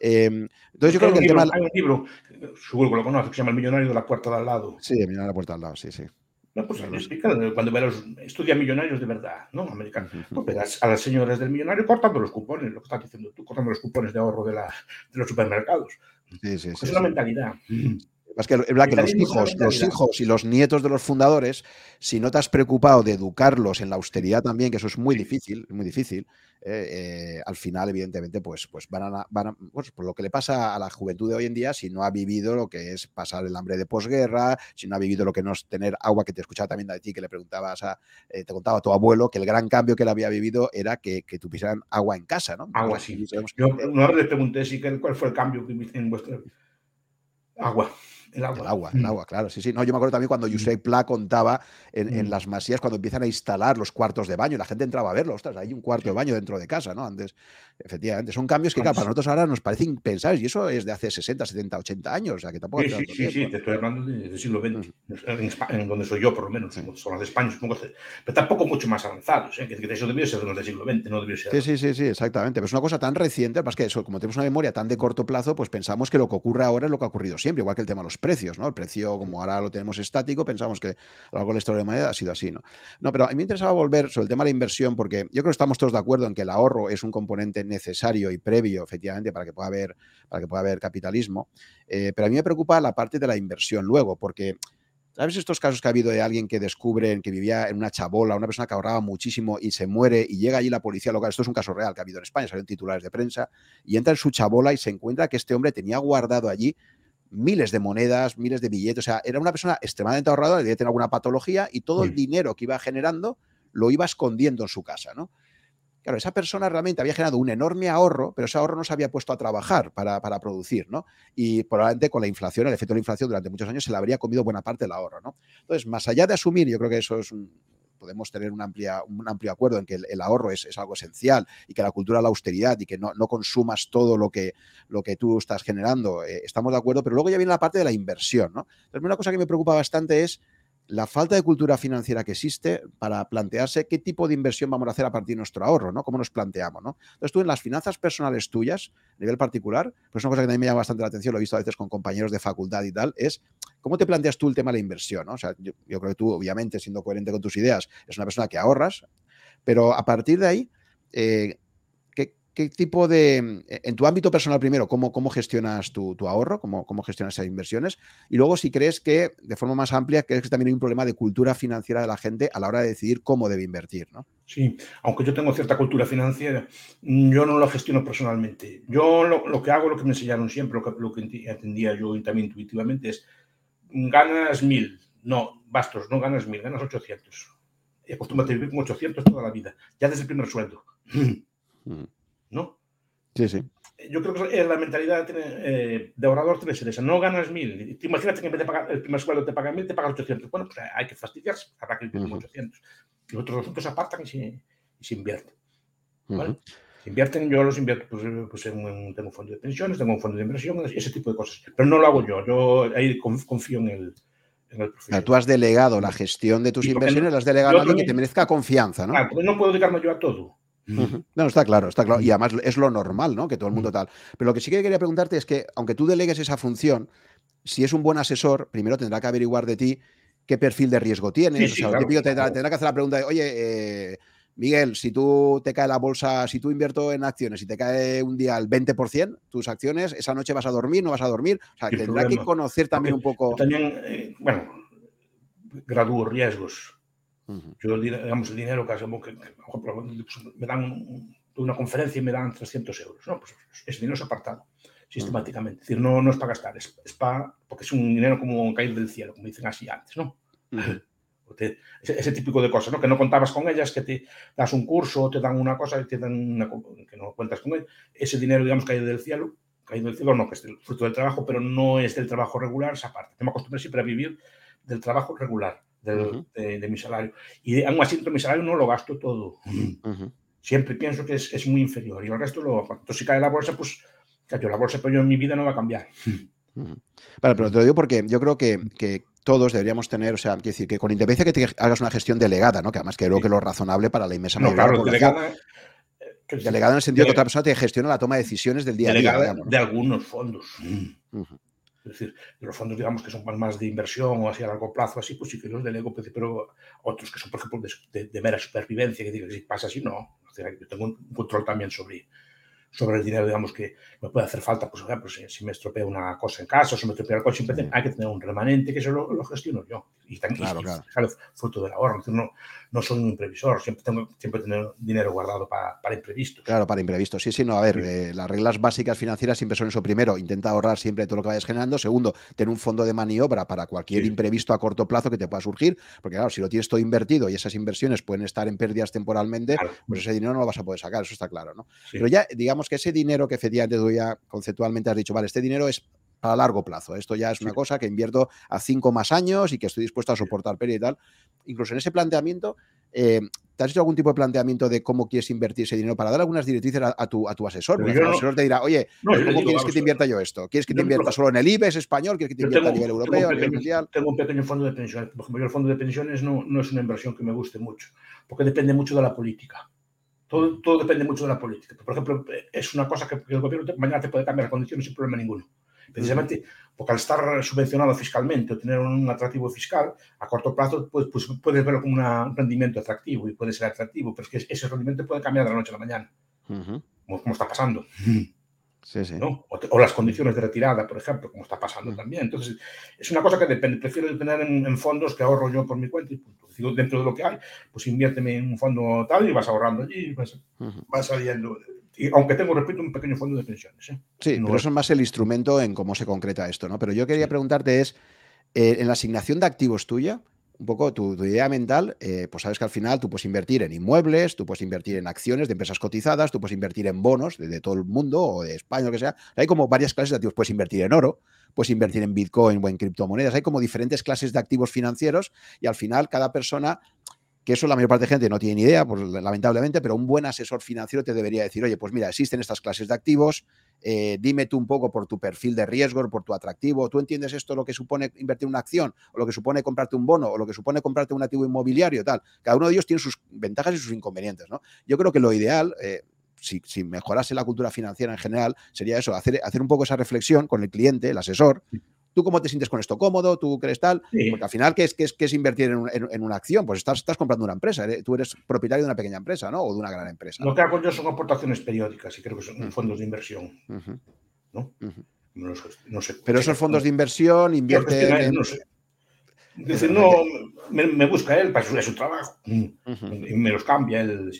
[SPEAKER 2] Em, entonces yo creo que el tema... Hay un libro, seguro que lo conoces, que se llama El millonario de la puerta de al lado.
[SPEAKER 1] Sí, El millonario de la puerta de al lado, sí, sí.
[SPEAKER 2] No, pues cuando verás, estudia millonarios de verdad, ¿no? Americanos. Pues verás a las señoras del millonario cortando los cupones, lo que estás diciendo tú, cortando los cupones de ahorro de, la, de los supermercados. Sí, sí, sí, es una mentalidad.
[SPEAKER 1] Es que, verdad que los hijos, los hijos y los nietos de los fundadores, si no te has preocupado de educarlos en la austeridad también, que eso es muy difícil, muy difícil, eh, eh, al final, evidentemente, pues, pues van a, van pues, por lo que le pasa a la juventud de hoy en día, si no ha vivido lo que es pasar el hambre de posguerra, si no ha vivido lo que no es tener agua, que te escuchaba también de ti, que le preguntabas a, eh, te contaba a tu abuelo que el gran cambio que él había vivido era que, que tuvieran agua en casa, ¿no?
[SPEAKER 2] Agua, sí. Yo una vez le pregunté si, cuál fue el cambio que en vuestra agua. El agua.
[SPEAKER 1] El agua, el mm. agua, claro, sí, sí. No, yo me acuerdo también cuando Josep Pla contaba en, mm. las masías cuando empiezan a instalar los cuartos de baño, la gente entraba a verlo, ostras, hay un cuarto de baño dentro de casa, ¿no? Antes, efectivamente, son cambios que, claro, para nosotros ahora nos parecen impensables y eso es de hace 60, 70, 80 años, o sea, que tampoco...
[SPEAKER 2] Sí, sí, sí, sí, te estoy hablando del siglo XX, en, donde soy yo, por lo menos, son las de España, supongo, pero tampoco mucho más avanzados, ¿eh? que, eso debió ser de los del siglo XX, no debió ser...
[SPEAKER 1] Sí, sí, sí, sí, exactamente, pero es una cosa tan reciente, más que eso, como tenemos una memoria tan de corto plazo, pues pensamos que lo que ocurre ahora es lo que ha ocurrido siempre, igual que el tema de los precios, ¿no? El precio como ahora lo tenemos estático, pensamos que a lo largo de la historia de la moneda ha sido así, ¿no? No, pero a mí me interesaba volver sobre el tema de la inversión, porque yo creo que estamos todos de acuerdo en que el ahorro es un componente necesario y previo, efectivamente, para que pueda haber, para que pueda haber capitalismo. Eh, pero a mí me preocupa la parte de la inversión luego, porque ¿Sabes estos casos que ha habido de alguien que descubre que vivía en una chabola, una persona que ahorraba muchísimo y se muere y llega allí la policía local? Esto es un caso real que ha habido en España, salen titulares de prensa y entra en su chabola y se encuentra que este hombre tenía guardado allí miles de monedas, miles de billetes. O sea, era una persona extremadamente ahorradora, debía tener alguna patología y todo el dinero que iba generando lo iba escondiendo en su casa, ¿no? Claro, esa persona realmente había generado un enorme ahorro, pero ese ahorro no se había puesto a trabajar para, para, producir, ¿no? Y probablemente con la inflación, el efecto de la inflación durante muchos años se le habría comido buena parte del ahorro, ¿no? Entonces, más allá de asumir, yo creo que eso es un, podemos tener un, amplia, un amplio acuerdo en que el, ahorro es, algo esencial y que la cultura de la austeridad y que no, consumas todo lo que, lo que tú estás generando, eh, estamos de acuerdo, pero luego ya viene la parte de la inversión. ¿no? Entonces, una cosa que me preocupa bastante es la falta de cultura financiera que existe para plantearse qué tipo de inversión vamos a hacer a partir de nuestro ahorro, ¿no? ¿Cómo nos planteamos, ¿no? Entonces tú en las finanzas personales tuyas, a nivel particular, pues una cosa que también me llama bastante la atención, lo he visto a veces con compañeros de facultad y tal, es cómo te planteas tú el tema de la inversión, ¿no? O sea, yo, creo que tú, obviamente, siendo coherente con tus ideas, es una persona que ahorras, pero a partir de ahí, eh, ¿Qué tipo de, en tu ámbito personal primero, cómo, cómo gestionas tu, ahorro, cómo, cómo gestionas esas inversiones? Y luego, si crees que, de forma más amplia, crees que también hay un problema de cultura financiera de la gente a la hora de decidir cómo debe invertir, ¿no?
[SPEAKER 2] Sí, aunque yo tengo cierta cultura financiera, yo no lo gestiono personalmente. Yo lo, que hago, lo que me enseñaron siempre, lo que, lo que entendía yo también intuitivamente es, ganas mil, no, bastos, no ganas mil, ganas 800. Y acostúmbrate a vivir con 800 toda la vida, ya desde el primer sueldo. Mm. ¿No?
[SPEAKER 1] Sí, sí.
[SPEAKER 2] Yo creo que la mentalidad eh, de ahorrador tiene ser esa. No ganas mil. Imagínate que en vez de pagar el primer sueldo te pagan mil, te pagan 800. Bueno, pues hay que fastidiarse. Habrá que vivir con 800. Los otros 200 se apartan y se, y se invierten. ¿vale? invierten, yo los invierto pues, pues en un, tengo un fondo de pensiones, tengo un fondo de inversión, ese tipo de cosas. Pero no lo hago yo. Yo ahí confío en el,
[SPEAKER 1] profesional. tú has delegado la gestión de tus inversiones, las has delegado a alguien que te merezca confianza, ¿no?
[SPEAKER 2] Claro, porque no puedo dedicarme yo a todo.
[SPEAKER 1] No, está claro, está claro. Y además es lo normal, ¿no? Que todo el mundo tal. Pero lo que sí que quería preguntarte es que, aunque tú delegues esa función, si es un buen asesor, primero tendrá que averiguar de ti qué perfil de riesgo tienes. o sea, tendrá, que hacer la pregunta de, oye, eh, Miguel, si tú te cae la bolsa, si tú invierto en acciones y te cae un día al 20% tus acciones, esa noche vas a dormir, no vas a dormir. O sea, tendrá que conocer también un poco.
[SPEAKER 2] También, eh, bueno, gradúo riesgos yo, digamos, el dinero que, que, me dan una conferencia y me dan 300 euros. No, pues ese dinero es apartado. sistemáticamente. Es decir, no, no es para gastar, es, para, porque es un dinero como caer del cielo, como dicen así antes, ¿no? [LAUGHS] ese, típico de cosas, ¿no? Que no contabas con ellas, que te das un curso, te dan una cosa, te dan una, que no cuentas con él. Ese dinero, digamos, cae del cielo, caído del cielo, no, que es el fruto del trabajo, pero no es del trabajo regular esa parte. Yo me acostumbré siempre a vivir del trabajo regular, de, mi salario. Y aún así, mi salario no lo gasto todo. Siempre pienso que es, es, muy inferior. Y el resto, lo, cuando si cae la bolsa, pues cayó la bolsa, pero yo en mi vida no va a cambiar.
[SPEAKER 1] Vale, pero te lo digo porque yo creo que, que todos deberíamos tener, o sea, quiero decir, que con independencia que te hagas una gestión delegada, ¿no? Que además creo que lo razonable para la inmensa
[SPEAKER 2] no, claro, delegada,
[SPEAKER 1] eh, delegada en el sentido de que otra persona te gestiona la toma de decisiones del día a día.
[SPEAKER 2] de algunos fondos. Es decir, de los fondos, digamos, que son más de inversión o así a largo plazo, así, pues sí que los delego, pues, pero otros que son, por ejemplo, de, mera supervivencia, que digo, si pasa así, no. yo tengo un control también sobre, sobre el dinero, digamos, que me puede hacer falta, pues, ejemplo, si, me estropea una cosa en casa o si me estropea el coche, hay que tener un remanente que eso lo, gestiono yo. Y también claro, claro. fruto del ahorro. No, no soy un imprevisor, siempre tengo siempre tener dinero guardado para, para imprevistos.
[SPEAKER 1] Claro, para imprevistos. Sí, sí, no, a ver, eh, las reglas básicas financieras siempre son eso. Primero, intenta ahorrar siempre todo lo que vayas generando. Segundo, tener un fondo de maniobra para cualquier imprevisto a corto plazo que te pueda surgir, porque claro, si lo tienes todo invertido y esas inversiones pueden estar en pérdidas temporalmente, pues ese dinero no lo vas a poder sacar, eso está claro, ¿no? Pero ya, digamos que ese dinero que efectivamente tú ya conceptualmente has dicho, vale, este dinero es a largo plazo. Esto ya es una cosa que invierto a cinco más años y que estoy dispuesto a soportar pérdida y tal. Incluso en ese planteamiento, eh, ¿te has hecho algún tipo de planteamiento de cómo quieres invertir ese dinero para dar algunas directrices a, tu, a tu, asesor? Porque el asesor te dirá, oye, ¿cómo quieres que te invierta yo esto? ¿Quieres que te invierta solo en el IBEX español? ¿Quieres que te invierta a nivel europeo,
[SPEAKER 2] a nivel mundial? Tengo un pequeño fondo de pensiones. Por ejemplo, yo el fondo de pensiones no, no es una inversión que me guste mucho, porque depende mucho de la política. Todo, todo, depende mucho de la política. Por ejemplo, es una cosa que el gobierno mañana te puede cambiar las condiciones sin problema ninguno. Precisamente porque al estar subvencionado fiscalmente o tener un atractivo fiscal, a corto plazo pues, pues puedes verlo como un rendimiento atractivo y puede ser atractivo, pero es que ese rendimiento puede cambiar de la noche a la mañana, como, está pasando. [LAUGHS] Sí, sí. O, las condiciones de retirada, por ejemplo, como está pasando también. Entonces, es una cosa que depende. Prefiero tener en, fondos que ahorro yo por mi cuenta y punto. Digo, dentro de lo que hay, pues inviérteme en un fondo tal y vas ahorrando allí y vas, vas saliendo aunque tengo, repito, un pequeño fondo de pensiones. ¿eh?
[SPEAKER 1] Sí, pero eso es más el instrumento en cómo se concreta esto, ¿no? Pero yo quería preguntarte es, eh, en la asignación de activos tuya, un poco tu, idea mental, eh, pues sabes que al final tú puedes invertir en inmuebles, tú puedes invertir en acciones de empresas cotizadas, tú puedes invertir en bonos de, todo el mundo o de España, lo que sea. Hay como varias clases de activos. Puedes invertir en oro, puedes invertir en Bitcoin o en criptomonedas. Hay como diferentes clases de activos financieros y al final cada persona que eso la mayor parte de gente no tiene ni idea, pues, lamentablemente, pero un buen asesor financiero te debería decir, oye, pues mira, existen estas clases de activos, eh, dime tú un poco por tu perfil de riesgo, por tu atractivo, ¿tú entiendes esto lo que supone invertir una acción, o lo que supone comprarte un bono, o lo que supone comprarte un activo inmobiliario, tal? Cada uno de ellos tiene sus ventajas y sus inconvenientes, ¿no? Yo creo que lo ideal... Eh, si, mejorase la cultura financiera en general, sería eso, hacer, hacer un poco esa reflexión con el cliente, el asesor, ¿Tú cómo te sientes con esto? ¿Cómodo? ¿Tú crees tal? Porque al final, ¿qué es, qué es, es invertir en, una acción? Pues estás, estás comprando una empresa. Tú eres propietario de una pequeña empresa, ¿no? O de una gran empresa.
[SPEAKER 2] Lo que hago yo son aportaciones periódicas y creo que son fondos de inversión. ¿no?
[SPEAKER 1] no, sé, Pero esos fondos de inversión invierten en...
[SPEAKER 2] No sé. Dice, no, me, busca él para su, trabajo y me los cambia. Él,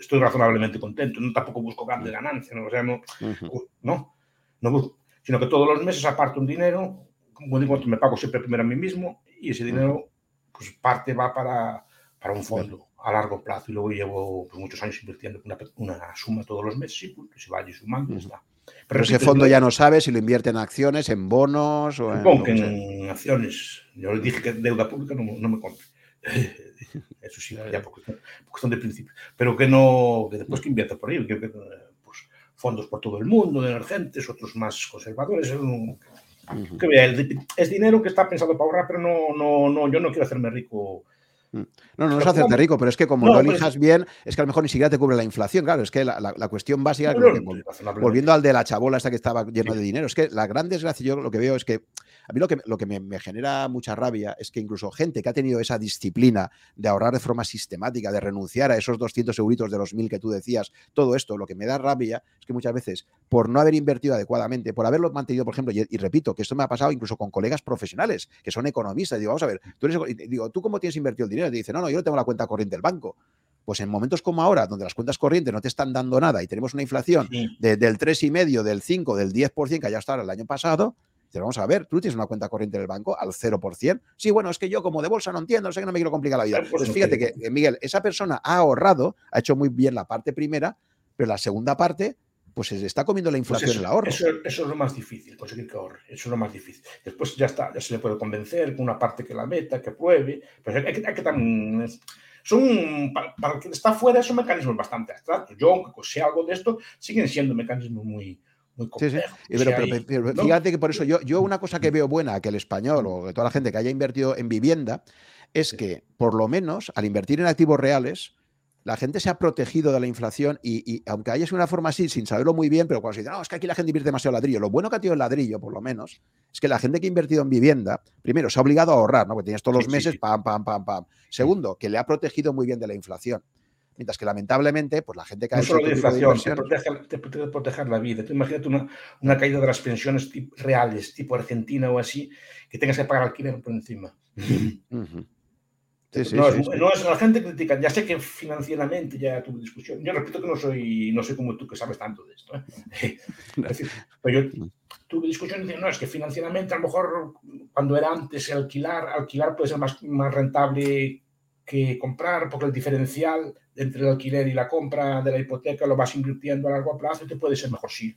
[SPEAKER 2] estoy razonablemente contento. No tampoco busco grandes ganancias, ¿no? O sea, no, no, no busco, sino que todos los meses aparto un dinero como digo, me pago siempre primero a mí mismo y ese dinero, pues parte va para, para un fondo a largo plazo y luego llevo pues, muchos años invirtiendo una, una, suma todos los meses y punto, se vaya sumando y está.
[SPEAKER 1] Pero, ese fondo ya no sabe si lo invierte en acciones, en bonos o
[SPEAKER 2] en... que en acciones. Yo le dije que deuda pública no, no me compre. [LAUGHS] Eso sí, ya por cuestión, de principio. Pero que no, que después que invierta por ahí, que, pues, fondos por todo el mundo, de emergentes, otros más conservadores, es dinero que está pensado para ahorrar, pero no, no, no, yo no quiero hacerme rico.
[SPEAKER 1] Mm. No, no, es hacerte rico, pero es que como no, lo elijas bien, es que a lo mejor ni siquiera te cubre la inflación. Claro, es que la, la, cuestión básica, volviendo al de la chabola esta que estaba lleno de dinero, es que la gran desgracia, yo lo que veo es que a mí lo que, lo que me, genera mucha rabia es que incluso gente que ha tenido esa disciplina de ahorrar de forma sistemática, de renunciar a esos 200 euritos de los mil que tú decías, todo esto, lo que me da rabia es que muchas veces, por no haber invertido adecuadamente, por haberlo mantenido, por ejemplo, y, repito, que esto me ha pasado incluso con colegas profesionales que son economistas, digo, vamos a ver, tú, eres, digo, ¿tú cómo tienes invertido el dinero? Y te dice, no, no, yo no tengo la cuenta corriente del banco. Pues en momentos como ahora, donde las cuentas corrientes no te están dando nada y tenemos una inflación del 3,5, del 5, del 10% que haya estado el año pasado, vamos a ver, tú tienes una cuenta corriente del banco al 0%. Sí, bueno, es que yo como de bolsa no entiendo, no sé que no me quiero complicar la vida. Pues fíjate que, Miguel, esa persona ha ahorrado, ha hecho muy bien la parte primera, pero la segunda parte pues se está comiendo la pues inflación
[SPEAKER 2] en
[SPEAKER 1] el ahorro.
[SPEAKER 2] Eso, es lo más difícil, conseguir que ahorre. Eso es lo más difícil. Después ya está, ya se le puede convencer con una parte que la meta, que pruebe. Pero hay que, hay que también. Son, para, el que está fuera, son mecanismos bastante abstractos. Yo, aunque sé algo de esto, siguen siendo mecanismos muy, muy complejos.
[SPEAKER 1] Pero, fíjate que por eso yo, yo una cosa que veo buena que el español o que toda la gente que haya invertido en vivienda es que, por lo menos, al invertir en activos reales, la gente se ha protegido de la inflación y, aunque haya sido una forma así, sin saberlo muy bien, pero cuando se dice, no, es que aquí la gente invierte demasiado ladrillo, lo bueno que ha tenido el ladrillo, por lo menos, es que la gente que ha invertido en vivienda, primero, se ha obligado a ahorrar, ¿no? Porque tienes todos los meses, pam, pam, pam, pam. Segundo, que le ha protegido muy bien de la inflación. Mientras que lamentablemente, pues la gente que ha
[SPEAKER 2] no solo de inflación, te, protege, proteger la vida. Tú imagínate una, una caída de las pensiones reales, tipo Argentina o así, que tengas que pagar alquiler por encima [LAUGHS] no, es, la gente critica, ya sé que financieramente ya tuve discusión. Yo repito que no soy, no soy como tú que sabes tanto de esto. ¿eh? [LAUGHS] pero yo tuve discusión y dije, no, es que financieramente a lo mejor cuando era antes alquilar, alquilar puede ser más, más rentable que comprar, porque el diferencial entre el alquiler y la compra de la hipoteca lo vas invirtiendo a largo plazo y te puede ser mejor, sí.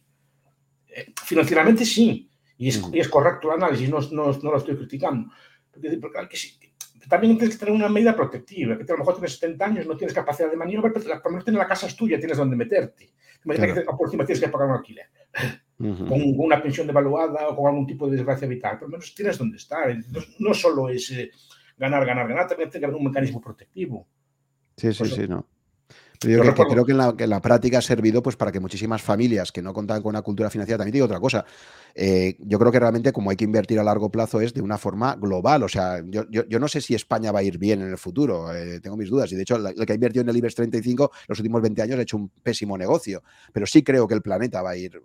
[SPEAKER 2] Eh, financieramente sí, y es, y es, correcto el análisis, no, no, no lo estoy criticando. Porque, porque, que sí, también tienes que tener una medida protectiva, que a lo mejor tienes 70 años, no tienes capacidad de maniobra, pero por lo menos tienes la casa es tuya, tienes donde meterte. Imagina que por encima tienes que pagar un alquiler, con una pensión devaluada o con algún tipo de desgracia vital, por lo menos tienes donde estar. Entonces, no solo es eh, ganar, ganar, ganar, también tiene que haber un mecanismo protectivo.
[SPEAKER 1] Sí, sí, sí, no. Yo creo, que, creo que, en la, que, la, práctica ha servido pues, para que muchísimas familias que no contaban con una cultura financiera, también digo otra cosa, eh, yo creo que realmente como hay que invertir a largo plazo es de una forma global, o sea, yo, yo, no sé si España va a ir bien en el futuro, eh, tengo mis dudas, y de hecho el que ha invertido en el IBEX 35 los últimos 20 años ha hecho un pésimo negocio, pero sí creo que el planeta va a ir,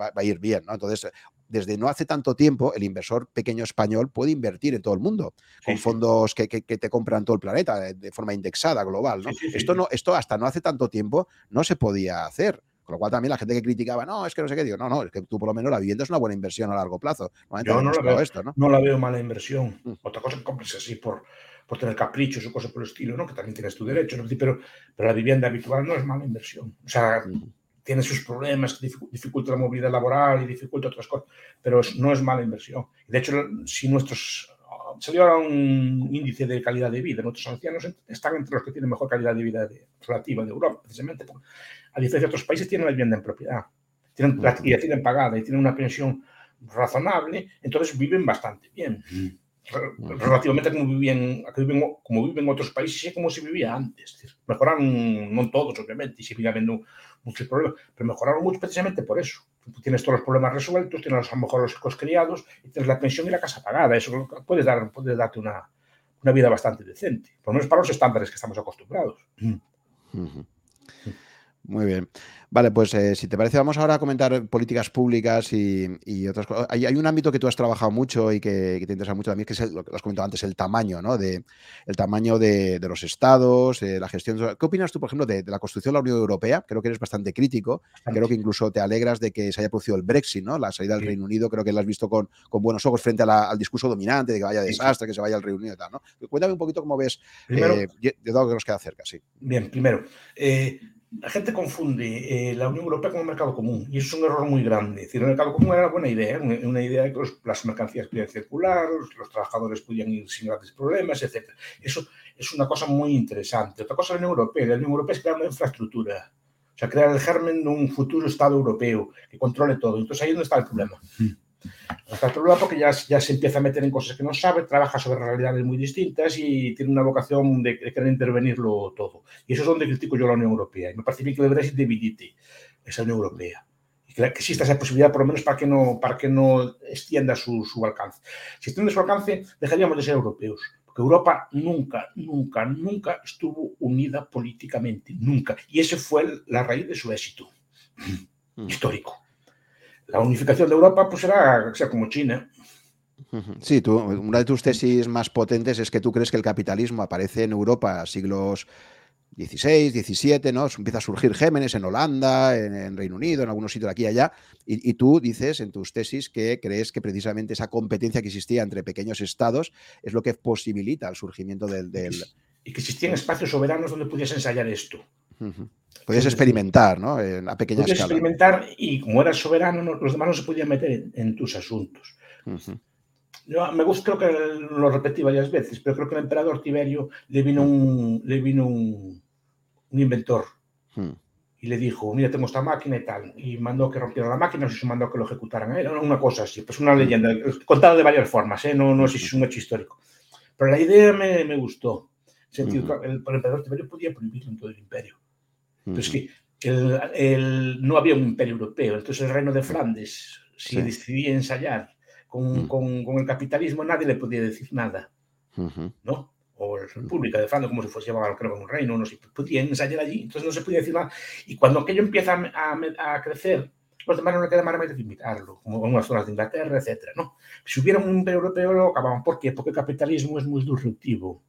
[SPEAKER 1] va, a ir bien, ¿no? Entonces, desde no hace tanto tiempo, el inversor pequeño español puede invertir en todo el mundo, con fondos que, que, te compran todo el planeta de, forma indexada, global. ¿no? esto, no, esto hasta no hace tanto tiempo no se podía hacer. Con lo cual también la gente que criticaba, no, es que no sé qué, digo, no, no, es que tú por lo menos la vivienda es una buena inversión a largo plazo.
[SPEAKER 2] Yo no la, veo, esto, ¿no? no la veo mala inversión. Mm. Otra cosa que compres así por, por tener caprichos o cosas por el estilo, ¿no? Que también tienes tu derecho, ¿no? pero, pero la vivienda habitual no es mala inversión. O sea, mm tiene sus problemas, dificulta la movilidad laboral y dificulta otras cosas, pero no es mala inversión. De hecho, si nuestros salió ahora un índice de calidad de vida, nuestros ancianos están entre los que tienen mejor calidad de vida relativa de Europa, precisamente, a diferencia de otros países tienen la vivienda en propiedad, tienen, la tienen pagada y tienen una pensión razonable, entonces viven bastante bien. Relativamente a como vivían, como viven otros países y como se vivía antes. Mejoraron, no todos, obviamente, y sigue habiendo muchos problemas, pero mejoraron mucho precisamente por eso. Tú tienes todos los problemas resueltos, tienes a lo mejor los hijos criados, y tienes la pensión y la casa pagada. Eso puedes, dar, puedes darte una, una vida bastante decente, por lo menos para los estándares que estamos acostumbrados.
[SPEAKER 1] Muy bien. Vale, pues eh, si te parece, vamos ahora a comentar políticas públicas y, otras cosas. Hay, un ámbito que tú has trabajado mucho y que, te interesa mucho también, que es lo que has comentado antes, el tamaño, ¿no? De, el tamaño de, los estados, de la gestión. ¿Qué opinas tú, por ejemplo, de, la construcción de la Unión Europea? Creo que eres bastante crítico. Creo que incluso te alegras de que se haya producido el Brexit, ¿no? La salida del Reino Unido, creo que lo has visto con, con buenos ojos frente al discurso dominante de que vaya desastre, que se vaya al Reino Unido y tal, ¿no? Cuéntame un poquito cómo ves eh, de todo lo que nos queda cerca, sí.
[SPEAKER 2] Bien, primero, eh, la gente confunde eh, la Unión Europea con un mercado común y es un error muy grande. El mercado común era una buena idea, una, idea de que las mercancías podían circular, los, trabajadores podían ir sin grandes problemas, etc. Eso es una cosa muy interesante. Otra cosa es la Unión Europea. La Unión Europea es crear una infraestructura, o sea, crear el germen de un futuro Estado europeo que controle todo. Entonces ahí es donde está el problema. Problema porque ya, ya se empieza a meter en cosas que no sabe, trabaja sobre realidades muy distintas y tiene una vocación de, querer intervenirlo todo. Y eso es donde critico yo a la Unión Europea. Y me parece bien que el Brexit debilite esa Unión Europea. Y que, exista esa posibilidad, por lo menos, para que no, para que no extienda su, su alcance. Si extiende su alcance, dejaríamos de ser europeos. Porque Europa nunca, nunca, nunca estuvo unida políticamente. Nunca. Y ese fue la raíz de su éxito mm. histórico la unificación de Europa pues será, sea como China.
[SPEAKER 1] Sí, tú, una de tus tesis más potentes es que tú crees que el capitalismo aparece en Europa siglos XVI, XVII, ¿no? Empieza a surgir Gémenes en Holanda, en, Reino Unido, en algunos sitios de aquí y allá, y, tú dices en tus tesis que crees que precisamente esa competencia que existía entre pequeños estados es lo que posibilita el surgimiento del...
[SPEAKER 2] Y que existían espacios soberanos donde podías ensayar esto.
[SPEAKER 1] Podías experimentar, ¿no? En, a pequeña
[SPEAKER 2] podías experimentar y como eras soberano, los demás no se podían meter en, tus asuntos. Yo me gusta, creo que lo repetí varias veces, pero creo que el emperador Tiberio le vino un, le vino un, un inventor hmm. y le dijo, mira, tengo esta máquina y tal, y mandó que rompieran la máquina, o se mandó que lo ejecutaran. Era una cosa así, pues una hmm. leyenda, contada de varias formas, ¿eh? no, no sé si es un hecho histórico. Pero la idea me, me gustó. Sentido, hmm. el, el, emperador Tiberio podía prohibirlo en todo el imperio. Pero es que el, el, no había un imperio europeo, entonces el reino de Flandes, si decidía ensayar con, con, con, el capitalismo, nadie le podía decir nada. ¿no? o la República de Flandes, como si fuese llamado, creo, un reino, no sé, podían ensayar allí, entonces no se podía decir nada. Y cuando aquello empieza a, a, crecer, los demás no le queda más remedio que invitarlo, como en unas zonas de Inglaterra, etcétera, ¿no? Si hubiera un imperio europeo, lo acababan. ¿Por qué? Porque el capitalismo es muy disruptivo.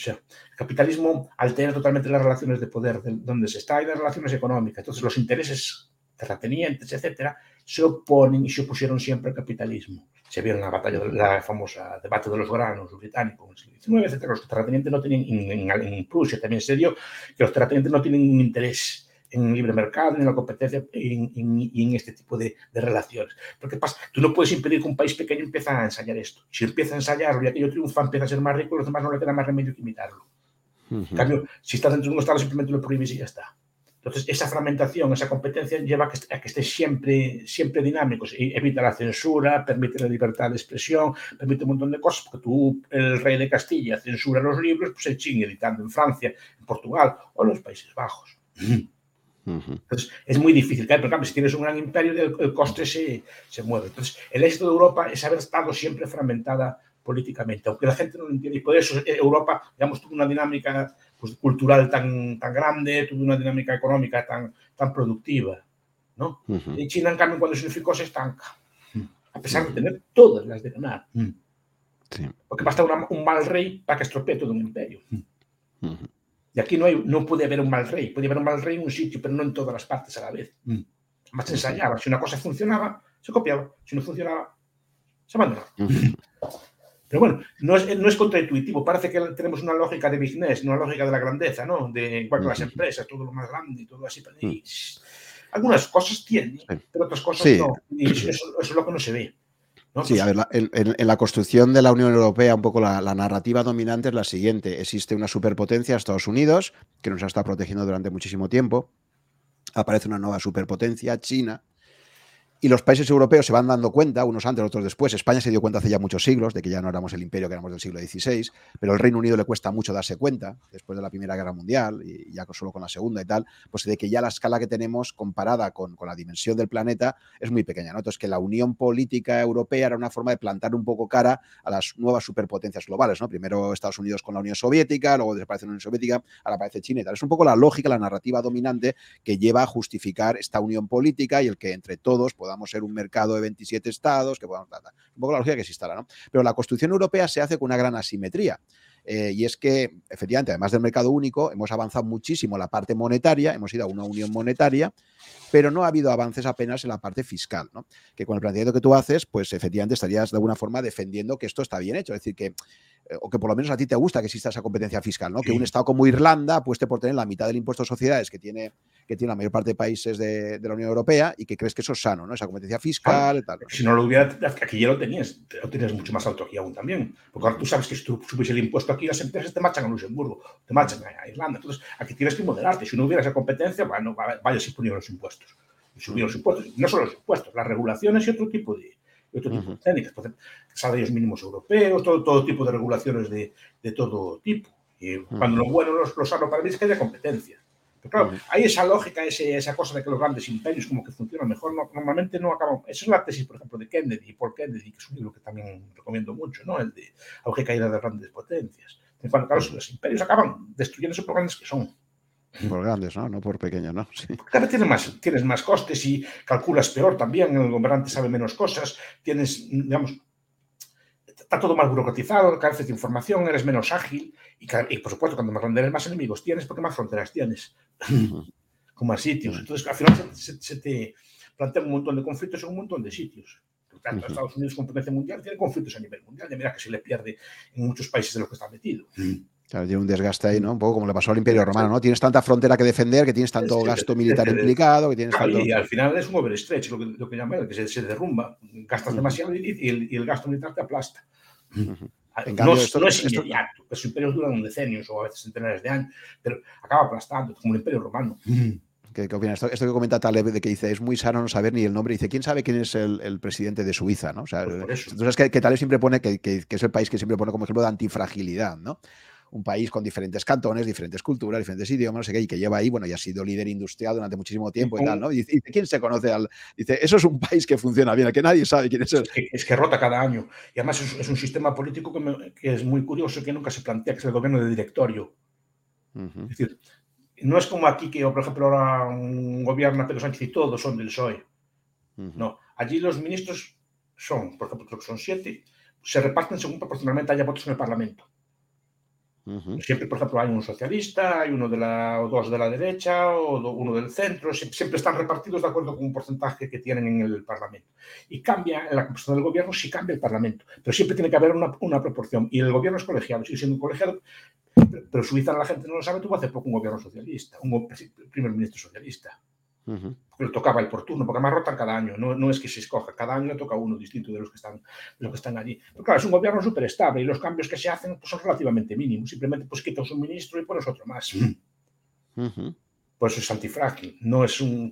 [SPEAKER 2] O sea, el capitalismo altera totalmente las relaciones de poder de donde se está y las relaciones económicas. Entonces, los intereses terratenientes, etcétera, se oponen y se opusieron siempre al capitalismo se vio en la batalla, la famosa debate de los granos británicos en el siglo XIX, etc. Los terratenientes no tenían, en, Prusia también se dio, que los terratenientes no tienen un interés en el libre mercado, en la competencia y en este tipo de, relaciones. Porque pasa, tú no puedes impedir que un país pequeño empiece a ensayar esto. Si empieza a ensayarlo y aquello triunfa, empieza a ser más rico, los demás no le queda más remedio que imitarlo. En cambio, si estás dentro de un estado, simplemente lo prohíbes y ya está. Entonces, esa fragmentación, esa competencia lleva a que, que esté siempre, siempre dinámicos y evita la censura, permite la libertad de expresión, permite un montón de cosas, porque tú, el rey de Castilla, censura los libros, pues se chingue editando en Francia, en Portugal o en los Países Bajos. Entonces, es muy difícil caer, pero si tienes un gran imperio, el, coste se, se, mueve. Entonces, el éxito de Europa es haber estado siempre fragmentada políticamente, aunque la gente no lo entiende. Y por eso eh, Europa, digamos, tuvo una dinámica pues, cultural tan, tan grande, tuvo una dinámica económica tan, tan productiva. ¿no? Y China, en cambio, cuando se unificó, se estanca, a pesar de tener todas las de ganar. Porque basta un mal rey para que estropee todo un imperio. Y aquí no, hay, no puede haber un mal rey. Puede haber un mal rey en un sitio, pero no en todas las partes a la vez. Más se ensayaba. Si una cosa funcionaba, se copiaba. Si no funcionaba, se abandonaba. Pero bueno, no es, no es contraintuitivo. Parece que tenemos una lógica de business, una lógica de la grandeza, ¿no? De igual que las empresas, todo lo más grande y todo así. Y algunas cosas tienen, pero otras cosas no. Y eso, es lo que no se ve.
[SPEAKER 1] Sí, a ver, en, la construcción de la Unión Europea, un poco la, la, narrativa dominante es la siguiente. Existe una superpotencia, Estados Unidos, que nos ha estado protegiendo durante muchísimo tiempo. Aparece una nueva superpotencia, China, y los países europeos se van dando cuenta, unos antes, otros después. España se dio cuenta hace ya muchos siglos de que ya no éramos el imperio que éramos del siglo XVI, pero el Reino Unido le cuesta mucho darse cuenta, después de la Primera Guerra Mundial y ya solo con la Segunda y tal, pues de que ya la escala que tenemos comparada con, con la dimensión del planeta es muy pequeña. ¿no? Entonces, que la unión política europea era una forma de plantar un poco cara a las nuevas superpotencias globales. ¿no? Primero Estados Unidos con la Unión Soviética, luego desaparece la Unión Soviética, ahora aparece China y tal. Es un poco la lógica, la narrativa dominante que lleva a justificar esta unión política y el que entre todos podamos ser un mercado de 27 estados, que podamos... Un poco la lógica que se instala, ¿no? Pero la Constitución Europea se hace con una gran asimetría. Eh, y es que, efectivamente, además del mercado único, hemos avanzado muchísimo en la parte monetaria, hemos ido a una unión monetaria, pero no ha habido avances apenas en la parte fiscal, ¿no? Que con el planteamiento que tú haces, pues efectivamente estarías de alguna forma defendiendo que esto está bien hecho, es decir, que eh, o que por lo menos a ti te gusta que exista esa competencia fiscal, ¿no? Que un Estado como Irlanda apueste por tener la mitad del impuesto de sociedades que tiene, que tiene la mayor parte de países de, la Unión Europea y que crees que eso es sano, ¿no? Esa competencia fiscal y tal.
[SPEAKER 2] Si no lo hubiera, aquí ya lo tenías, lo tienes mucho más alto aquí aún también. Porque ahora tú sabes que si tú subes el impuesto aquí, las empresas te marchan a Luxemburgo, te marchan a Irlanda. Entonces, aquí tienes que moderarte. Si no hubiera esa competencia, bueno, vaya si ponían los impuestos. Y subir los impuestos. No solo los impuestos, las regulaciones y otro tipo de, otro tipo de técnicas, salarios mínimos europeos, todo, todo tipo de regulaciones de, de todo tipo. Y cuando lo bueno, los, los sano para mí es que haya competencia. Pero claro, hay esa lógica, ese, esa cosa de que los grandes imperios como que funcionan mejor, no, normalmente no acaban. Esa es la tesis, por ejemplo, de Kennedy, Paul Kennedy, que es un libro que también recomiendo mucho, ¿no? El de Auge y Caída de Grandes Potencias. En cuanto, claro, los imperios acaban destruyéndose por grandes que son.
[SPEAKER 1] Por grandes, ¿no? No por pequeños, ¿no? [LAUGHS]
[SPEAKER 2] Sí. Cada vez tienes más, tienes más costes y calculas peor también, el gobernante sabe menos cosas, tienes, digamos, está todo más burocratizado, careces de información, eres menos ágil y, por supuesto cuando más grande eres más enemigos tienes porque más fronteras tienes, [LAUGHS] con más sitios. Entonces al final se, te plantea un montón de conflictos en un montón de sitios. Tanto Estados Unidos con potencia mundial tiene conflictos a nivel mundial, de manera que se le pierde en muchos países de los que está metido.
[SPEAKER 1] Claro, tiene un desgaste ahí, ¿no? Un poco como le pasó al Imperio Romano, ¿no? Tienes tanta frontera que defender, que tienes tanto gasto militar implicado, que tienes tanto...
[SPEAKER 2] Y al final es un overstretch, lo que, lo que llaman, que se, derrumba. Gastas demasiado y, el, gasto militar te aplasta. No, es inmediato, los imperios duran un decenio o a veces centenares de años, pero acaba aplastando, como el Imperio Romano.
[SPEAKER 1] ¿Qué, opinas? Esto, que comenta Taleb, de que dice, es muy sano no saber ni el nombre. Dice, ¿quién sabe quién es el, presidente de Suiza? ¿no? O sea, pues entonces, que, que Taleb siempre pone, que, que, es el país que siempre pone como ejemplo de antifragilidad, ¿no? Un país con diferentes cantones, diferentes culturas, diferentes idiomas, no sé qué, y que lleva ahí, bueno, y ha sido líder industrial durante muchísimo tiempo y, tal, ¿no? Y dice, ¿quién se conoce al...? Dice, eso es un país que funciona bien, que nadie sabe quién es
[SPEAKER 2] el... Es que, rota cada año. Y además es, un sistema político que, es muy curioso, que nunca se plantea, que es el gobierno de directorio. Es decir, no es como aquí que, por ejemplo, ahora un gobierno Pedro Sánchez y todos son del PSOE. No, allí los ministros son, por ejemplo, creo que son siete, se reparten según proporcionalmente haya votos en el Parlamento. Siempre, por ejemplo, hay un socialista, hay uno de la, o dos de la derecha, o uno del centro, siempre están repartidos de acuerdo con un porcentaje que tienen en el Parlamento. Y cambia, en la composición del gobierno sí cambia el Parlamento, pero siempre tiene que haber una, una proporción. Y el gobierno es colegiado, sigue siendo colegiado, pero Suiza la gente no lo sabe, tuvo hace poco un gobierno socialista, un primer ministro socialista. Le tocaba el por turno, porque además rotan cada año, no, no, es que se escoja, cada año toca uno distinto de los que están, de los que están allí. Pero claro, es un gobierno súper estable y los cambios que se hacen pues, son relativamente mínimos, simplemente pues quitas un ministro y pones otro más. [LAUGHS] Por eso es antifrágil, no es, un,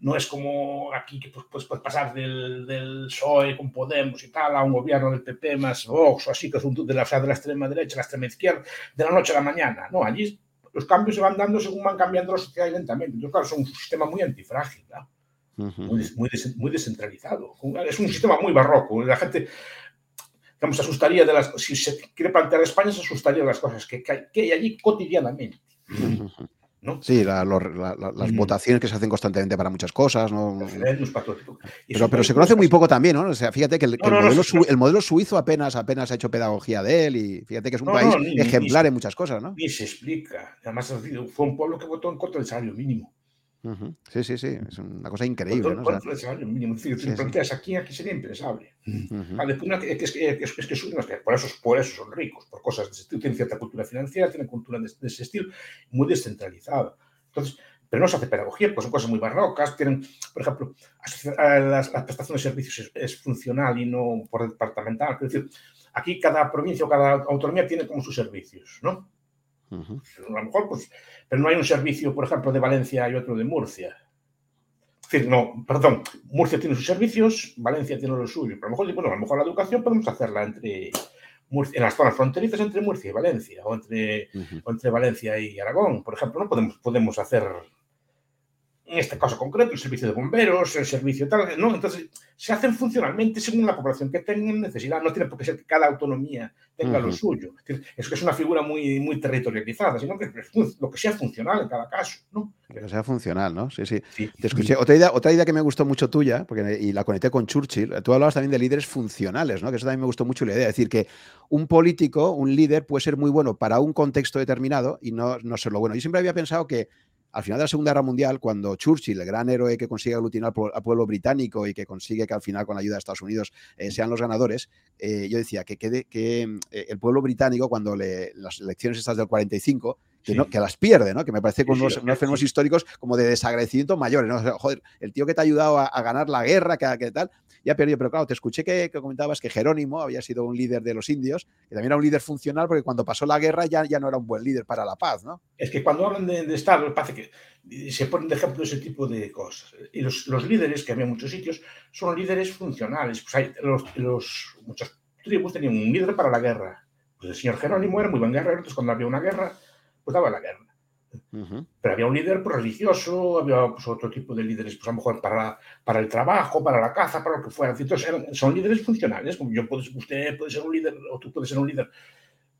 [SPEAKER 2] no es como aquí que pues, pues, puedes pasar del, del, PSOE con Podemos y tal a un gobierno del PP más Vox o así, que es un, de la, de la extrema derecha, la extrema izquierda, de la noche a la mañana. No, allí los cambios se van dando según van cambiando la sociedad lentamente. Entonces, claro, es un sistema muy antifrágil, muy, descentralizado. Es un sistema muy barroco. La gente, digamos, se asustaría de las... Si se quiere plantear España, se asustaría de las cosas que, que hay allí cotidianamente.
[SPEAKER 1] Sí, las mm. votaciones que se hacen constantemente para muchas cosas, ¿no? Pero, pero se conoce muy poco también, ¿no? O sea, fíjate que, el, modelo, suizo apenas, apenas ha hecho pedagogía de él y fíjate que es un país ejemplar en muchas cosas, ¿no?
[SPEAKER 2] Ni se explica. Además, fue un pueblo que votó en contra del salario mínimo.
[SPEAKER 1] Sí, sí, sí, es una cosa increíble. ¿no?
[SPEAKER 2] O sea, mínimo. Si sí, planteas aquí, aquí sería impensable. es, que, es, que, por, eso, por eso son ricos, por cosas de ese estilo. Tienen cierta cultura financiera, tienen cultura de, ese estilo, muy descentralizada. Entonces, pero no se hace pedagogía, pues son cosas muy barrocas. Tienen, por ejemplo, la prestación de servicios es, funcional y no por departamental. Es decir, aquí cada provincia o cada autonomía tiene como sus servicios, ¿no? A lo mejor, pues, pero no hay un servicio, por ejemplo, de Valencia y otro de Murcia. Es decir, no, perdón, Murcia tiene sus servicios, Valencia tiene los suyos. Pero a lo mejor, bueno, a lo mejor la educación podemos hacerla entre Murcia, en las zonas fronterizas entre Murcia y Valencia, o entre, o entre Valencia y Aragón, por ejemplo, no podemos, podemos hacer en este caso concreto, el servicio de bomberos, el servicio tal, ¿no? Entonces, se hacen funcionalmente según la población que tenga necesidad. No tiene por qué ser que cada autonomía tenga lo suyo. Es que es una figura muy, muy territorializada, sino que lo que sea funcional en cada caso, ¿no?
[SPEAKER 1] Que sea funcional, ¿no? Sí, sí. Te escuché. Otra idea, otra idea que me gustó mucho tuya, porque, y la conecté con Churchill, tú hablabas también de líderes funcionales, ¿no? Que eso también me gustó mucho la idea. Es decir, que un político, un líder, puede ser muy bueno para un contexto determinado y no, no ser lo bueno. Yo siempre había pensado que al final de la Segunda Guerra Mundial, cuando Churchill, el gran héroe que consigue aglutinar al pueblo británico y que consigue que al final, con la ayuda de Estados Unidos, eh, sean los ganadores, eh, yo decía que, que, que eh, el pueblo británico, cuando le, las elecciones estas del 45, que, no, que las pierde, ¿no? Que me parece con unos, fenómenos históricos como de desagradecimiento mayores, ¿no? joder, el tío que te ha ayudado a, ganar la guerra, que, que, tal, ya perdió. Pero claro, te escuché que, comentabas que Jerónimo había sido un líder de los indios, que también era un líder funcional, porque cuando pasó la guerra ya, ya no era un buen líder para la paz, ¿no?
[SPEAKER 2] Es que cuando hablan de, de Estado, parece que se ponen de ejemplo ese tipo de cosas. Y los, los líderes, que había en muchos sitios, son líderes funcionales. Pues hay, los, los, muchas tribus tenían un líder para la guerra. Pues el señor Jerónimo era muy buen guerrero, entonces cuando había una guerra, pues daba la guerra. Pero había un líder pues, religioso, había pues, otro tipo de líderes, pues a lo mejor para, para el trabajo, para la caza, para lo que fuera. Entonces, son líderes funcionales, como yo puedo, usted puede ser un líder, o tú puedes ser un líder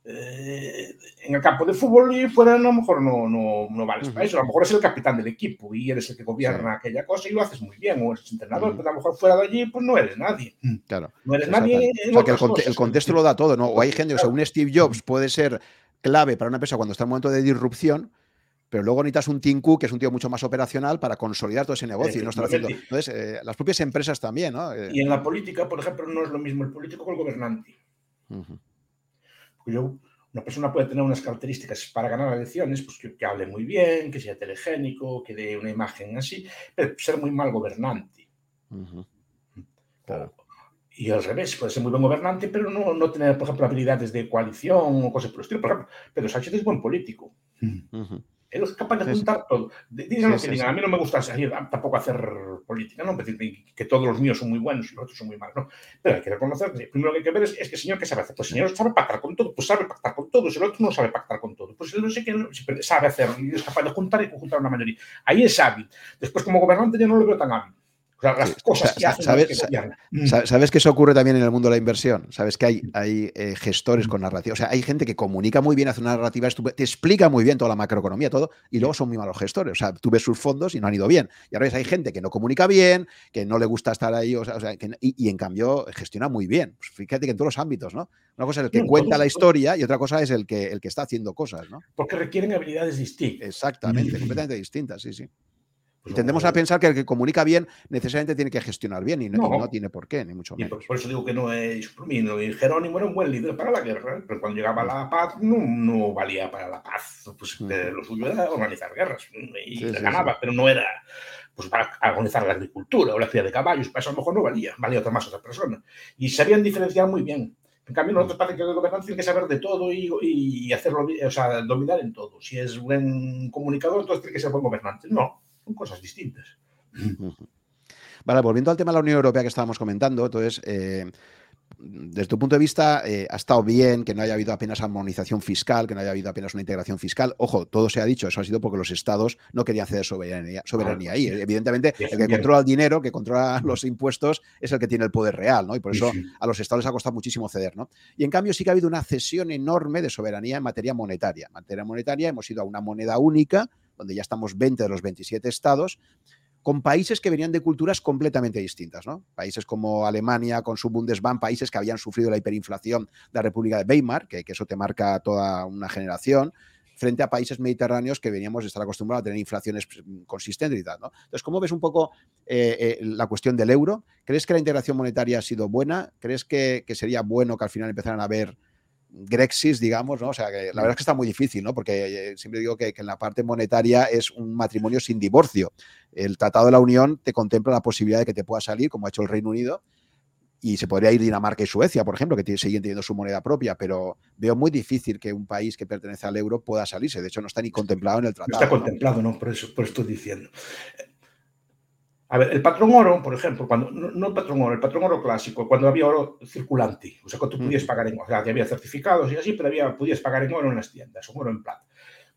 [SPEAKER 2] eh, en el campo de fútbol y fuera a lo mejor no, no, no vales para eso. A lo mejor es el capitán del equipo y eres el que gobierna aquella cosa y lo haces muy bien. O eres entrenador, pero a lo mejor fuera de allí pues no eres nadie.
[SPEAKER 1] Claro.
[SPEAKER 2] No eres nadie.
[SPEAKER 1] o sea, que el, contexto lo da todo, ¿no? O hay gente, o sea, un Steve Jobs puede ser clave para una empresa cuando está en un momento de disrupción, pero luego necesitas un Tim Cook, que es un tío mucho más operacional, para consolidar todo ese negocio y no estar haciendo. Entonces, eh, las propias empresas también, ¿no?
[SPEAKER 2] Y en la política, por ejemplo, no es lo mismo el político que el gobernante. Porque yo una persona puede tener unas características para ganar elecciones, pues que, hable muy bien, que sea telegénico, que dé una imagen así, pero ser muy mal gobernante. y al revés, puede ser muy buen gobernante, pero no, no, tener, por ejemplo, habilidades de coalición o cosas por el estilo. Por ejemplo, Pedro Sánchez es buen político. Él es capaz de juntar todo. Digan lo que digan. A mí no me gusta salir, tampoco hacer política, ¿no? que todos los míos son muy buenos y los otros son muy malos, ¿no? Pero hay que reconocer que primero que hay que ver es, que el señor que sabe hacer. Pues el señor sabe pactar con todo, pues sabe pactar con todo. Si el otro no sabe pactar con todo, pues él no sé qué sabe hacer y es capaz de juntar y conjuntar una mayoría. Ahí es hábil. Después, como gobernante, yo no lo veo tan hábil las cosas que hacen
[SPEAKER 1] ¿Sabes, mm. ¿Sabes que eso ocurre también en el mundo de la inversión? Sabes que hay, hay eh, gestores con narrativa. O sea, hay gente que comunica muy bien, hace una narrativa, te explica muy bien toda la macroeconomía, todo, y luego son muy malos gestores. O sea, tú ves sus fondos y no han ido bien. Y ahora ves, hay gente que no comunica bien, que no le gusta estar ahí, o sea, y, en cambio gestiona muy bien. Pues fíjate que en todos los ámbitos, ¿no? Una cosa es el que cuenta la historia y otra cosa es el que, el que está haciendo cosas, ¿no?
[SPEAKER 2] Porque requieren habilidades distintas.
[SPEAKER 1] Exactamente, completamente distintas, sí, sí. Pues y tendemos a pensar que el que comunica bien necesariamente tiene que gestionar bien y no, tiene por qué, ni mucho menos.
[SPEAKER 2] Por, eso digo que no es por mí. Jerónimo era un buen líder para la guerra, pero cuando llegaba la paz no, valía para la paz. Pues lo suyo era organizar guerras y ganaba, pero no era pues para organizar la agricultura o la cría de caballos, para eso a lo mejor no valía, valía otra más otra persona. Y sabían diferenciar muy bien. En cambio, nosotros parece que el gobernante tiene que saber de todo y, y hacerlo, o sea, dominar en todo. Si es buen comunicador, entonces tiene que ser buen gobernante. No, son cosas distintas.
[SPEAKER 1] Vale, volviendo al tema de la Unión Europea que estábamos comentando, entonces, eh, desde tu punto de vista, eh, ha estado bien que no haya habido apenas armonización fiscal, que no haya habido apenas una integración fiscal. Ojo, todo se ha dicho, eso ha sido porque los estados no querían ceder soberanía, soberanía ahí. Evidentemente, el que controla el dinero, que controla los impuestos, es el que tiene el poder real, ¿no? Y por eso a los estados les ha costado muchísimo ceder, ¿no? Y en cambio sí que ha habido una cesión enorme de soberanía en materia monetaria. En materia monetaria hemos ido a una moneda única, donde ya estamos 20 de los 27 estados, con países que venían de culturas completamente distintas, ¿no? Países como Alemania con su Bundesbank, países que habían sufrido la hiperinflación de la República de Weimar, que, eso te marca toda una generación, frente a países mediterráneos que veníamos de estar acostumbrados a tener inflaciones pues, consistentes y tal, ¿no? Entonces, ¿cómo ves un poco eh, eh, la cuestión del euro? ¿Crees que la integración monetaria ha sido buena? ¿Crees que, que sería bueno que al final empezaran a haber Grexis, digamos, ¿no? O sea, que la verdad es que está muy difícil, ¿no? Porque eh, siempre digo que, en la parte monetaria es un matrimonio sin divorcio. El Tratado de la Unión te contempla la posibilidad de que te pueda salir, como ha hecho el Reino Unido, y se podría ir Dinamarca y Suecia, por ejemplo, que siguen teniendo su moneda propia, pero veo muy difícil que un país que pertenece al euro pueda salirse. De hecho, no está ni contemplado en el tratado.
[SPEAKER 2] No está contemplado, ¿no? Por eso, por eso estoy diciendo. A ver, el patrón oro, por ejemplo, cuando, no, el patrón oro, el patrón oro clásico, cuando había oro circulante, o sea, cuando tú podías pagar en oro, o sea, había certificados y así, pero había, podías pagar en oro en las tiendas, o oro en plata.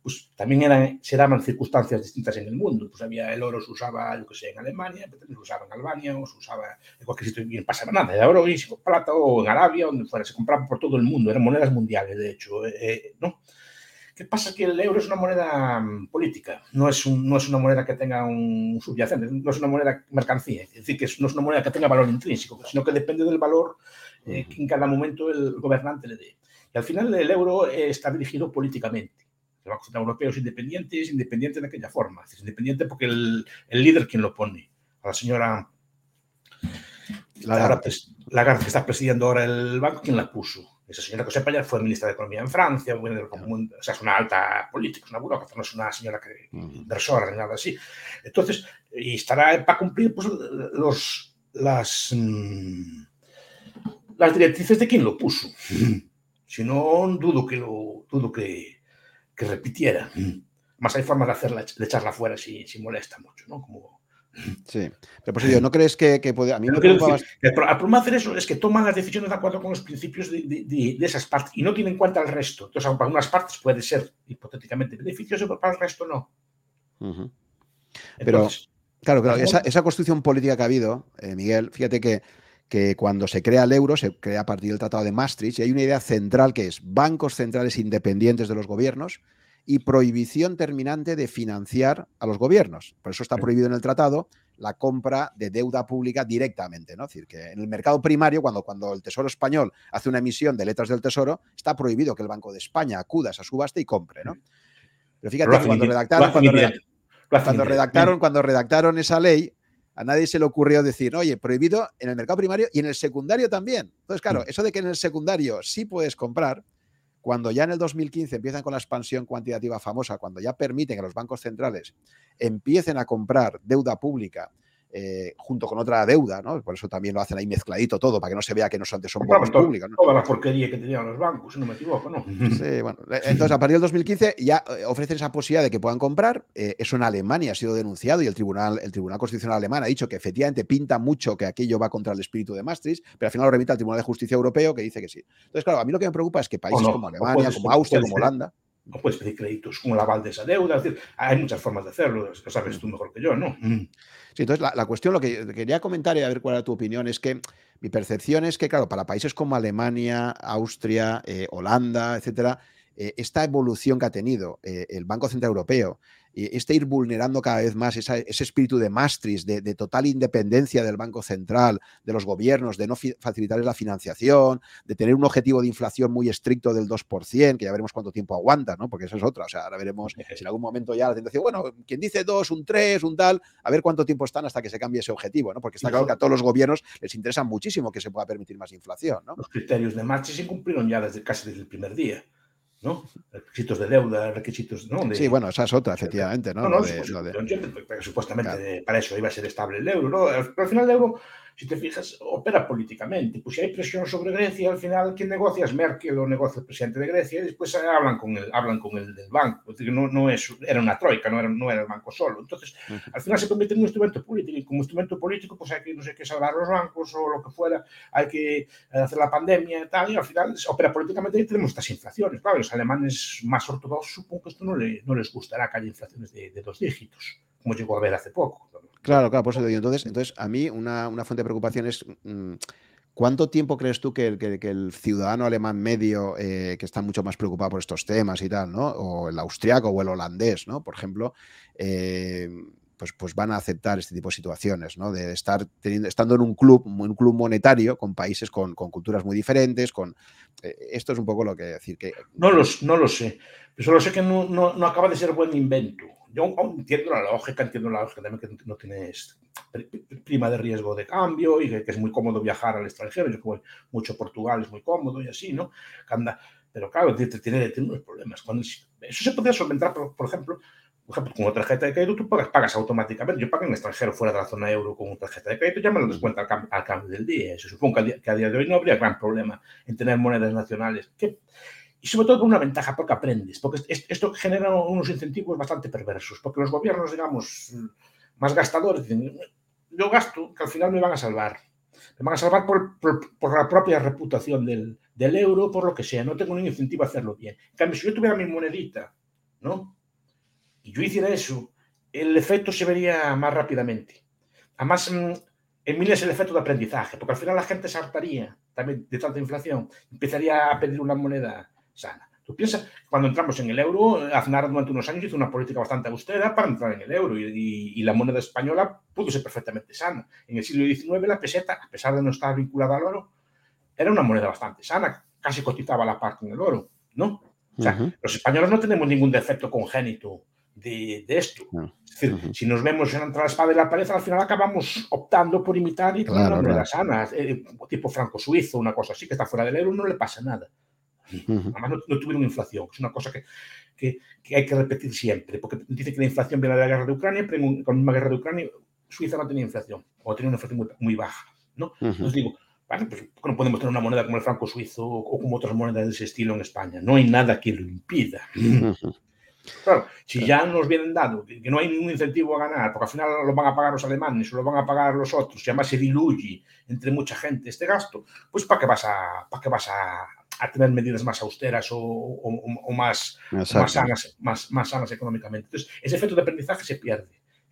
[SPEAKER 2] Pues también eran, se daban circunstancias distintas en el mundo. Pues había el oro se usaba, yo que sé, en Alemania, pero también se usaba en Albania, o se usaba en cualquier sitio y no pasaba nada. Era oro y plata, o en Arabia, donde fuera, se compraba por todo el mundo, eran monedas mundiales, de hecho, eh, eh, ¿no? ¿Qué pasa? Que el euro es una moneda mm, política, no es, no es una moneda que tenga un subyacente, no es una moneda mercancía, es decir, que no es una moneda que tenga valor intrínseco, sino que depende del valor eh, que en cada momento el gobernante le dé. Y al final el euro está dirigido políticamente. El Banco Central Europeo es independiente, es independiente de aquella forma, es independiente porque el, el líder quien lo pone, a la señora Lagarde, Lagarde, que está presidiendo ahora el banco, quien la puso esa señora que sepa fue ministra de Economía en Francia, o sea, es una alta política, es una burócrata, no es una señora que, inversora ni nada así. Entonces, y estará para cumplir pues, los, las, mm, las directrices de quien lo puso. Si no, dudo que lo dudo que, que repitiera. Más hay formas de hacerla, de echarla fuera si, si molesta mucho, ¿no? Como,
[SPEAKER 1] Sí, pero pues yo, ¿no crees que, que puede, a mí me
[SPEAKER 2] preocupa El problema de hacer eso es que toman las decisiones de acuerdo con los principios de, de, esas partes y no tienen en cuenta el resto. Entonces, para unas partes puede ser hipotéticamente beneficioso, pero para el resto no.
[SPEAKER 1] pero, claro, claro, esa, esa, construcción política que ha habido, eh, Miguel, fíjate que que cuando se crea el euro, se crea a partir del Tratado de Maastricht, y hay una idea central que es bancos centrales independientes de los gobiernos y prohibición terminante de financiar a los gobiernos. Por eso está prohibido en el tratado la compra de deuda pública directamente. ¿no? Es decir, que en el mercado primario, cuando, cuando el Tesoro español hace una emisión de letras del Tesoro, está prohibido que el Banco de España acuda a esa subasta y compre. ¿no? Pero fíjate que cuando redactaron, cuando redactaron, cuando redactaron esa ley, a nadie se le ocurrió decir, oye, prohibido en el mercado primario y en el secundario también. Entonces, claro, mm. eso de que en el secundario sí puedes comprar, cuando ya en el 2015 empiezan con la expansión cuantitativa famosa, cuando ya permiten que los bancos centrales empiecen a comprar deuda pública eh, junto con otra deuda, ¿no? Por eso también lo hacen ahí mezcladito todo, para que no se vea que no son, son
[SPEAKER 2] bonos públicos. ¿no? Toda la porquería que tenían los bancos, si no me equivoco, ¿no?
[SPEAKER 1] Sí, bueno. Eh, entonces, a partir del 2015 ya eh, ofrecen esa posibilidad de que puedan comprar. eso en Alemania ha sido denunciado y el Tribunal, el Tribunal Constitucional Alemán ha dicho que efectivamente pinta mucho que aquello va contra el espíritu de Maastricht, pero al final lo remite al Tribunal de Justicia Europeo que dice que sí. Entonces, claro, a mí lo que me preocupa es que países como Alemania, como Austria, como Holanda
[SPEAKER 2] no puedes pedir créditos con el aval de esa deuda. Es decir, hay muchas formas de hacerlo, lo sabes tú mejor que yo, ¿no? Mm.
[SPEAKER 1] Sí, entonces la, cuestión, lo que quería comentar y a ver cuál era tu opinión, es que mi percepción es que, claro, para países como Alemania, Austria, eh, Holanda, etcétera, eh, esta evolución que ha tenido eh, el Banco Central Europeo este ir vulnerando cada vez más ese espíritu de Maastricht, de, total independencia del Banco Central, de los gobiernos, de no facilitarles la financiación, de tener un objetivo de inflación muy estricto del 2%, que ya veremos cuánto tiempo aguanta, ¿no? Porque esa es otra. O sea, ahora veremos [LAUGHS] si en algún momento ya la tentación, bueno, quien dice 2, un 3, un tal, a ver cuánto tiempo están hasta que se cambie ese objetivo, ¿no? Porque está claro que a todos los gobiernos les interesa muchísimo que se pueda permitir más inflación, ¿no?
[SPEAKER 2] Los criterios de Maastricht se cumplieron ya desde casi desde el primer día. ¿No? Requisitos de deuda, requisitos, ¿no?
[SPEAKER 1] sí, bueno, esa es otra, efectivamente, ¿no?
[SPEAKER 2] no, supuestamente para eso iba a ser estable el euro, ¿no? Pero al final el euro si te fijas, opera políticamente. Pues si hay presión sobre Grecia, al final quien negocia es Merkel o negocia el presidente de Grecia y después hablan con el, hablan con el del banco. Es decir, no, no es, era una troika, no era, no era el banco solo. Entonces, al final se convierte en un instrumento político y como instrumento político, pues hay que, no sé, que salvar los bancos o lo que fuera, hay que hacer la pandemia y tal, y al final opera políticamente y tenemos estas inflaciones. Claro, los alemanes más ortodoxos supongo que esto no, le, no les gustará que haya inflaciones de, de dos dígitos, como llegó a ver hace poco.
[SPEAKER 1] Claro, claro, por eso te digo. Entonces, entonces a mí una, fuente de preocupación es mm, ¿cuánto tiempo crees tú que, el ciudadano alemán medio, eh, que está mucho más preocupado por estos temas y tal, ¿no? O el austriaco o el holandés, ¿no? Por ejemplo, eh, pues, pues van a aceptar este tipo de situaciones, ¿no? De estar teniendo, estando en un club, un club monetario con países con, culturas muy diferentes, con eh, esto es un poco lo que decir que.
[SPEAKER 2] No, los, no lo sé. Solo sé que no, no acaba de ser buen invento yo entiendo la lógica, entiendo la lógica también que no tienes prima de riesgo de cambio y que, es muy cómodo viajar al extranjero. Yo como mucho Portugal es muy cómodo y así, ¿no? pero claro, tiene, tiene, unos problemas. Eso se podría solventar, por, ejemplo, por ejemplo, con una tarjeta de crédito tú pagas, pagas, automáticamente. Yo pago en extranjero fuera de la zona euro con una tarjeta de crédito, ya me lo descuenta al, cambio, del día. Se supongo que a, día, de hoy no habría gran problema en tener monedas nacionales. Que, y sobre todo con una ventaja, porque aprendes, porque esto genera unos incentivos bastante perversos, porque los gobiernos, digamos, más gastadores dicen, yo gasto, que al final me van a salvar. Me van a salvar por, por, la propia reputación del, del, euro, por lo que sea, no tengo ningún incentivo a hacerlo bien. En cambio, si yo tuviera mi monedita, ¿no? Y yo hiciera eso, el efecto se vería más rápidamente. Además, mm, en mí es el efecto de aprendizaje, porque al final la gente se hartaría también de tanta inflación, empezaría a pedir una moneda sana. Tú piensas, cuando entramos en el euro, Aznar durante unos años hizo una política bastante austera para entrar en el euro y, la moneda española pudo ser perfectamente sana. En el siglo XIX la peseta, a pesar de no estar vinculada al oro, era una moneda bastante sana, casi cotizaba la parte en el oro, ¿no? O sea, los españoles no tenemos ningún defecto congénito de, esto. Es decir, si nos vemos entre la espada y la pared, al final acabamos optando por imitar y tener una moneda sana, eh, tipo franco-suizo, una cosa así, que está fuera del euro, no le pasa nada. Además, no, tuvieron inflación, es una cosa que, que, hay que repetir siempre, porque dice que la inflación viene de la guerra de Ucrania, pero con la misma guerra de Ucrania, Suiza no tenía inflación, o tenía una inflación muy, baja. ¿no? Entonces digo, vale, pues no podemos tener una moneda como el franco suizo o como otras monedas de ese estilo en España. No hay nada que lo impida. Claro, si ya nos vienen dando que, no hay ningún incentivo a ganar, porque al final lo van a pagar los alemanes o lo van a pagar los otros, y además se diluye entre mucha gente este gasto, pues ¿para qué vas a, para qué vas a, a tener medidas más austeras o, más, más, sanas, más, más sanas económicamente. Entonces, ese efecto de aprendizaje se pierde.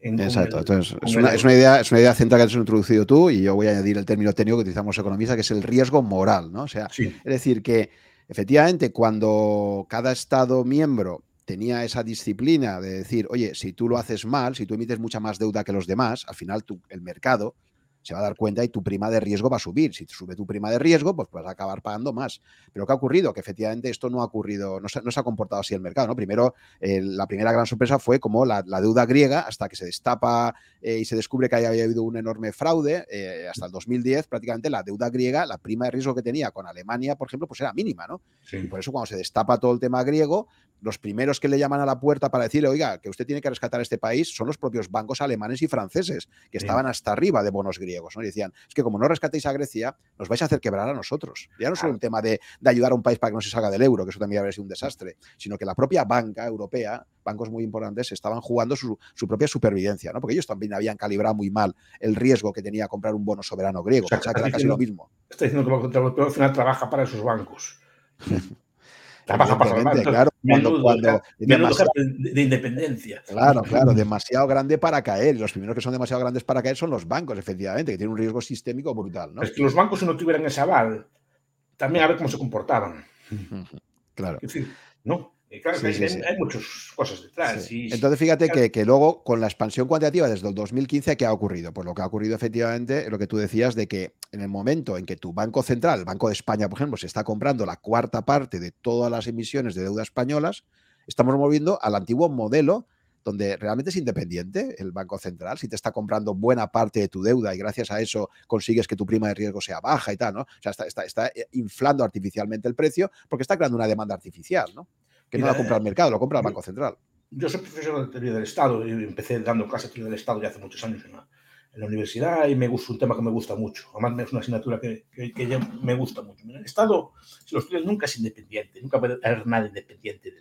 [SPEAKER 1] Exacto, entonces es una, es una, idea, es una idea central que has introducido tú y yo voy a añadir el término técnico que utilizamos economistas, que es el riesgo moral, ¿no? O sea, es decir, que efectivamente cuando cada Estado miembro tenía esa disciplina de decir, oye, si tú lo haces mal, si tú emites mucha más deuda que los demás, al final tú, el mercado se va a dar cuenta y tu prima de riesgo va a subir. Si sube tu prima de riesgo, pues vas a acabar pagando más. Pero ¿qué ha ocurrido? Que efectivamente esto no ha ocurrido, no se, no se ha comportado así el mercado. ¿no? Primero, la primera gran sorpresa fue como la, deuda griega, hasta que se destapa eh, y se descubre que había habido un enorme fraude, eh, hasta el 2010 prácticamente la deuda griega, la prima de riesgo que tenía con Alemania, por ejemplo, pues era mínima. ¿no? Y por eso cuando se destapa todo el tema griego, los primeros que le llaman a la puerta para decirle, oiga, que usted tiene que rescatar este país son los propios bancos alemanes y franceses, que estaban hasta arriba de bonos griegos. ¿no? Y decían, es que como no rescatéis a Grecia, nos vais a hacer quebrar a nosotros. Ya no es solo un tema de, ayudar a un país para que no se salga del euro, que eso también habría sido un desastre, sino que la propia banca europea, bancos muy importantes, estaban jugando su, propia supervivencia, ¿no? porque ellos también habían calibrado muy mal el riesgo que tenía comprar un bono soberano griego. O sea, que era casi lo mismo.
[SPEAKER 2] Está diciendo que el Banco Europeo al final trabaja para esos bancos. [LAUGHS]
[SPEAKER 1] Trabaja para claro, cuando,
[SPEAKER 2] de, independencia.
[SPEAKER 1] Claro, claro, [LAUGHS] demasiado grande para caer. Y los primeros que son demasiado grandes para caer son los bancos, efectivamente, que tienen un riesgo sistémico brutal. ¿no?
[SPEAKER 2] Es que los bancos, si no tuvieran ese aval, también a ver cómo se comportaban. [LAUGHS]
[SPEAKER 1] Claro.
[SPEAKER 2] Es decir, ¿no? Claro, hay, muchas cosas detrás.
[SPEAKER 1] Entonces, fíjate que, luego, con la expansión cuantitativa desde el 2015, ¿qué ha ocurrido? Pues lo que ha ocurrido efectivamente es lo que tú decías de que en el momento en que tu Banco Central, el Banco de España, por ejemplo, se está comprando la cuarta parte de todas las emisiones de deuda españolas, estamos moviendo al antiguo modelo donde realmente es independiente el Banco Central, si te está comprando buena parte de tu deuda y gracias a eso consigues que tu prima de riesgo sea baja y tal, ¿no? O sea, está, está, está inflando artificialmente el precio porque está creando una demanda artificial, ¿no? Que no la compra el mercado, lo compra el Banco Central.
[SPEAKER 2] Yo soy profesor de teoría del Estado y empecé dando clases de teoría del Estado ya hace muchos años en la, universidad y me gusta un tema que me gusta mucho. Además, es una asignatura que, que, ya me gusta mucho. el Estado, si lo estudias, nunca es independiente, nunca puede haber nada independiente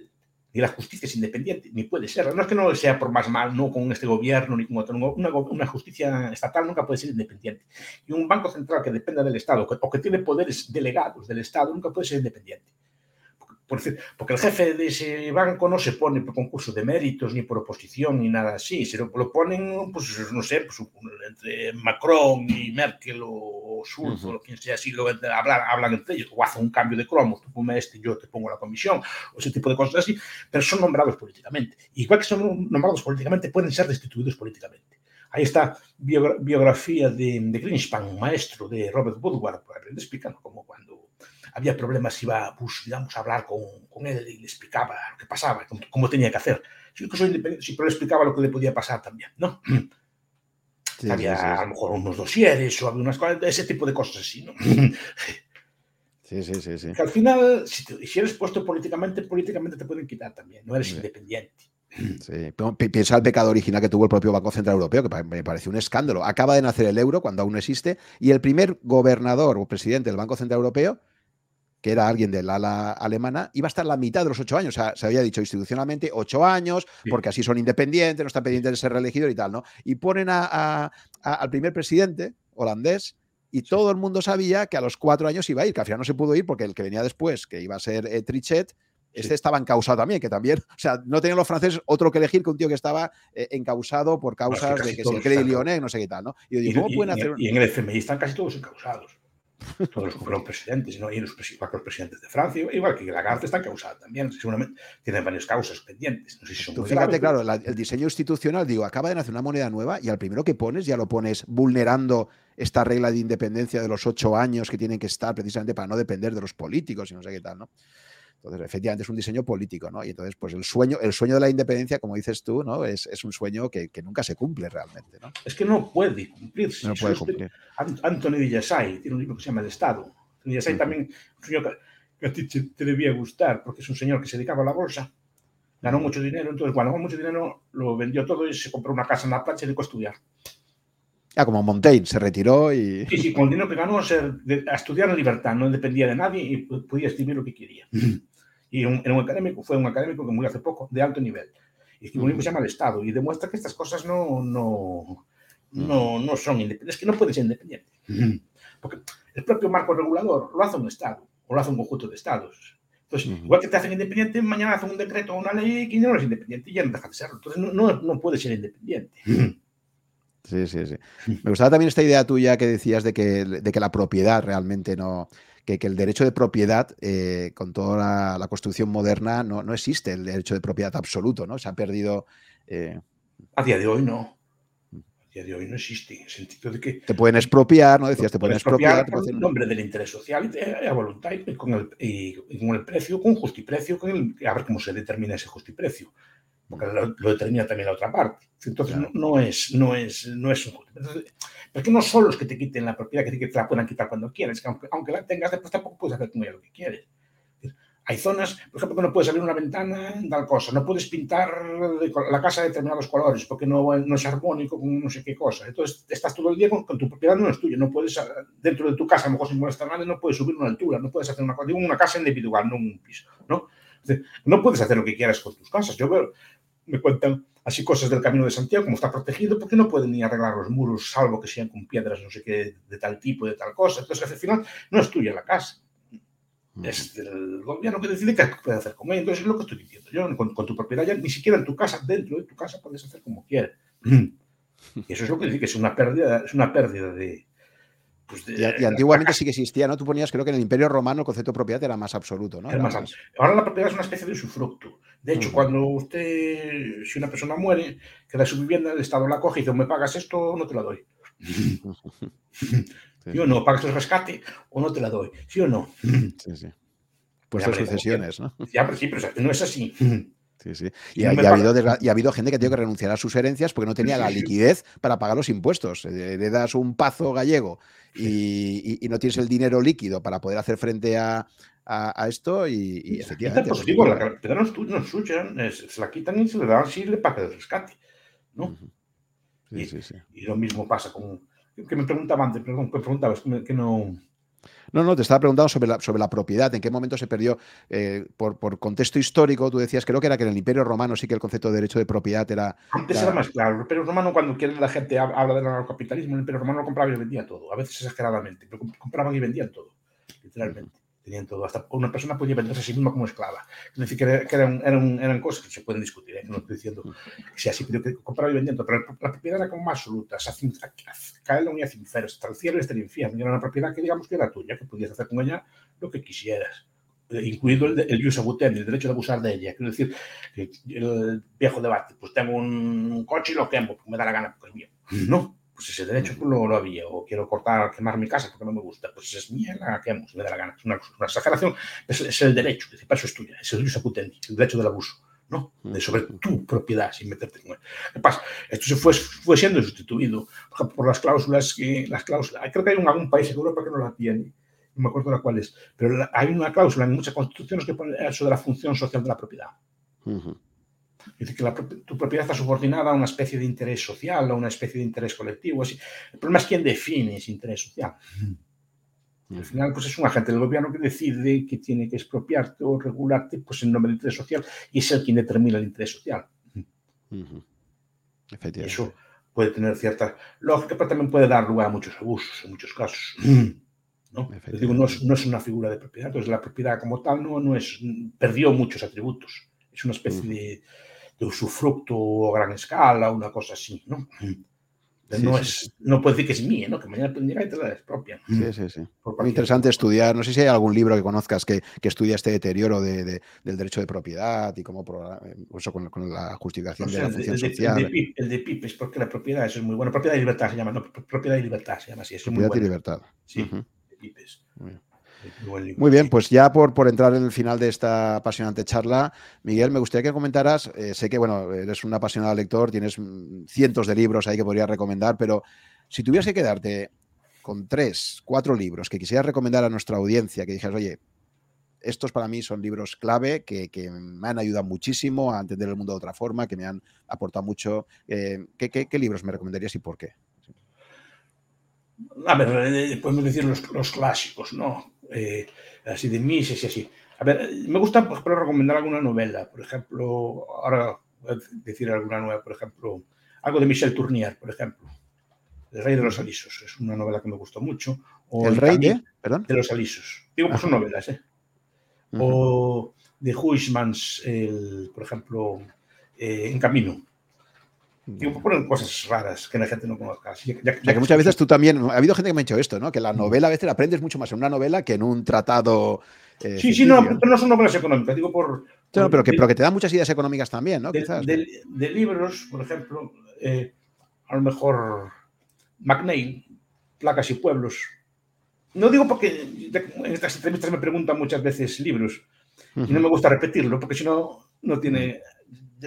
[SPEAKER 2] Ni la justicia es independiente, ni puede ser. No es que no sea por más mal, no con este gobierno ni con otro. Una, una, justicia estatal nunca puede ser independiente. Y un banco central que dependa del Estado o que tiene poderes delegados del Estado nunca puede ser independiente porque el jefe de ese banco no se pone por concurso de méritos, ni por oposición, ni nada así. Se lo, ponen, pues, no sé, pues, entre Macron y Merkel o Schulz o quien sea, así lo hablan, hablan entre ellos, o hacen un cambio de cromos, tú ponme este, yo te pongo la comisión, o ese tipo de cosas así, pero son nombrados políticamente. Igual que son nombrados políticamente, pueden ser destituidos políticamente. Ahí está biografía de, de Greenspan, maestro de Robert Woodward, explicando cómo cuando había problemas, iba Bush, digamos, a hablar con, con, él y le explicaba lo que pasaba, cómo, tenía que hacer. Si independiente, pero le explicaba lo que le podía pasar también, ¿no? [CLEARS THROAT] había a lo mejor unos dosieres o había unas cosas, ese tipo de cosas así, ¿no? [LAUGHS]
[SPEAKER 1] Sí, sí, sí. sí.
[SPEAKER 2] Que al final, si, si, eres puesto políticamente, políticamente te pueden quitar también, no eres independiente. [CLEARS THROAT]
[SPEAKER 1] Sí. Piensa el pecado original que tuvo el propio Banco Central Europeo, que me parece un escándalo. Acaba de nacer el euro cuando aún no existe, y el primer gobernador o presidente del Banco Central Europeo que era alguien del ala alemana, iba a estar la mitad de los ocho años. O sea, se había dicho institucionalmente ocho años, porque así son independientes, no están pendientes de ser reelegidos y tal, ¿no? Y ponen a, al primer presidente holandés y todo el mundo sabía que a los cuatro años iba a ir, que al final no se pudo ir porque el que venía después, que iba a ser eh, Trichet, este estaba encausado también, que también, o sea, no tenían los franceses otro que elegir que un tío que estaba eh, encausado por causas de que si el crédito Lyonnais, no sé qué tal, ¿no?
[SPEAKER 2] Y, digo, ¿cómo pueden hacer? Y en el FMI están casi todos encausados [LAUGHS] todos los que fueron presidentes, ¿no? y los, los, presidentes de Francia, igual que Lagarde, están causados también. Seguramente tienen varias causas pendientes. No sé si son
[SPEAKER 1] Tú fíjate, claro, el diseño institucional, digo, acaba de nacer una moneda nueva y al primero que pones ya lo pones vulnerando esta regla de independencia de los ocho años que tienen que estar precisamente para no depender de los políticos y no sé qué tal, ¿no? Entonces, efectivamente, es un diseño político, ¿no? Y entonces, pues el sueño, el sueño de la independencia, como dices tú, ¿no? Es, es un sueño que, que, nunca se cumple realmente, ¿no?
[SPEAKER 2] Es que no puede cumplirse.
[SPEAKER 1] No puede cumplir.
[SPEAKER 2] Anthony Villasay tiene un libro que se llama El Estado. Villasay también un señor que, a ti te, debía gustar, porque es un señor que se dedicaba a la bolsa, ganó mucho dinero, entonces cuando ganó mucho dinero lo vendió todo y se compró una casa en la playa y dedicó a estudiar.
[SPEAKER 1] Ah, como Montaigne, se retiró y...
[SPEAKER 2] Sí, sí, con el dinero que ganó a estudiar en libertad, no dependía de nadie y podía escribir lo que quería. Y un, un académico, fue un académico que murió hace poco, de alto nivel. Y escribió un libro que se llama El Estado y demuestra que estas cosas no, no, no, no son independientes, que no pueden ser independientes. Porque el propio marco regulador lo hace un Estado o lo hace un conjunto de Estados. Entonces, igual que te hacen independiente, mañana hacen un decreto o una ley que no es independiente y ya no deja de serlo. Entonces, no, no, no puede ser independiente.
[SPEAKER 1] Sí, sí, sí. Me gustaba también esta idea tuya que decías de que, de que la propiedad realmente no, que, que, el derecho de propiedad, eh, con toda la, la, construcción moderna, no, no, existe el derecho de propiedad absoluto, ¿no? Se ha perdido. Eh...
[SPEAKER 2] A día de hoy no. A día de hoy no existe, en el sentido de que.
[SPEAKER 1] Te pueden expropiar, ¿no? Decías, te pueden expropiar.
[SPEAKER 2] Por el nombre del interés social y a voluntad y con el, y, y con el precio, con justiprecio, con el, a ver cómo se determina ese justiprecio porque lo, lo, determina también la otra parte. Entonces, claro. no, no, es, no, es, no es un Porque no solo es que te quiten la propiedad, que te la puedan quitar cuando quieres, que aunque, aunque la tengas, después tampoco puedes hacer con ella lo que quieres. Hay zonas, por ejemplo, que no puedes abrir una ventana, tal cosa, no puedes pintar la casa de determinados colores porque no, no es armónico con no sé qué cosa. Entonces, estás todo el día con, con, tu propiedad, no es tuya, no puedes, dentro de tu casa, a lo mejor sin molestar a nadie, no puedes subir una altura, no puedes hacer una cosa, digo, una casa individual, no un piso, ¿no? No puedes hacer lo que quieras con tus casas. Yo veo, me cuentan así cosas del Camino de Santiago, como está protegido, porque no pueden ni arreglar los muros, salvo que sean con piedras, no sé qué, de tal tipo, de tal cosa. Entonces, al final, no es tuya la casa. Es del gobierno que decide qué puede hacer con ella. Entonces, es lo que estoy diciendo. Yo, con, con, tu propiedad, ya ni siquiera en tu casa, dentro de tu casa, puedes hacer como quieras. [LAUGHS] Y eso es lo que dice que es una pérdida, es una pérdida de,
[SPEAKER 1] pues de, y, y, antiguamente sí que existía, ¿no? Tú ponías, creo que en el Imperio Romano el concepto de propiedad era más absoluto, ¿no?
[SPEAKER 2] Era más, más. Ahora la propiedad es una especie de usufructo. De hecho, uh -huh. cuando usted, si una persona muere, queda su vivienda, el Estado la coge y dice, me pagas esto o no te la doy. [LAUGHS] sí. ¿Sí o no? ¿Pagas el rescate o no te la doy? ¿Sí o no?
[SPEAKER 1] Sí, sí. Pues las sucesiones, ¿no?
[SPEAKER 2] Ya, pero sí, pero no es así.
[SPEAKER 1] Sí, sí. Y, y, ha, y, ha habido, y, ha, habido, gente que ha tenido que renunciar a sus herencias porque no tenía la liquidez para pagar los impuestos. Le das un pazo gallego y, no tienes el dinero líquido para poder hacer frente a, a, a esto y, efectivamente...
[SPEAKER 2] Es positivo, la carpeta no, no es suya, se la quitan y se le dan si le paga el rescate. ¿no? Uh -huh. sí, sí, y, lo mismo pasa con... Que me preguntaba antes, perdón, que preguntabas que, que no...
[SPEAKER 1] No, no, te estaba preguntando sobre la, sobre la propiedad, en qué momento se perdió, eh, por, por, contexto histórico, tú decías, creo que era que en el Imperio Romano sí que el concepto de derecho de propiedad era...
[SPEAKER 2] Antes era, era más claro, el Imperio Romano cuando quiere la gente habla del anarcocapitalismo, el Imperio Romano compraba y vendía todo, a veces exageradamente, pero compraban y vendían todo, literalmente tenían todo. Hasta una persona podía venderse a sí misma como esclava. Es decir, que, era, que eran, eran, eran, cosas que se pueden discutir, ¿eh? no estoy diciendo que sea así, pero que compraba y vendía todo. Pero la propiedad era como más absoluta, cae la unidad cincero, hasta el cielo y hasta el infierno. Y era una propiedad que digamos que era tuya, que podías hacer con ella lo que quisieras incluido el, el use el derecho de abusar de ella. Quiero decir, el viejo debate, pues tengo un coche y lo quemo, pues me da la gana, pues mío. No, pues ese derecho lo, lo, había, o quiero cortar, quemar mi casa porque no me gusta, pues es mía, la quemo, si me da la gana. Es una, una exageración, es, es, el derecho, es eso es tuya, es el jus putendi, el derecho del abuso, ¿no? De sobre tu propiedad, sin meterte en ¿Qué pasa? Esto se fue, fue siendo sustituido por las cláusulas, que, las cláusulas, creo que hay un, algún país en Europa que no la tiene, no me acuerdo la cuál es, pero hay una cláusula en muchas constituciones que pone eso de la función social de la propiedad. Uh -huh. Es decir, que la, tu propiedad está subordinada a una especie de interés social, a una especie de interés colectivo. Así. El problema es quién define ese interés social. Y al final, pues es un agente del gobierno que decide que tiene que expropiarte o regularte pues, en nombre del interés social y es el quien determina el interés social. Uh -huh. Efectivamente. Eso puede tener cierta lógica, pero también puede dar lugar a muchos abusos en muchos casos. ¿no? Digo, no, es, no es una figura de propiedad, entonces la propiedad como tal no, no es, perdió muchos atributos. Es una especie uh -huh. de, de usufructo a gran escala, una cosa así, ¿no? Sí, no, es, sí. no puede decir que es mía, ¿no? Que mañana llegar y te la expropian.
[SPEAKER 1] Sí, sí, sí. Muy interesante estudiar. No sé si hay algún libro que conozcas que, que estudia este deterioro de, de, del derecho de propiedad y cómo eso con, con, la justificación o sea, de la función
[SPEAKER 2] el de,
[SPEAKER 1] social.
[SPEAKER 2] El de, Pip, el de Pip es porque la propiedad eso es muy buena. Propiedad y libertad se llama, no, propiedad y libertad se llama así. Es
[SPEAKER 1] propiedad y libertad.
[SPEAKER 2] Sí, uh -huh. de Pipes.
[SPEAKER 1] Muy bien. Muy bien, pues ya por, por entrar en el final de esta apasionante charla, Miguel, me gustaría que comentaras, eh, sé que bueno, eres un apasionado lector, tienes cientos de libros ahí que podrías recomendar, pero si tuvieras que quedarte con tres, cuatro libros que quisieras recomendar a nuestra audiencia, que dijeras, oye, estos para mí son libros clave que, que, me han ayudado muchísimo a entender el mundo de otra forma, que me han aportado mucho. Eh, ¿qué, qué, qué, libros me recomendarías y por qué?
[SPEAKER 2] A ver, eh, podemos decir los, los clásicos, ¿no? Eh, así de Mises y así. A ver, me gusta, por ejemplo, recomendar alguna novela. Por ejemplo, ahora voy a decir alguna nueva, por ejemplo, algo de Michel Tournier, por ejemplo. El Rey de los Alisos. Es una novela que me gustó mucho.
[SPEAKER 1] O ¿El, Rey de? ¿Perdón?
[SPEAKER 2] De los Alisos. Digo, pues son novelas, ¿eh? O de Huysmans, el, por ejemplo, eh, En Camino. Digo, ponen cosas raras que la gente no conozca.
[SPEAKER 1] Ya, que muchas veces tú también, ha habido gente que me ha dicho esto, ¿no? Que la novela a veces la aprendes mucho más en una novela que en un tratado.
[SPEAKER 2] Eh, sí, sí, no, pero no son novelas económicas, digo por.
[SPEAKER 1] pero, que, pero que te dan muchas ideas económicas también, ¿no?
[SPEAKER 2] De, Quizás, de, libros, por ejemplo, eh, a lo mejor McNeil, Placas y Pueblos. No digo porque en estas entrevistas me preguntan muchas veces libros y no me gusta repetirlo porque si no, no tiene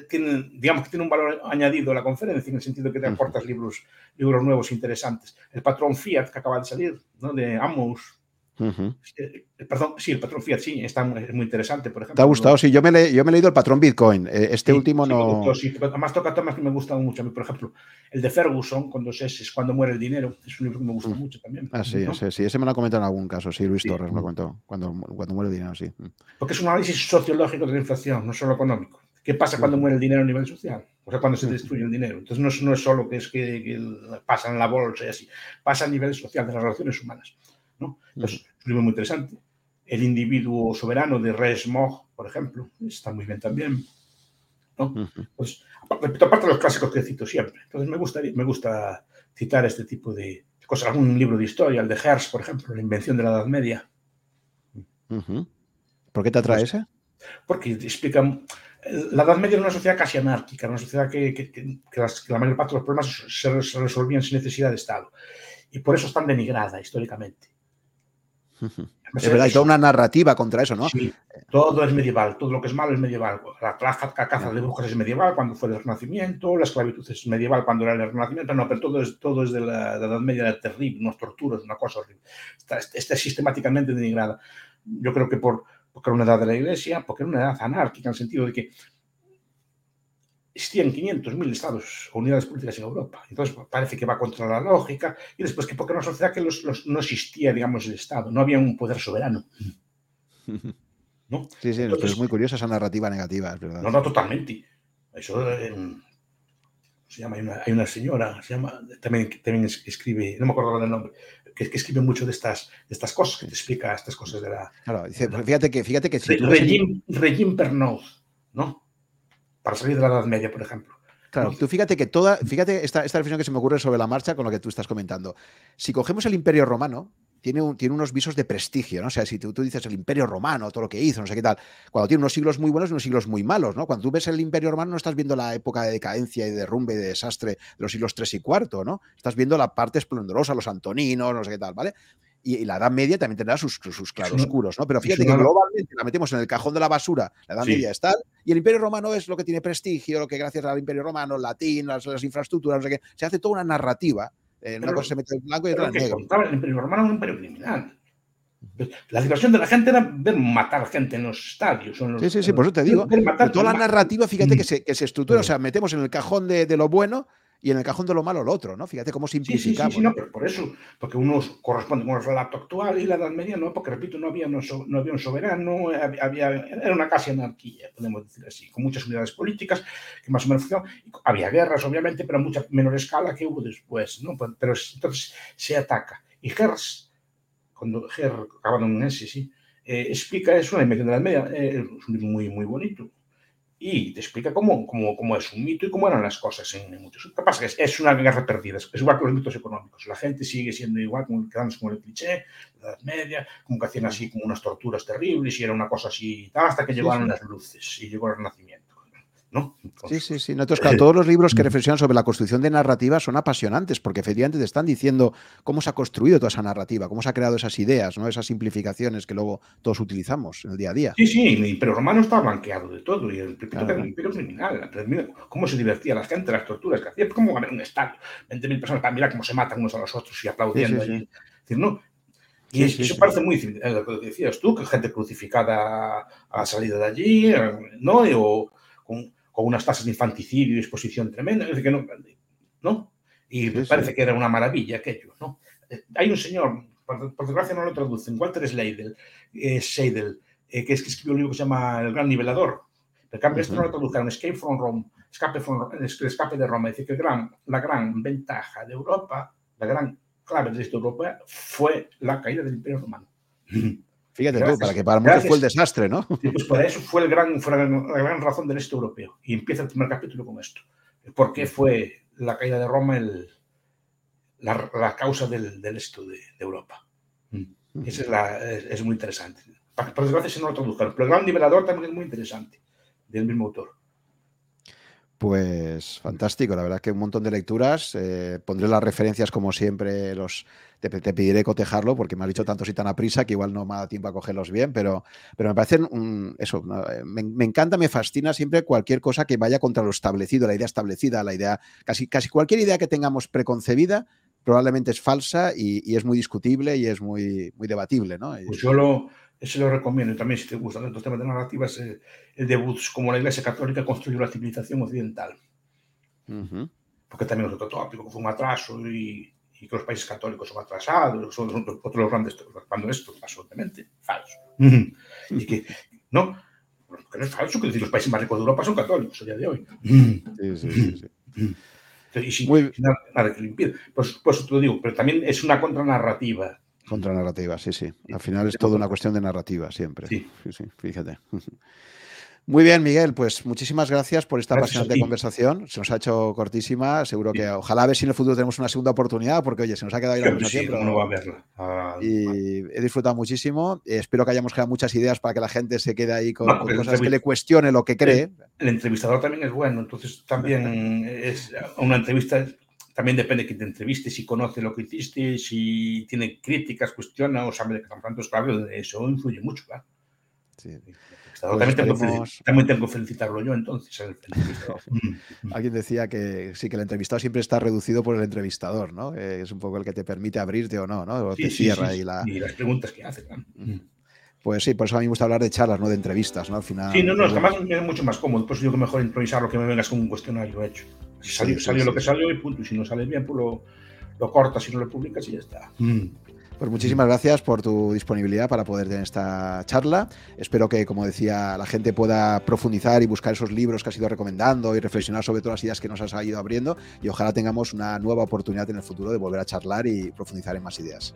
[SPEAKER 2] tiene, digamos que tiene un valor añadido a la conferencia en el sentido que te aportas libros, libros nuevos interesantes. El patrón Fiat que acaba de salir, ¿no? de Amos. Eh, perdón, sí, el patrón Fiat, sí, está muy, muy interesante, por ejemplo.
[SPEAKER 1] ¿Te ha gustado? Sí, yo me, le, yo me he leído el patrón Bitcoin. Eh, este último no.
[SPEAKER 2] además toca temas que me gustan mucho a mí, por ejemplo, el de Ferguson, cuando es cuando muere el dinero, es un libro que me gusta mucho también.
[SPEAKER 1] Ah, sí, sí, ese me lo ha comentado en algún caso, sí, Luis Torres me lo comentó, cuando, cuando muere el dinero, sí.
[SPEAKER 2] Porque es un análisis sociológico de la inflación, no solo económico. ¿Qué pasa cuando muere el dinero a nivel social? O sea, cuando se destruye el dinero. Entonces no es, no es solo que es que, pasa en la bolsa y así, pasa a nivel social de las relaciones humanas. ¿no? Entonces, es un libro muy interesante. El individuo soberano de Resmog, por ejemplo, está muy bien también. ¿no? Pues, aparte de los clásicos que cito siempre. Entonces me, gustaría, me gusta citar este tipo de cosas. Algún libro de historia, el de Hertz, por ejemplo, La invención de la Edad Media.
[SPEAKER 1] ¿Por qué te atrae pues, ese?
[SPEAKER 2] Porque explica la Edad Media era una sociedad casi anárquica, una sociedad que, la mayor parte de los problemas se, resolvían sin necesidad de Estado. Y por eso es tan denigrada históricamente. [LAUGHS]
[SPEAKER 1] Es verdad, hay toda una narrativa contra eso, ¿no?
[SPEAKER 2] Sí, todo es medieval, todo lo que es malo es medieval. La caza de brujas es medieval cuando fue el Renacimiento, la esclavitud es medieval cuando era el Renacimiento, no, pero todo es, todo es de, la, Edad Media terrible, unas torturas, una cosa horrible. Está, está sistemáticamente denigrada. Yo creo que por, porque era una edad de la Iglesia, porque era una edad anárquica en el sentido de que existían 500.000 estados o unidades políticas en Europa. Entonces parece que va contra la lógica. Y después que porque era una sociedad que no existía, digamos, el Estado, no había un poder soberano. [LAUGHS]
[SPEAKER 1] ¿No? Sí, sí, es muy curiosa esa narrativa negativa, es verdad.
[SPEAKER 2] No, no, totalmente. Eso eh, se llama, hay una, señora, se llama, también, también escribe, no me acuerdo del nombre, que, escribe mucho de estas, de estas cosas, que te explica estas cosas de la...
[SPEAKER 1] Claro, dice, fíjate que, fíjate que
[SPEAKER 2] si ¿no? Para salir de la Edad Media, por ejemplo.
[SPEAKER 1] Claro, tú fíjate que toda, fíjate esta, esta reflexión que se me ocurre sobre la marcha con lo que tú estás comentando. Si cogemos el Imperio Romano, tiene, tiene, unos visos de prestigio, ¿no? O sea, si tú, tú, dices el Imperio Romano, todo lo que hizo, no sé qué tal, cuando tiene unos siglos muy buenos y unos siglos muy malos, ¿no? Cuando tú ves el Imperio Romano no estás viendo la época de decadencia y de derrumbe y de desastre de los siglos 3 y 4, ¿no? Estás viendo la parte esplendorosa, los antoninos, no sé qué tal, ¿vale? y, la Edad Media también tendrá sus, sus claroscuros, ¿no? Pero fíjate que globalmente la metemos en el cajón de la basura, la Edad Media está, y el Imperio Romano es lo que tiene prestigio, lo que gracias al Imperio Romano, latín, las, infraestructuras, no sé qué, se hace toda una narrativa. Eh, una cosa se mete en blanco y otra en negro.
[SPEAKER 2] El Imperio Romano es un imperio criminal. La diversión de la gente era ver matar gente en los estadios.
[SPEAKER 1] sí, sí, sí, por eso te digo. toda la narrativa, fíjate que se, que se estructura, o sea, metemos en el cajón de, de lo bueno y en el cajón de lo malo lo otro, ¿no? Fíjate cómo simplificamos.
[SPEAKER 2] Sí, sí, sí, no, pero por eso, porque unos corresponden con el relato actual y la Edad Media no, porque repito, no había, no, había un soberano, había, era una casi anarquía, podemos decir así, con muchas unidades políticas que más o menos funcionaban. Había guerras, obviamente, pero a mucha menor escala que hubo después, ¿no? Pues, pero entonces se ataca. Y Hertz, cuando Hertz, acabado en ese, sí, eh, explica, es una invención de la Edad Media, eh, es un libro muy, muy bonito, y te explica cómo, cómo, cómo, es un mito y cómo eran las cosas en, muchos. Lo que pasa es que es, una guerra perdida, es igual que los mitos económicos. La gente sigue siendo igual, como, quedándose con el cliché, la Edad Media, como que hacían así como unas torturas terribles y era una cosa así, hasta que llegaron las luces y llegó el Renacimiento
[SPEAKER 1] sí, sí, sí. Nosotros, todos los libros que reflexionan sobre la construcción de narrativa son apasionantes porque efectivamente te están diciendo cómo se ha construido toda esa narrativa, cómo se ha creado esas ideas, ¿no? esas simplificaciones que luego todos utilizamos en el día a día.
[SPEAKER 2] Sí, sí, pero Romano estaba blanqueado de todo y el claro. imperio criminal. cómo se divertía la gente, las torturas que hacía, como ganar un estadio, 20.000 personas para mirar cómo se matan unos a los otros y aplaudiendo. no, y eso parece muy lo que decías tú, que gente crucificada a la salida de allí, ¿no? O con, con unas tasas de infanticidio y exposición tremenda, que no, ¿no? Y parece que era una maravilla aquello, ¿no? Eh, hay un señor, por, desgracia no lo traducen, Walter Seidel, eh, Seidel eh, que es que escribió un libro que se llama El Gran Nivelador. Pero cambio, esto no lo tradujeron, Escape from Rome, escape, from, escape de Roma. Dice que gran, la gran ventaja de Europa, la gran clave de esta Europa fue la caída del Imperio Romano. [LAUGHS]
[SPEAKER 1] Fíjate tú, para que para muchos fue el desastre, ¿no?
[SPEAKER 2] Sí, pues para eso fue, el gran, fue la, gran razón del este europeo. Y empieza el primer capítulo con esto. ¿Por qué fue la caída de Roma el, la, la, causa del, del este de, de Europa? Mm. Esa es, la, es, es, muy interesante. Por desgracia se no lo traduzcan, pero el gran liberador también es muy interesante, del mismo autor.
[SPEAKER 1] Pues fantástico, la verdad que un montón de lecturas. Eh, pondré las referencias como siempre, los te, pediré cotejarlo porque me has dicho tantos y tan a prisa que igual no me ha dado tiempo a cogerlos bien, pero, pero me parecen un, eso, me, me, encanta, me fascina siempre cualquier cosa que vaya contra lo establecido, la idea establecida, la idea, casi, casi cualquier idea que tengamos preconcebida probablemente es falsa y, y es muy discutible y es muy, muy debatible, ¿no?
[SPEAKER 2] Pues yo lo, ese lo recomiendo también si te gustan estos temas de narrativas, el, el debut como la Iglesia Católica construyó la civilización occidental. Uh -huh. Porque también es otro tópico, que fue un atraso y, y, que los países católicos son atrasados, son otros los grandes, cuando esto es absolutamente falso. Uh -huh. Y que, no, porque no es falso, que decir, los países más ricos de Europa son católicos a día de hoy. Sí, sí, sí. Y sin, Muy... sin nada, nada, que lo impide. Pues, pues te lo digo, pero también es una contranarrativa.
[SPEAKER 1] Contranarrativa, sí, sí. Al final es toda una cuestión de narrativa siempre. Sí, sí, sí fíjate. [LAUGHS] Muy bien, Miguel, pues muchísimas gracias por esta gracias apasionante conversación. Se nos ha hecho cortísima. Seguro que ojalá a ver si en el futuro tenemos una segunda oportunidad, porque oye, se nos ha quedado ahí la conversación.
[SPEAKER 2] Sí, pero no va a verla.
[SPEAKER 1] Ah, y he disfrutado muchísimo. Espero que hayamos creado muchas ideas para que la gente se quede ahí con, no, con cosas que le cuestione lo que cree.
[SPEAKER 2] El, el, entrevistador también es bueno, entonces también [LAUGHS] es una entrevista. También depende de quién te entreviste, si conoce lo que hiciste, si tiene críticas, cuestiona o sabe de qué estamos hablando. Claro, eso influye mucho, claro. Sí. Pues también, tengo también, tengo que felicitarlo yo entonces. El [LAUGHS]
[SPEAKER 1] Alguien decía que sí, que el entrevistado siempre está reducido por el entrevistador, ¿no? Eh, es un poco el que te permite abrirte o no, ¿no? O
[SPEAKER 2] sí,
[SPEAKER 1] te
[SPEAKER 2] sí,
[SPEAKER 1] cierra y, la...
[SPEAKER 2] y las preguntas que hace. ¿no?
[SPEAKER 1] Pues sí, por eso a mí me gusta hablar de charlas, no de entrevistas, ¿no? Al final.
[SPEAKER 2] Sí, no, no, además me es mucho más cómodo. Por eso digo que mejor improvisar lo que me vengas con un cuestionario hecho. Si salió, salió lo que salió y punto. Y si no sale bien, pues lo, lo cortas y no lo publicas y ya está. Mm.
[SPEAKER 1] Pues muchísimas gracias por tu disponibilidad para poder tener esta charla. Espero que, como decía, la gente pueda profundizar y buscar esos libros que has ido recomendando y reflexionar sobre todas las ideas que nos has ido abriendo y ojalá tengamos una nueva oportunidad en el futuro de volver a charlar y profundizar en más ideas.